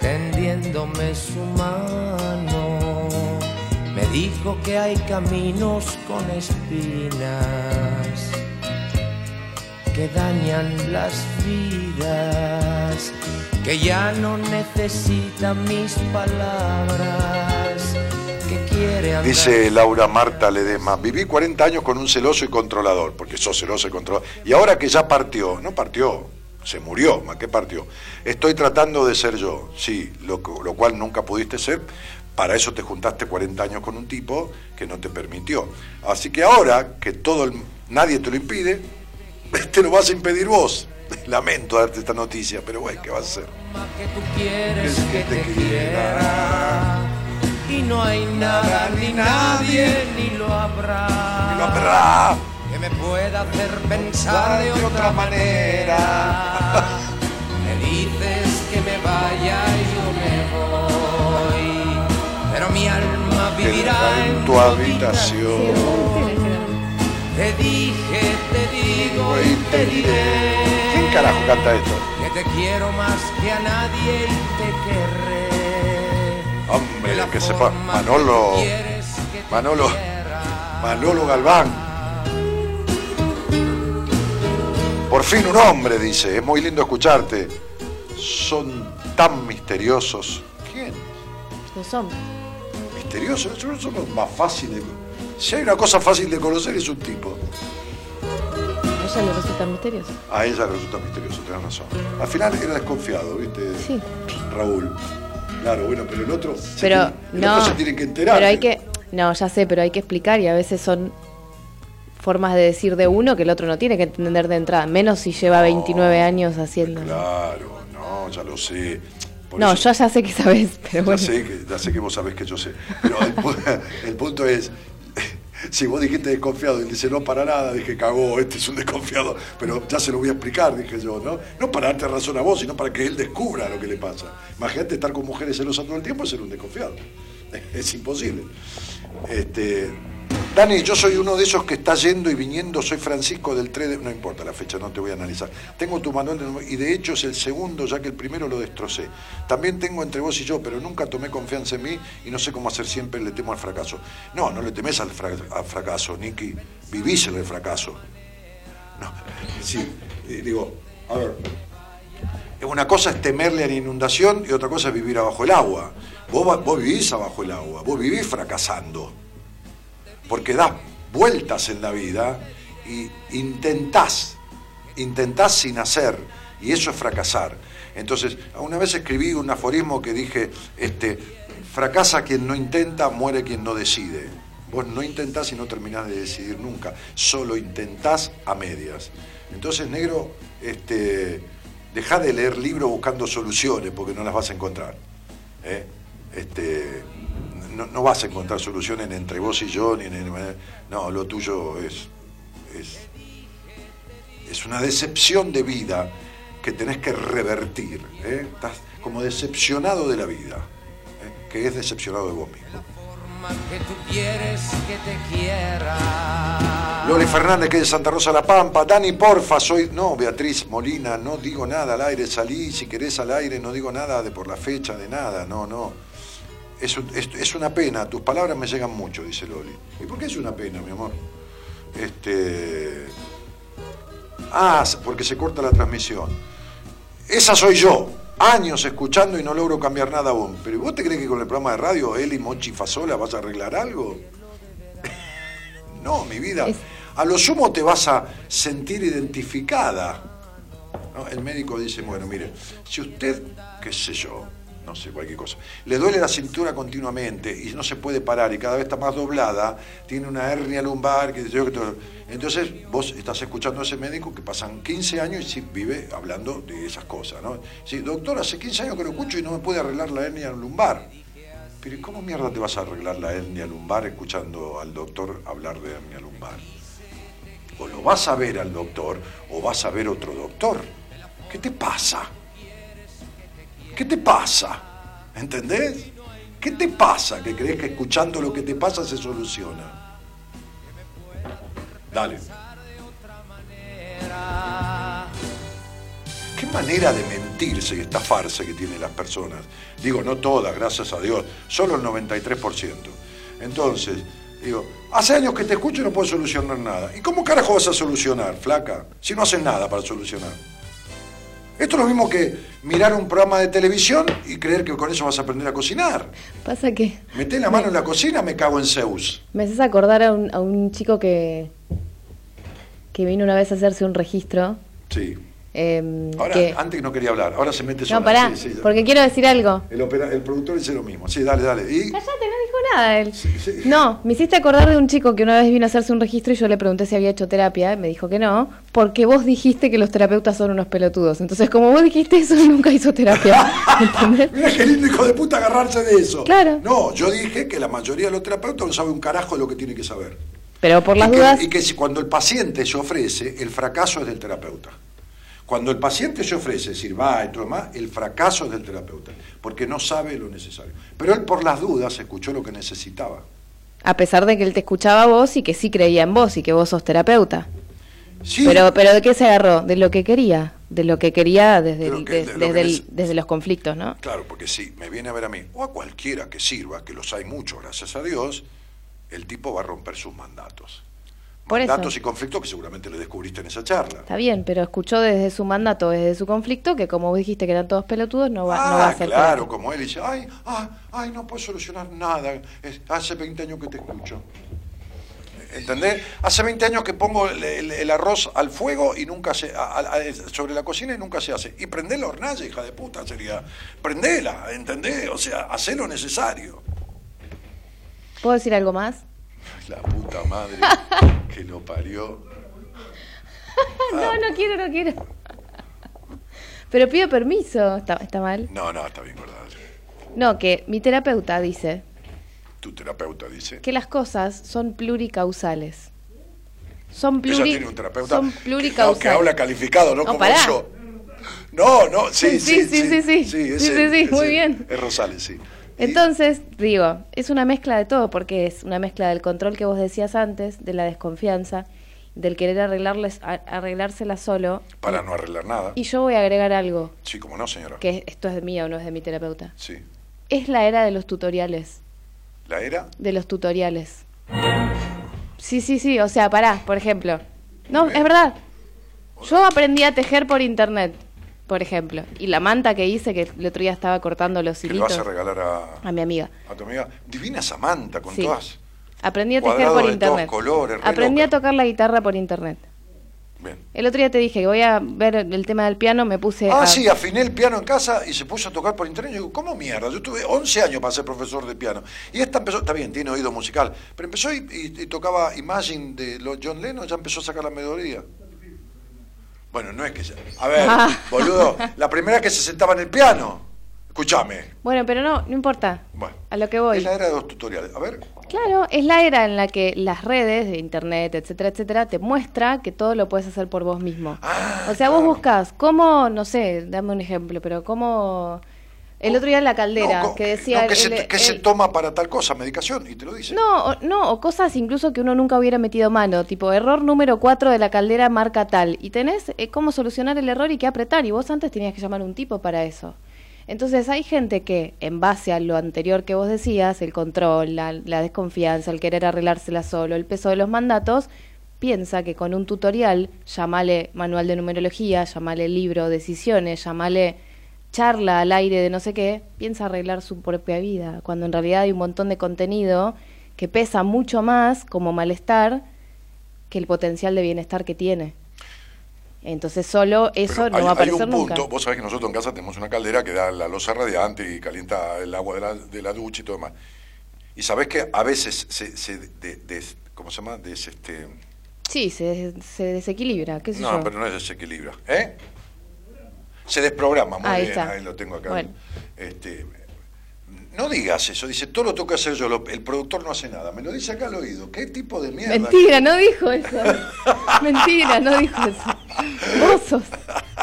tendiéndome su mano. Me dijo que hay caminos con espinas que dañan las vidas, que ya no necesita mis palabras, que Dice Laura Marta Ledesma, viví 40 años con un celoso y controlador, porque sos celoso y controlador. Y ahora que ya partió, no partió, se murió, ¿más qué partió? Estoy tratando de ser yo, sí, lo, lo cual nunca pudiste ser. Para eso te juntaste 40 años con un tipo que no te permitió. Así que ahora que todo el- nadie te lo impide, te lo vas a impedir vos. Lamento darte esta noticia, pero bueno, ¿qué vas a hacer? que tú quieres Es que que te te quiera. Y no hay nada ni nadie ni lo habrá. Y lo habrá. Que me pueda hacer pensar de otra manera. Me dices que me vaya y yo me voy. Pero mi alma vivirá en tu habitación. Te dije, te digo y te diré. ¿Quién carajo canta esto? Que te quiero más que a nadie y te querré. Hombre, la que sepa, Manolo, que que Manolo, quiera. Manolo Galván. Por fin un hombre, dice, es muy lindo escucharte. Son tan misteriosos. ¿Quién? Los hombres. Misteriosos, Esos son los más fáciles. Si hay una cosa fácil de conocer es un tipo. A ella le resulta misterioso. A ella le resulta misterioso, tenés razón. Al final era desconfiado, ¿viste? Sí. Raúl. Claro, bueno, pero el otro, se Pero el no. otro se tiene que enterar. Pero hay que. No, ya sé, pero hay que explicar y a veces son formas de decir de uno que el otro no tiene que entender de entrada. Menos si lleva 29 años haciendo. Claro, no, ya lo sé. Por No, eso- yo ya sé que sabes, pero Ya bueno. sé, que, ya sé que vos sabés que yo sé. Pero el punto es, si vos dijiste desconfiado él dice no para nada, dije cagó, este es un desconfiado, pero ya se lo voy a explicar, dije yo, ¿no? No para darte razón a vos, sino para que él descubra lo que le pasa. Imagínate estar con mujeres celosas todo el tiempo y ser un desconfiado. Es imposible. Este, Dani, yo soy uno de esos que está yendo y viniendo, soy Francisco del 3 de... No importa la fecha, no te voy a analizar. Tengo tu manual de y de hecho es el segundo, ya que el primero lo destrocé. También tengo entre vos y yo, pero nunca tomé confianza en mí y no sé cómo hacer siempre, le temo al fracaso. No, no le temes al, fra- al fracaso, Nicky. Vivís el fracaso. No, sí, eh, digo, a ver, una cosa es temerle a la inundación y otra cosa es vivir abajo el agua. Vos, vos vivís abajo el agua, vos vivís fracasando. Porque das vueltas en la vida y intentás intentás sin hacer, y eso es fracasar. Entonces, una vez escribí un aforismo que dije, este, fracasa quien no intenta, muere quien no decide. Vos no intentás y no terminás de decidir nunca, solo intentás a medias. Entonces, negro, este, deja de leer libros buscando soluciones porque no las vas a encontrar. ¿eh? Este, no, no vas a encontrar soluciones entre vos y yo, ni en- no, lo tuyo es, es, es una decepción de vida que tenés que revertir. ¿eh? Estás como decepcionado de la vida, ¿eh? que es decepcionado de vos mismo. forma que tú quieres que te quiera. Loli Fernández, que es de Santa Rosa La Pampa. Dani, porfa, soy. No, Beatriz Molina, no digo nada al aire. Salí, si querés al aire, no digo nada de por la fecha, de nada, no, no. Es, es- es una pena, tus palabras me llegan mucho, dice Loli. ¿Y por qué es una pena, mi amor? Este. Ah, porque se corta la transmisión. Esa soy yo. Años escuchando y no logro cambiar nada aún. Pero ¿vos te crees que con el programa de radio Eli Mochi Fasola vas a arreglar algo? No, mi vida. A lo sumo te vas a sentir identificada. ¿no? El médico dice, bueno, mire, si usted, qué sé yo, no sé, cualquier cosa, le duele la cintura continuamente y no se puede parar y cada vez está más doblada, tiene una hernia lumbar, que yo. Entonces vos estás escuchando a ese médico que pasan 15 años y vive hablando de esas cosas, ¿no? Sí, doctor, hace 15 años que lo escucho y no me puede arreglar la hernia lumbar. Pero ¿y cómo mierda te vas a arreglar la hernia lumbar escuchando al doctor hablar de hernia lumbar? O lo vas a ver al doctor o vas a ver otro doctor. ¿Qué te pasa? ¿Qué te pasa? ¿Entendés? ¿Qué te pasa que crees que escuchando lo que te pasa se soluciona? Dale. Qué manera de mentirse y estafarse que tienen las personas. Digo, no todas, gracias a Dios, solo el 93%. Entonces, digo, hace años que te escucho y no puedo solucionar nada. ¿Y cómo carajo vas a solucionar, flaca? Si no haces nada para solucionar. Esto es lo mismo que mirar un programa de televisión y creer que con eso vas a aprender a cocinar. Pasa que Meté la mano en la cocina, me cago en Zeus. me haces acordar a un, a un chico que, que vino una vez a hacerse un registro. Sí. Em, Ahora, que- antes no quería hablar, ahora se mete sola. No, pará, Sí, sí, ya. porque quiero decir algo. el, opera- el productor dice lo mismo. Sí, dale, dale. Y Cállate, no dijo nada él. Sí. No, me hiciste acordar de un chico que una vez vino a hacerse un registro y yo le pregunté si había hecho terapia, y me dijo que no, porque vos dijiste que los terapeutas son unos pelotudos. Entonces, como vos dijiste eso, nunca hizo terapia. ¿Entendés? Mira qué lindo hijo de puta agarrarse de eso. Claro. No, yo dije que la mayoría de los terapeutas no sabe un carajo de lo que tiene que saber. Pero por las y que, dudas, y que si cuando el paciente se ofrece, el fracaso es del terapeuta. Cuando el paciente se ofrece, es decir, va y todo demás, el fracaso es del terapeuta, porque no sabe lo necesario. Pero él por las dudas escuchó lo que necesitaba. a pesar de que él te escuchaba a vos y que sí creía en vos y que vos sos terapeuta. Sí, Pero, pero ¿de qué se agarró? De lo que quería. De lo que quería desde, De lo el- que- de- de lo desde, que el- neces- desde los conflictos, ¿no? Claro, porque si me viene a ver a mí, o a cualquiera que sirva, que los hay muchos, gracias a Dios, el tipo va a romper sus mandatos. Por eso. mandatos y conflictos que seguramente le descubriste en esa charla. Está bien, pero escuchó desde su mandato, desde su conflicto, que como vos dijiste que eran todos pelotudos, no va, no va Ah, a ser claro, como él dice, ay, ay, ay, no puedo solucionar nada, es- hace 20 años que te escucho. ¿Entendés? Hace 20 años que pongo el, el- el arroz al fuego y nunca se, a- sobre la cocina y nunca se hace. Y prendé la hornalla, hija de puta, sería, prendela, ¿entendés? O sea, hacé lo necesario. ¿Puedo decir algo más? La puta madre que lo parió. No, no quiero, no quiero. Pero pido permiso, está, está mal. No, no, está bien, ¿verdad? No, que mi terapeuta dice Tu terapeuta dice. que las cosas son pluricausales. Son, Ella pluri, tiene un terapeuta son que, no, pluricausales. que habla calificado, no, No, como pará. yo. No, no, sí, sí, Sí, sí, sí, sí. Sí, ese- sí, sí, ese- muy bien. Es Rosales, sí. Entonces, digo, es una mezcla de todo, porque es una mezcla del control que vos decías antes, de la desconfianza, del querer arreglarles, arreglársela solo. para no arreglar nada. Y yo voy a agregar algo, Sí, como no, señora. que esto es de mío, no es de mi terapeuta. Sí. Es la era de los tutoriales. ¿La era? De los tutoriales. Sí, sí, sí, o sea, pará, por ejemplo. No, es verdad. Yo aprendí a tejer por internet, por ejemplo. Y la manta que hice, que el otro día estaba cortando los Que le vas hilitos a regalar a, a mi amiga. a tu amiga. Divina Samantha, con Sí. todas. Aprendí a tejer por internet. colores, Aprendí a tocar la guitarra por internet. Bien. El otro día te dije que voy a ver el tema del piano, me puse Ah, a- sí, afiné el piano en casa y se puso a tocar por internet. Yo digo, ¿cómo mierda? Yo tuve 11 años para ser profesor de piano. Y esta empezó, está bien, tiene oído musical, pero empezó y, y- y tocaba Imagine de los John Lennon, ya empezó a sacar la melodía. Bueno, no es que... se- A ver, Ah. boludo, la primera que se sentaba en el piano. Escúchame. Bueno, pero no, no importa. Bueno, A lo que voy. es la era de los tutoriales. A ver, Claro, es la era en la que las redes de internet, etcétera, etcétera, te muestra que todo lo puedes hacer por vos mismo. Ah, o sea, vos buscas cómo, no sé, dame un ejemplo, pero cómo el otro día en la caldera no, que decía no, ¿qué, el- se, qué el- se toma para tal cosa? Medicación, y te lo dice. No, o- no, o cosas incluso que uno nunca hubiera metido mano, tipo error número 4 de la caldera marca tal, y tenés eh, cómo solucionar el error y qué apretar, y vos antes tenías que llamar a un tipo para eso. Entonces hay gente que, en base a lo anterior que vos decías, el control, la, la desconfianza, el querer arreglársela solo, el peso de los mandatos, piensa que con un tutorial, llamale manual de numerología, llamale libro, decisiones, llamale charla al aire de no sé qué, piensa arreglar su propia vida, cuando en realidad hay un montón de contenido que pesa mucho más como malestar que el potencial de bienestar que tiene. Entonces solo eso Pero no hay, va a hay aparecer un nunca. punto, vos sabés que nosotros en casa tenemos una caldera que da la losa radiante y calienta el agua de la, de la ducha y todo demás. Y sabés que a veces se, se de- des- ¿cómo se llama? Des, este, Sí, se, se desequilibra, qué sé no, yo. pero no es desequilibra. ¿Eh? Se desprograma, muy Ahí bien, está. ahí lo tengo acá. Bueno. Este, no digas eso, dice, todo lo que hacer yo, lo- el productor no hace nada. Me lo dice acá al oído. ¿Qué tipo de mierda? Mentira, no dijo eso. Mentira, no dijo eso. Vos sos.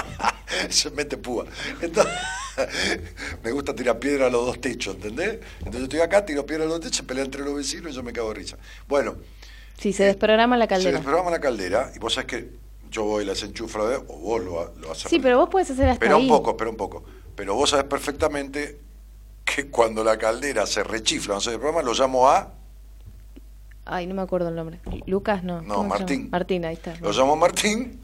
se mete púa. Entonces, me gusta tirar piedra a los dos techos, ¿entendés? Entonces estoy acá, tiro piedra a los techos, pelea entre los vecinos y yo me cago de risa. Bueno, Sí, se desprograma la se caldera. desprograma la caldera y vos sabés que yo voy y las enchufo, o vos lo, ha- lo haces. Sí, pero vos podés hacer hasta ahí. un poco, espera un poco. Pero vos sabés perfectamente que cuando la caldera se rechifla, no se desprograma, lo llamo a, Ay, no me acuerdo el nombre. Lucas, no. No, ¿Cómo se Martín. Martín, ahí está. lo llamo Martín,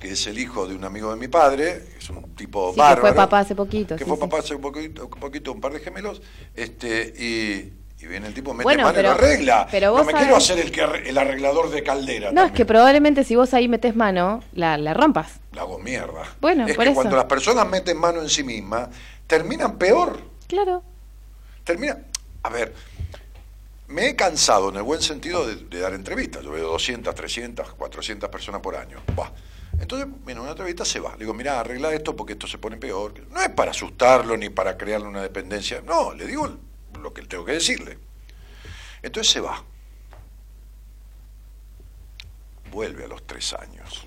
que es el hijo de un amigo de mi padre, es un tipo Sí, que fue papá hace poquito, Que sí, fue sí. papá hace un poquito, un poquito, un par de gemelos, este, y, y viene el tipo, mete Bueno, mano y pero- lo arregla. pero no me sabés- quiero hacer el, que, el arreglador de caldera. No, es que probablemente si vos ahí metés mano, la, la rompas. La hago mierda. Bueno, es por que eso. cuando las personas meten mano en sí mismas, terminan peor. Claro. Termina. A ver, me he cansado en el buen sentido de, de dar entrevistas. Yo veo 200, 300, 400 personas por año. Buah. Entonces, viene una entrevista, se va. Le digo, mira, arregla esto porque esto se pone peor. No es para asustarlo ni para crearle una dependencia. No, le digo lo que tengo que decirle. Entonces se va. Vuelve a los tres años.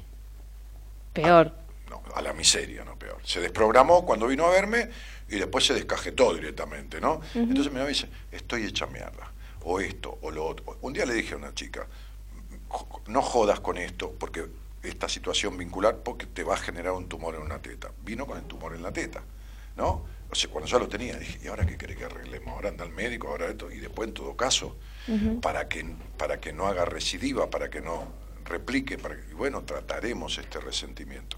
Peor. No, a la miseria, no peor. Se desprogramó cuando vino a verme y después se descajetó directamente, ¿no? Entonces me dice, estoy hecha mierda, o esto, o lo otro. Un día le dije a una chica, "Jo- no jodas con esto, porque esta situación vincular, porque te va a generar un tumor en una teta. Vino con el tumor en la teta, ¿no? O sea, cuando ya lo tenía, dije, ¿y ahora qué querés que arreglemos? Ahora anda al médico, ahora esto, y después en todo caso, para, que, para que no haga recidiva, para que no replique, para que, y bueno, trataremos este resentimiento.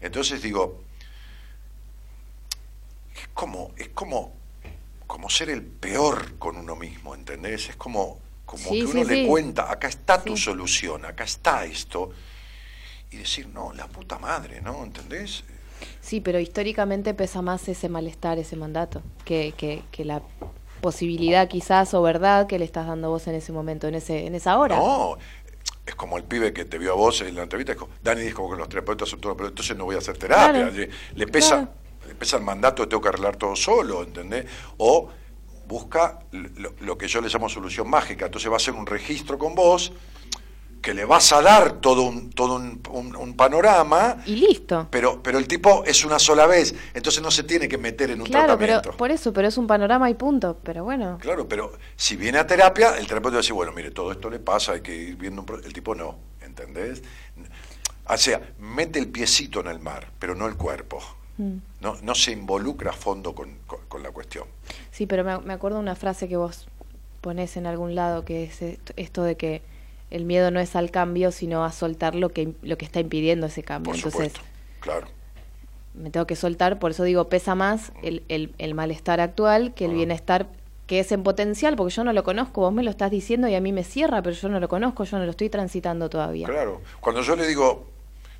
Entonces digo, es como, es como, como ser el peor con uno mismo, ¿entendés? Es como, como Sí, que uno sí, le sí. cuenta, acá está tu solución, acá está esto, y decir, no, la puta madre, ¿no? ¿Entendés? Sí, pero históricamente pesa más ese malestar, ese mandato, que, que, que la posibilidad quizás o verdad que le estás dando vos en ese momento, en ese en esa hora. No, es como el pibe que te vio a vos en la entrevista, es como, Dani dijo que los terapeutas son todos, pero entonces no voy a hacer terapia. Claro. Le, le pesa, Claro. le pesa el mandato de tengo que arreglar todo solo, ¿entendés? O busca lo, lo que yo le llamo solución mágica. Entonces va a hacer un registro con vos que le vas a dar todo un, todo un, un- un panorama, Y listo. pero, pero el tipo es una sola vez, entonces no se tiene que meter en un Claro, pero tratamiento. por eso, pero es un panorama y punto. Pero bueno, Claro, pero si viene a terapia, el terapeuta va a decir, bueno, mire, todo esto le pasa, hay que ir viendo un pro-". El tipo no, ¿entendés? O sea, mete el piecito en el mar, pero no el cuerpo. Mm. No, no se involucra a fondo con, con- con la cuestión. sí, pero me, me acuerdo una frase que vos ponés en algún lado que es est- esto de que el miedo no es al cambio, sino a soltar lo que lo que está impidiendo ese cambio. Por Entonces, supuesto, claro. me tengo que soltar, por eso digo, pesa más el, el, el malestar actual que el bienestar que es en potencial, porque yo no lo conozco, vos me lo estás diciendo y a mí me cierra, pero yo no lo conozco, yo no lo estoy transitando todavía. Claro. Cuando yo le digo,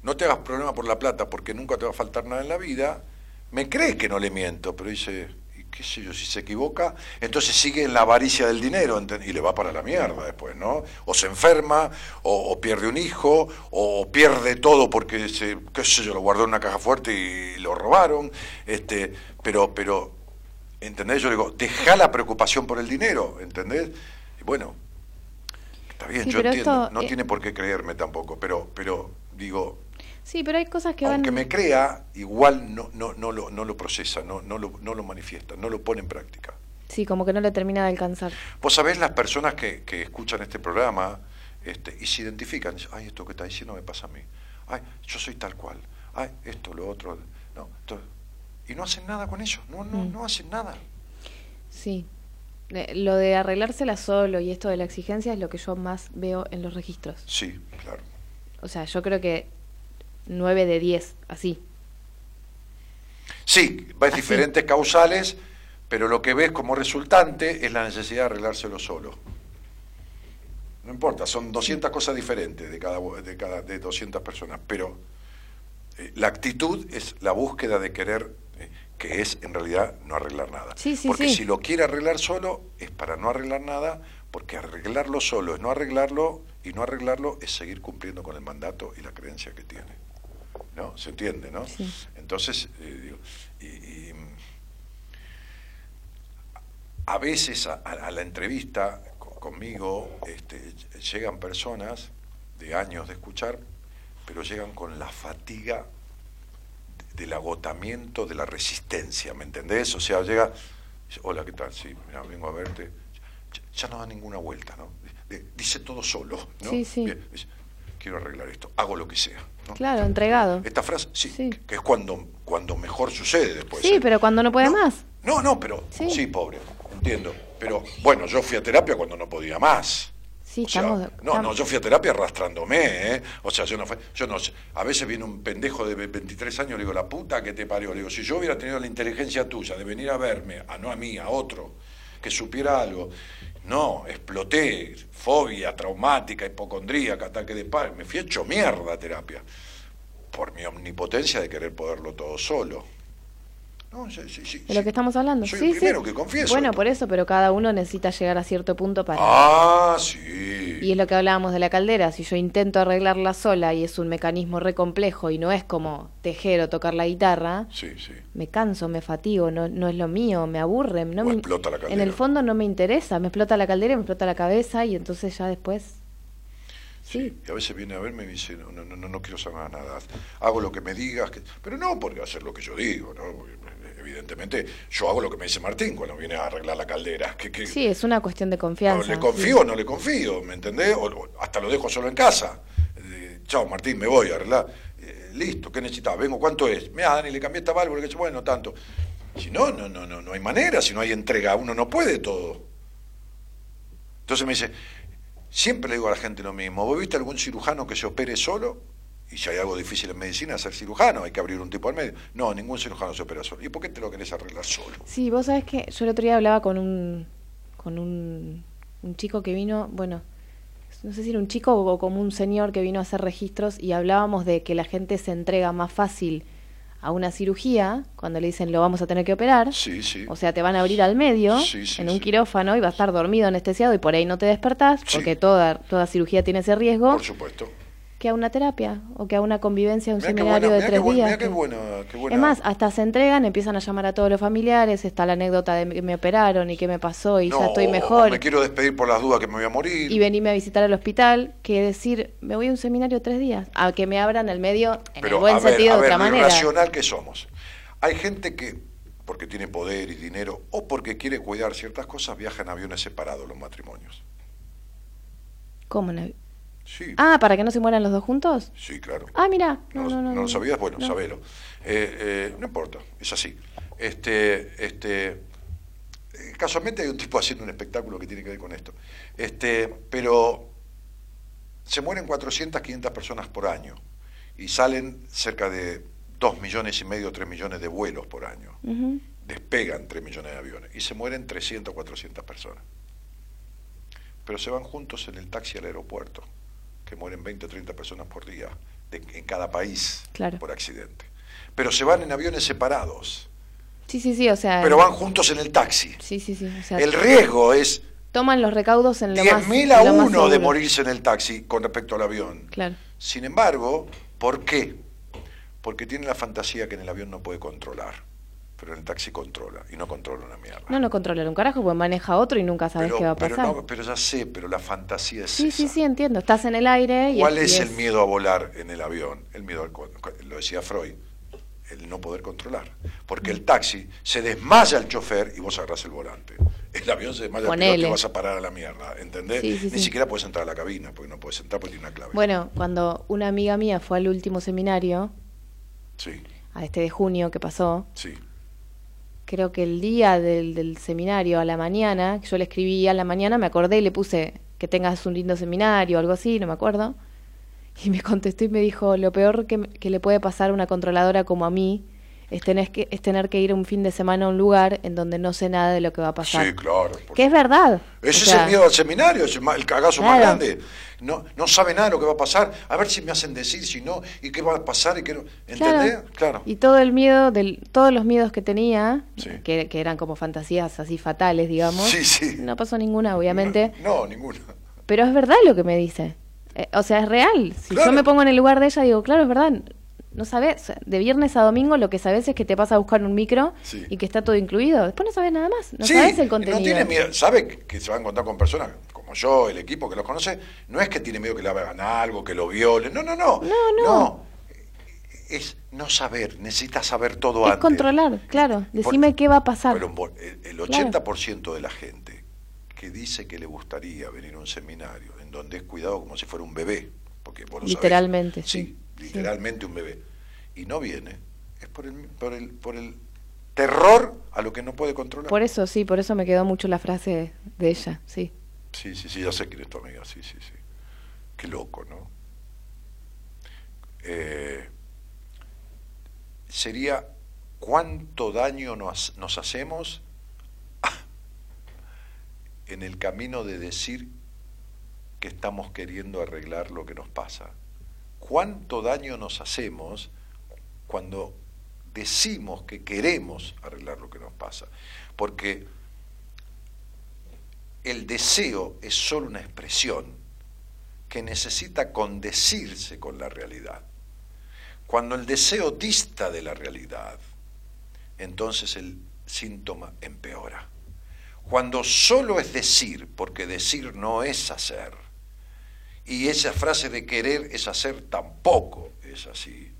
no te hagas problema por la plata porque nunca te va a faltar nada en la vida, me cree que no le miento, pero dice, qué sé yo, si se equivoca, entonces sigue en la avaricia del dinero y le va para la mierda después, ¿no? O se enferma, o, o pierde un hijo, o pierde todo porque se, qué sé yo, lo guardó en una caja fuerte y lo robaron, este, pero, pero, ¿entendés? Yo le digo, deja la preocupación por el dinero, ¿entendés? Y bueno, está bien, Sí, yo entiendo, esto, no eh, tiene por qué creerme tampoco, pero, pero digo, Sí, pero hay cosas que van... aunque me crea, igual no, no, no, lo, no lo procesa, no, no, lo, no lo manifiesta, no lo pone en práctica. Sí, como que no le termina de alcanzar. Vos sabés las personas que, que escuchan este programa este, y se identifican, dicen, ay, esto que está diciendo me pasa a mí, ay, yo soy tal cual, ay, esto, lo otro, no, esto- y no hacen nada con ellos, no, no, Mm. no hacen nada. Sí. Lo de arreglársela solo y esto de la exigencia es lo que yo más veo en los registros. Sí, claro. O sea, yo creo que 9 de 10, así. Sí, ves Así. diferentes causales, pero lo que ves como resultante es la necesidad de arreglárselo solo. No importa, son 200 cosas diferentes de cada, de cada de 200 personas, pero eh, la actitud es la búsqueda de querer, eh, que es en realidad no arreglar nada. Sí, sí, porque sí. si lo quiere arreglar solo, es para no arreglar nada, porque arreglarlo solo es no arreglarlo, y no arreglarlo es seguir cumpliendo con el mandato y la creencia que tiene. ¿No? ¿Se entiende, no? Sí. Entonces, eh, digo, y, y, a veces a, la entrevista co- conmigo este, llegan personas de años de escuchar, pero llegan con la fatiga de- del agotamiento de la resistencia, ¿me entendés? O sea, llega, hola, ¿qué tal? Sí, mira, vengo a verte. Ya, ya no da ninguna vuelta, ¿no? Dice todo solo, ¿no? Sí, sí. Bien, quiero arreglar esto, hago lo que sea. ¿No? Claro, entregado. Esta frase, sí, Sí. que es cuando, cuando mejor sucede después. Sí, ¿eh? pero cuando no puede No, más. No, no, pero Sí. sí. pobre, entiendo. Pero bueno, yo fui a terapia cuando no podía más. Sí, O sea, estamos... no, no, yo fui a terapia arrastrándome, ¿eh? O sea, yo no fue, yo no sé. A veces viene un pendejo de 23 años, le digo, la puta que te parió. Le digo, si yo hubiera tenido la inteligencia tuya de venir a verme, a no a mí, a otro, que supiera algo. No, exploté, fobia traumática, hipocondríaca, ataque de pánico. Me fui hecho mierda a terapia. Por mi omnipotencia de querer poderlo todo solo. No, sí, sí, sí, De lo que estamos hablando. Soy sí, el sí. primero que confieso. Bueno, esto. por eso, pero cada uno necesita llegar a cierto punto para... Ah, sí. Y es lo que hablábamos de la caldera, si yo intento arreglarla sola y es un mecanismo re complejo y no es como tejer o tocar la guitarra, Sí, sí. me canso, me fatigo, no, no es lo mío, me aburre, no O me- explota la en caldera. el fondo no me interesa, me explota la caldera, me explota la cabeza y entonces ya después... Sí, Y a veces viene a verme y me dice, no, no, no, no quiero saber nada, hago lo que me digas, que... pero no porque hacer lo que yo digo, ¿no? Porque, evidentemente yo hago lo que me dice Martín cuando viene a arreglar la caldera, que, que sí, es una cuestión de o confianza. le confío o no le confío, ¿me entendés? O, o hasta lo dejo solo en casa. Eh, Chao Martín, me voy a arreglar. Eh, listo, ¿qué necesitas? Vengo, ¿cuánto es? Mira, Dani, le cambié esta válvula, que bueno, tanto. Si no, no, no, no, no hay manera, si no hay entrega, uno no puede todo. Entonces me dice, siempre le digo a la gente lo mismo, ¿vos viste algún cirujano que se opere solo? Y si hay algo difícil en medicina, ser cirujano, hay que abrir un tipo al medio. No, ningún cirujano se opera solo. ¿Y por qué te lo querés arreglar solo? Sí, vos sabés que yo el otro día hablaba con un, con un, un chico que vino, bueno, no sé si era un chico o como un señor que vino a hacer registros y hablábamos de que la gente se entrega más fácil a una cirugía cuando le dicen lo vamos a tener que operar. Sí, sí. O sea, te van a abrir al medio Sí, sí, en un quirófano y va a estar dormido, anestesiado y por ahí no te despertás, porque toda, toda cirugía tiene ese riesgo, Por supuesto. Que a una terapia o que a una convivencia, un Mirá qué seminario buena- de qué tres días. mirá qué que- buena- qué buena- Es más, hasta se entregan, empiezan a llamar a todos los familiares, está la anécdota de que me operaron y qué me pasó y No, ya estoy mejor. Me quiero despedir por las dudas que me voy a morir. Y venirme a visitar al hospital, que decir, me voy a un seminario tres días, a que me abran el medio en Pero el buen a ver, sentido a de otra manera. irracional que somos. Hay gente que, porque tiene poder y dinero, o porque quiere cuidar ciertas cosas, viaja en aviones separados los matrimonios. ¿Cómo? no? Sí, Ah, ¿para que no se mueran los dos juntos? sí, claro. Ah, mira. ¿No, No, no, no. ¿no lo sabías? Bueno, no. sabelo. Eh, eh, no importa, es así. Este, este, eh, casualmente hay un tipo haciendo un espectáculo que tiene que ver con esto. Este, pero se mueren 400, 500 personas por año y salen cerca de 2 millones y medio, 3 millones de vuelos por año. Despegan 3 millones de aviones y se mueren 300, 400 personas. Pero se van juntos en el taxi al aeropuerto, que mueren 20 o 30 personas por día, de- en cada país Claro. por accidente. Pero se van en aviones separados, Sí, sí, sí, o sea. pero van juntos en el taxi. Sí, sí, sí. O sea, El riesgo es toman los recaudos en lo más. 10.000 a lo 1 de morirse en el taxi con respecto al avión. Claro. Sin embargo, ¿por qué? Porque tiene la fantasía que en el avión no puede controlar, pero en el taxi controla y no controla una mierda. No, no controla un carajo, porque maneja otro y nunca sabes pero, qué va a pero pasar. no, pero ya sé, pero la fantasía es sí, esa. sí, sí, entiendo. Estás en el aire y ¿Cuál es el miedo a volar en el avión? El miedo al lo decía Freud, el no poder controlar. Porque el taxi se desmaya el chofer y vos agarrás el volante. El avión se desmaya el piloto y vas a parar a la mierda, ¿entendés? Sí, sí, Ni sí. siquiera puedes entrar a la cabina, porque no puedes entrar porque tiene una clave. Bueno, cuando una amiga mía fue al último seminario, Sí, a este de junio que pasó, sí. Creo que el día del, del seminario a la mañana, yo le escribí a la mañana, me acordé y le puse que tengas un lindo seminario o algo así, no me acuerdo. Y me contestó y me dijo, lo peor que, que le puede pasar a una controladora como a mí es tener, que, es tener que ir un fin de semana a un lugar en donde no sé nada de lo que va a pasar. Sí, claro. Que es verdad. Ese O sea, es el miedo al seminario, es el, cagazo más grande. No, no sabe nada de lo que va a pasar. A ver si me hacen decir, si no, y qué va a pasar y qué no. ¿Entendés? Claro. Claro. Y todo el miedo, del, todos los miedos que tenía, Sí. que, que eran como fantasías así fatales, digamos. Sí, sí. No pasó ninguna, obviamente. No, ninguno. Pero es verdad lo que me dice. Eh, o sea, es real. Si Claro. yo me pongo en el lugar de ella, digo, claro, es verdad. No sabes, de viernes a domingo lo que sabes es que te vas a buscar un micro Sí. y que está todo incluido. Después no sabes nada más. No sí, sabes el contenido. no tiene miedo. Sabe que- se va a encontrar con personas como yo, el equipo que los conoce. No es que tiene miedo que le hagan algo, que lo violen. No, no, no. No, no. Es no saber. Necesita saber todo es antes. controlar, claro. Decime qué va a pasar. Pero el, el 80% de la gente que dice que le gustaría venir a un seminario en donde es cuidado como si fuera un bebé, porque vos lo sabés. Literalmente, sí, sí. Literalmente un bebé, y no viene, es por el, por el, por el terror a lo que no puede controlar. Por eso, sí, por eso me quedó mucho la frase de ella, sí. Sí, sí, sí, ya sé quién es tu amiga, sí, sí, sí. Qué loco, ¿no? Eh, sería cuánto daño nos, nos hacemos en el camino de decir que estamos queriendo arreglar lo que nos pasa. ¿Cuánto daño nos hacemos cuando decimos que queremos arreglar lo que nos pasa? Porque el deseo es solo una expresión que necesita condecirse con la realidad. Cuando el deseo dista de la realidad, entonces el síntoma empeora. Cuando solo es decir, porque decir no es hacer, y esa frase de querer es hacer tampoco es así,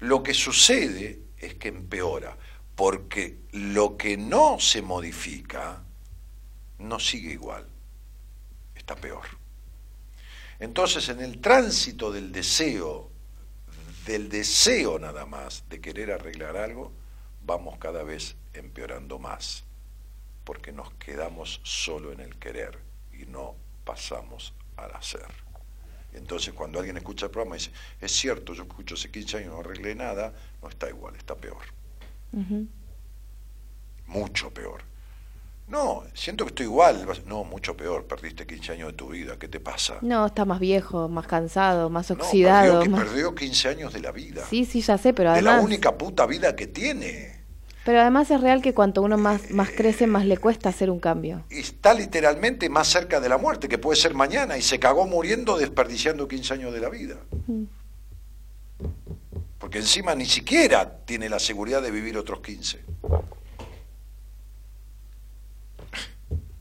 lo que sucede es que empeora, porque lo que no se modifica no sigue igual, está peor. Entonces, en el tránsito del deseo, del deseo nada más de querer arreglar algo, vamos cada vez empeorando más, porque nos quedamos solo en el querer y no pasamos al hacer. Entonces, cuando alguien escucha el programa y dice, es cierto, yo escucho hace 15 años no arreglé nada, no está igual, está peor, Ujú. mucho peor. No, siento que estoy igual. No, mucho peor, perdiste 15 años de tu vida, ¿qué te pasa? No, está más viejo, más cansado, más No, oxidado. perdió, que más- perdió 15 años de la vida. Sí, sí, ya sé, pero de además... la única puta vida que tiene. Pero además es real que cuanto uno más, más crece, más le cuesta hacer un cambio. Está literalmente más cerca de la muerte, que puede ser mañana, y se cagó muriendo desperdiciando 15 años de la vida. Mm. Porque encima ni siquiera tiene la seguridad de vivir otros 15.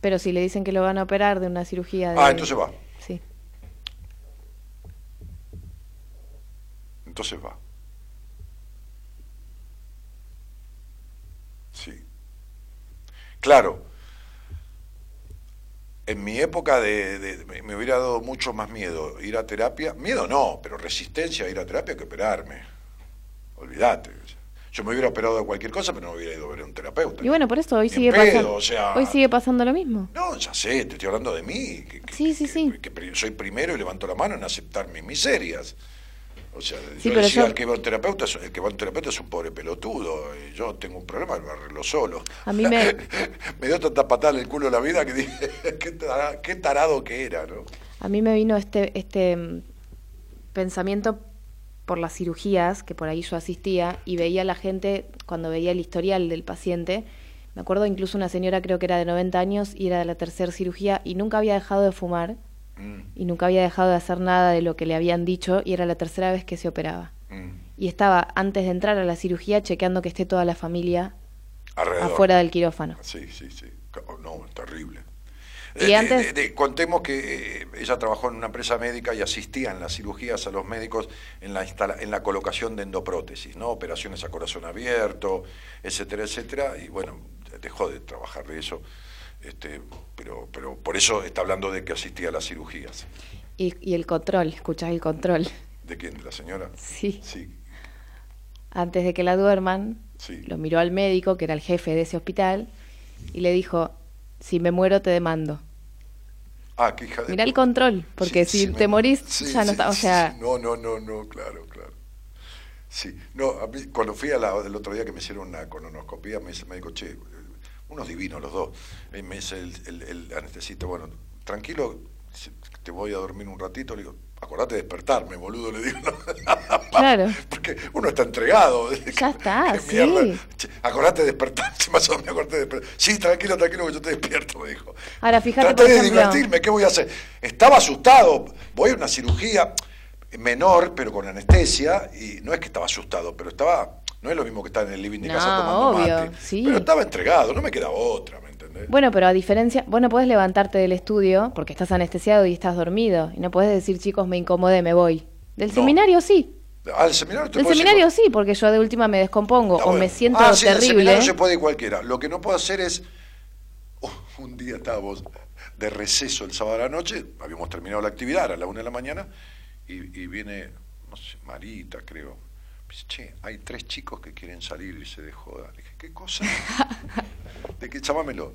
Pero si le dicen que lo van a operar de una cirugía de... Ah, entonces va. Sí. Entonces va. Sí. Claro. En mi época de, de- me- me hubiera dado mucho más miedo ir a terapia. Miedo no, pero resistencia a ir a terapia que operarme. Olvídate. Yo me hubiera operado de cualquier cosa, pero no hubiera ido a ver a un terapeuta. Y bueno, por eso hoy Ni sigue pasando... o sea- Hoy sigue pasando lo mismo. No, ya sé, te estoy hablando de mí. Que, que- Sí, sí, que- sí. que soy primero y levanto la mano en aceptar mis miserias. O sea, Sí, yo decía, yo- el que va terapeuta, el que va a un terapeuta es un pobre pelotudo. Y yo tengo un problema, lo arreglo solo. A mí me- me dio tanta patada en el culo la vida que dije, qué tarado que era, ¿no? A mí me vino este, este mm, pensamiento por las cirugías, que por ahí yo asistía, y veía a la gente, cuando veía el historial del paciente, me acuerdo incluso una señora creo que era de 90 años y era de la tercera cirugía y nunca había dejado de fumar Mm, y nunca había dejado de hacer nada de lo que le habían dicho y era la tercera vez que se operaba. mm. Y estaba antes de entrar a la cirugía chequeando que esté toda la familia Alrededor. afuera del quirófano. Sí, sí, sí. No, terrible. Y Eh, antes- de- de- contemos que eh, ella trabajó en una empresa médica y asistía en las cirugías a los médicos en la, instala- en la colocación de endoprótesis, ¿no? Operaciones a corazón abierto, etcétera, etcétera. Y bueno, dejó de trabajar de eso. Este, pero, pero por eso está hablando de que asistía a las cirugías. Y, y el control, escuchás el control. ¿De quién? ¿De la señora? Sí. Sí, Antes de que la duerman, sí. lo miró al médico, que era el jefe de ese hospital, y le dijo, si me muero te demando. Ah, qué hija de Mirá el control, porque Sí, si sí, te me- morís, ya no está, o sea. No, no, no, no, claro, claro. Sí, no, a mí, cuando fui a la, el otro día que me hicieron una colonoscopía, me dice el médico, che, unos divinos los dos. Y me dice el, el, el anestesista, bueno, tranquilo, te voy a dormir un ratito. Le digo, acordate de despertarme, boludo, le digo. Claro. Porque uno está entregado. Ya está, ¿Qué sí. Che, acordate de despertarse, más o menos, acordate de despertar. Sí, tranquilo, tranquilo, que yo te despierto, me dijo. Ahora, fíjate, Traté por de ejemplo- divertirme, ¿qué voy a hacer? Estaba asustado, voy a una cirugía menor, pero con anestesia, y no es que estaba asustado, pero estaba, no es lo mismo que estar en el living de No, casa tomando obvio, mate, sí. pero estaba entregado, no me quedaba otra, ¿me entendés? Bueno, pero a diferencia, bueno, puedes levantarte del estudio porque estás anestesiado y estás dormido. Y no puedes decir, chicos, me incomodé, me voy. Del No. seminario sí. Al seminario te decir- seminario sí, porque yo de última me descompongo o bueno. me siento Ah, sí, el terrible. seminario se puede ir cualquiera. Lo que no puedo hacer es. Oh, un día estábamos de receso el sábado a la noche, habíamos terminado la actividad, a la una de la mañana, y, y viene, no sé, Marita, creo. Dice, che, hay tres chicos que quieren salir y se de joda. Le dije, ¿qué cosa? de que chámamelo.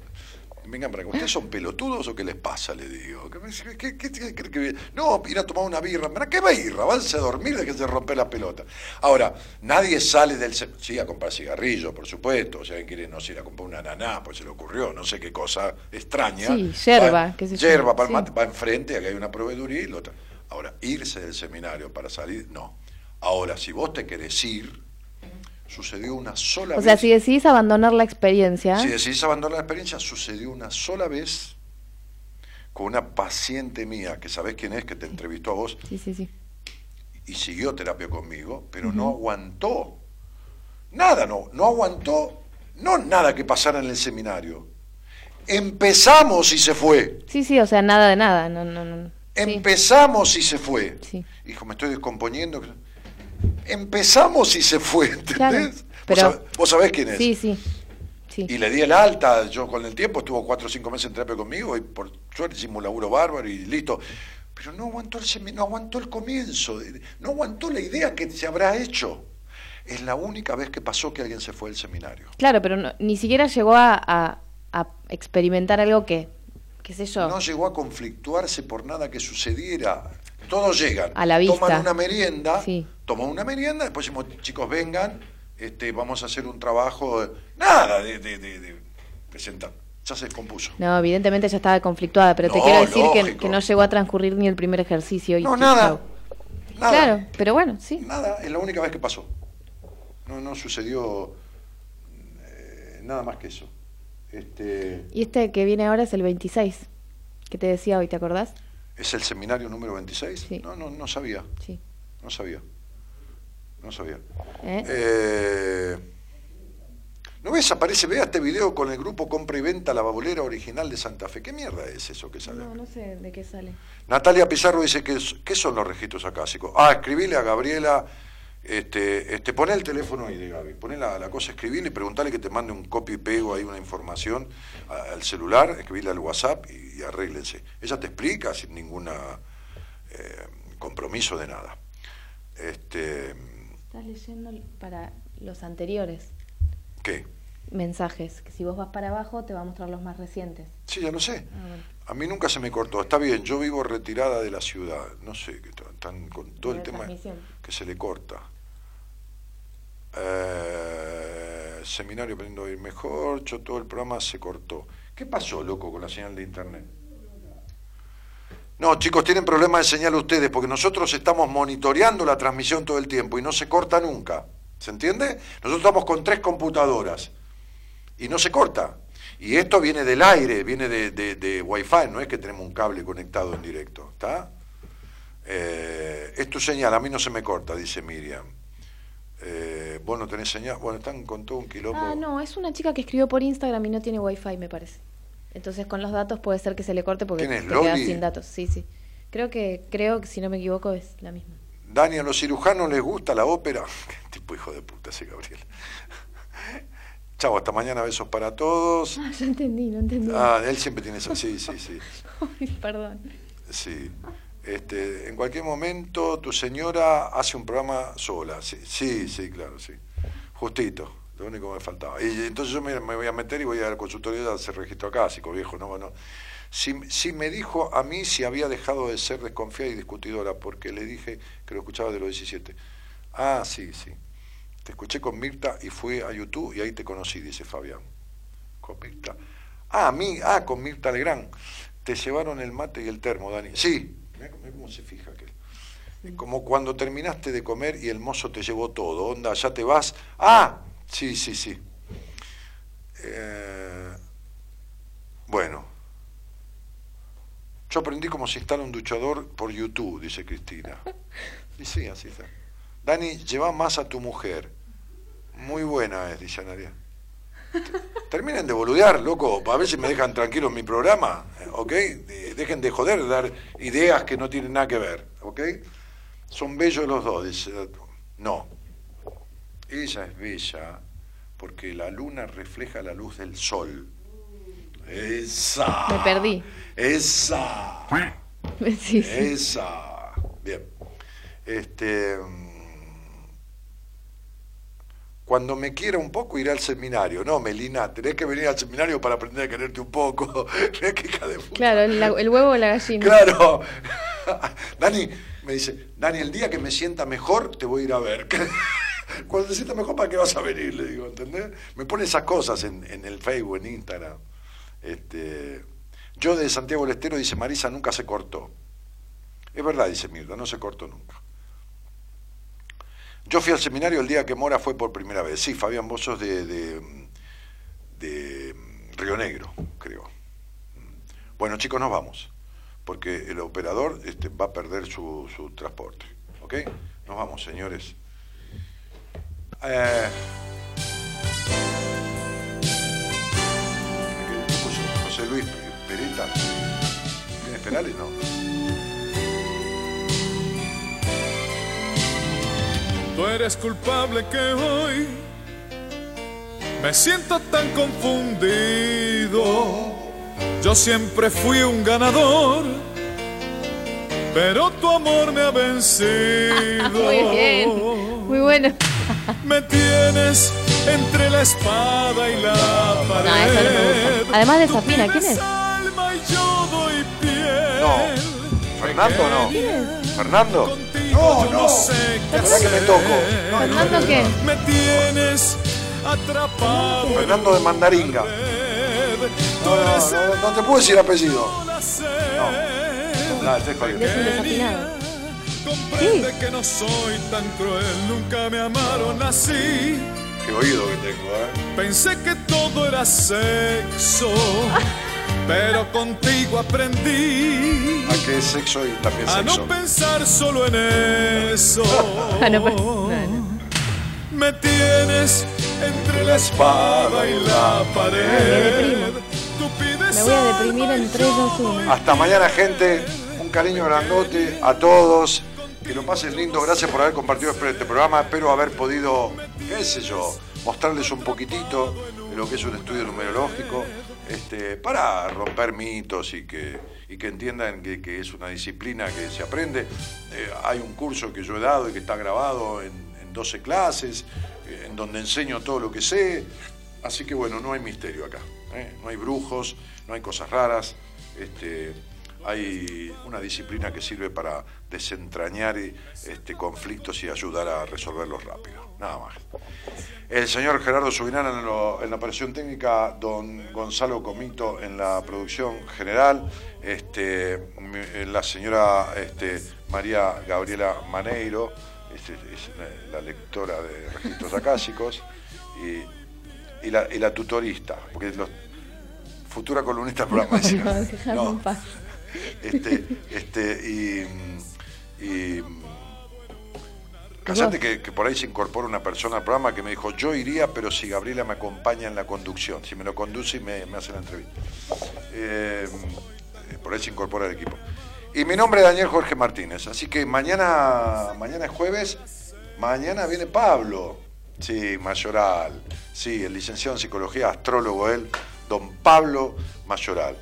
Vengan para acá, ¿ustedes son pelotudos o qué les pasa? Le digo. ¿Qué, me dice, ¿qué, qué, qué cree que? No, ir a tomar una birra. ¿Para qué birra? Váyanse a dormir de que se rompe la pelota. Ahora, nadie sale del... se- Sí, a comprar cigarrillos, por supuesto. O sea, alguien quiere, no sé, ir a comprar una ananá, pues se le ocurrió, no sé qué cosa extraña. Sí, yerba, Va- sé yo. Yerba, el Sí. va enfrente, acá hay una proveeduría y la otra. Ahora, irse del seminario para salir, no. Ahora, si vos te querés ir, sucedió una sola O vez. sea, si decidís abandonar la experiencia, Si decidís abandonar la experiencia, sucedió una sola vez con una paciente mía, que sabés quién es, que te entrevistó a vos, sí, sí, sí. y siguió terapia conmigo, pero no aguantó. Nada, no, no aguantó, no nada que pasara en el seminario. Empezamos y se fue. Sí, sí, o sea, nada de nada. No, no, no. Sí, Empezamos y se fue. sí. Hijo, me estoy descomponiendo. Empezamos y se fue, ¿entendés? Claro, ¿Vos, sabés, vos sabés quién es. Sí, sí. sí. Y le di el alta, yo con el tiempo estuvo cuatro o cinco meses en terapia conmigo y por suerte hicimos un laburo bárbaro y listo. Pero no aguantó el no aguantó el comienzo, de- no aguantó la idea que se habrá hecho. Es la única vez que pasó que alguien se fue del seminario. Claro, pero no- ni siquiera llegó a, a- a experimentar algo que, qué sé yo. No llegó a conflictuarse por nada que sucediera. Todos llegan, A la vista. toman una merienda, Sí. toman una merienda, después decimos, chicos, vengan, este, vamos a hacer un trabajo, nada de, de, de, de presentar. Ya se descompuso. No, evidentemente ya estaba conflictuada, pero te quiero decir que, no llegó a transcurrir ni el primer ejercicio. Y No, nada. Nada. Claro, pero bueno, sí. Nada, es la única vez que pasó. No, no sucedió eh, nada más que eso. Este, Y este que viene ahora es el 26, que te decía hoy, ¿te acordás? ¿Es el seminario número 26? Sí. No, no, no sabía, Sí. no sabía. No sabía. ¿Eh? Eh, ¿No ves? Aparece, vea este video con el grupo Compra y Venta La Babolera Original de Santa Fe. ¿Qué mierda es eso que sale? No, no sé de qué sale. Natalia Pizarro dice que ¿qué son los registros acásicos? Ah, escribile a Gabriela, este, este, poné el teléfono ahí de Gaby, poné la, la cosa, escribile y preguntale que te mande un copy y pego ahí una información a- al celular, escribile al WhatsApp y, y arréglense. Ella te explica sin ningún compromiso de nada. Este, Estás leyendo para los anteriores ¿Qué? mensajes, que si vos vas para abajo te va a mostrar los más recientes. Sí, ya lo sé. Ah, bueno. A mí nunca se me cortó. Está bien, yo vivo retirada de la ciudad. No sé, que están- con todo el tema que se le corta. Eh, seminario aprendiendo a ir mejor, todo el programa se cortó. ¿Qué pasó, loco, con la señal de internet? No, chicos, tienen problemas de señal ustedes porque nosotros estamos monitoreando la transmisión todo el tiempo y no se corta nunca. ¿Se entiende? Nosotros estamos con tres computadoras y no se corta. Y esto viene del aire, viene de, de, de Wi-Fi, no es que tenemos un cable conectado en directo. ¿Está? Eh, es tu señal, a mí no se me corta, dice Miriam. Eh, vos no tenés señal. Bueno, están con todo un quilombo. Ah, no, es una chica que escribió por Instagram y no tiene wifi, me parece. Entonces con los datos puede ser que se le corte porque ¿Quién es, te quedas sin datos. Sí, sí. Creo que, creo que si no me equivoco es la misma. Dani, a los cirujanos les gusta la ópera. Qué tipo hijo de puta ese Gabriel. Chau, hasta mañana, besos para todos. Ah, ya entendí, no entendí. Ah, él siempre tiene esa. Sí, sí, sí. Ay, perdón. Sí. Este, en cualquier momento tu señora hace un programa sola. Sí, sí, claro, sí. Justito, lo único que me faltaba. Y entonces yo me, voy a meter y voy al consultorio a hacer registro acásico, viejo, no, bueno. Si, si me dijo a mí si había dejado de ser desconfiada y discutidora, porque le dije que lo escuchaba de los 17. Ah, sí, sí. Te escuché con Mirta y fui a YouTube y ahí te conocí, dice Fabián. Con Mirta. Ah, a mí, ah, con Mirta Legrand. Te llevaron el mate y el termo, Dani. Sí, mira cómo se fija aquel. Como cuando terminaste de comer y el mozo te llevó todo. Onda, ya te vas. Ah, sí, sí, sí. Eh, bueno. Yo aprendí cómo se instala un duchador por YouTube, dice Cristina. Y sí, así está. Dani, lleva más a tu mujer. Muy buena es, dice Analia. Terminen de boludear, loco, a ver si me dejan tranquilo en mi programa, ¿ok? Dejen de joder, de dar ideas que no tienen nada que ver, ¿ok? Son bellos los dos, dice. No. Ella es bella porque la luna refleja la luz del sol. Esa. Me perdí. Esa. Sí, sí. Esa. Bien. Este. Cuando me quiera un poco, iré al seminario. No, Melina, tenés que venir al seminario para aprender a quererte un poco. Qué hija de puta. Claro, el, huevo o la gallina. Claro. Dani me dice, Dani, el día que me sienta mejor, te voy a ir a ver. Cuando te sientas mejor, ¿para qué vas a venir? Le digo, ¿entendés? Me pone esas cosas en, en el Facebook, en Instagram. Este, yo de Santiago del Estero, dice Marisa, nunca se cortó. Es verdad, dice Mirta, no se cortó nunca. Yo fui al seminario el día que Mora fue por primera vez. Sí, Fabián, vos sos de, de, Río Negro, creo. Bueno, chicos, nos vamos. Porque el operador este, va a perder su, su transporte. ¿Ok? Nos vamos, señores. Eh. José Luis Pereta. ¿Tienes penales? No. Tú eres culpable que hoy me siento tan confundido. Yo siempre fui un ganador, pero tu amor me ha vencido. Muy bien. Muy bueno. Me tienes entre la espada y la pared. No, eso no me gusta. Además desafina, Tú ¿quién es? alma y yo doy piel. No. ¿Fernando no? ¿Fernando? No, no. sé qué ¿Verdad que me toco? No, ¿Fernando qué? Me tienes atrapado. Fernando de Mandaringa. No, no, no, no te puedo decir apellido. No, no, estoy jodido. Es un desafinado. Comprende que no soy tan cruel, nunca me amaron así. Qué oído que tengo, ¿eh? Pensé que todo era sexo, pero contigo aprendí A que es sexo y también a sexo. no pensar solo en eso. No, pero- no, no. Me tienes entre la espada y la pared. Me voy a deprimir en 3, 2, 1. Hasta mañana, gente. Un cariño grandote a todos. Que lo pasen lindo. Gracias por haber compartido este programa. Espero haber podido, qué sé yo, mostrarles un poquitito de lo que es un estudio numerológico. Este, para romper mitos y que, y que entiendan que, es una disciplina que se aprende. Eh, hay un curso que yo he dado y que está grabado en, en 12 clases, eh, en donde enseño todo lo que sé. Así que bueno, no hay misterio acá. ¿eh? No hay brujos, no hay cosas raras. Este, hay una disciplina que sirve para desentrañar este, conflictos y ayudar a resolverlos rápido. Nada más. El señor Gerardo Subirán en, lo- en la operación técnica, don Gonzalo Comito en la producción general, este, eh, la señora este, María Gabriela Maneiro, este, es la, la lectora de registros acásicos, y, y la, y la tutorista, porque los futura columnista del programa. No, no, paz. este, este, y, y Casate que, por ahí se incorpora una persona al programa que me dijo, yo iría, pero si Gabriela me acompaña en la conducción, si me lo conduce y me, hace la entrevista. Eh, por ahí se incorpora el equipo. Y mi nombre es Daniel Jorge Martínez, así que mañana, mañana es jueves, mañana viene Pablo, sí, Mayoral, sí, el licenciado en psicología, astrólogo él, don Pablo Mayoral.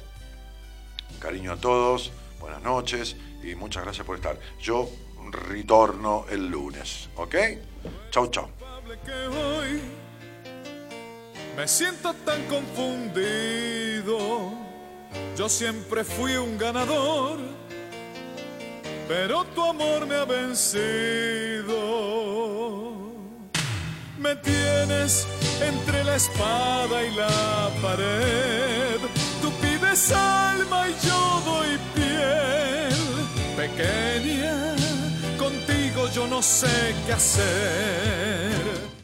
Un cariño a todos, buenas noches y muchas gracias por estar. Yo retorno el lunes, ¿ok? Que hoy me siento tan confundido. Yo siempre fui un ganador, pero tu amor me ha vencido. Me tienes entre la espada y la pared. Tú pides alma y yo doy piel. Pequeña, yo no sé qué hacer.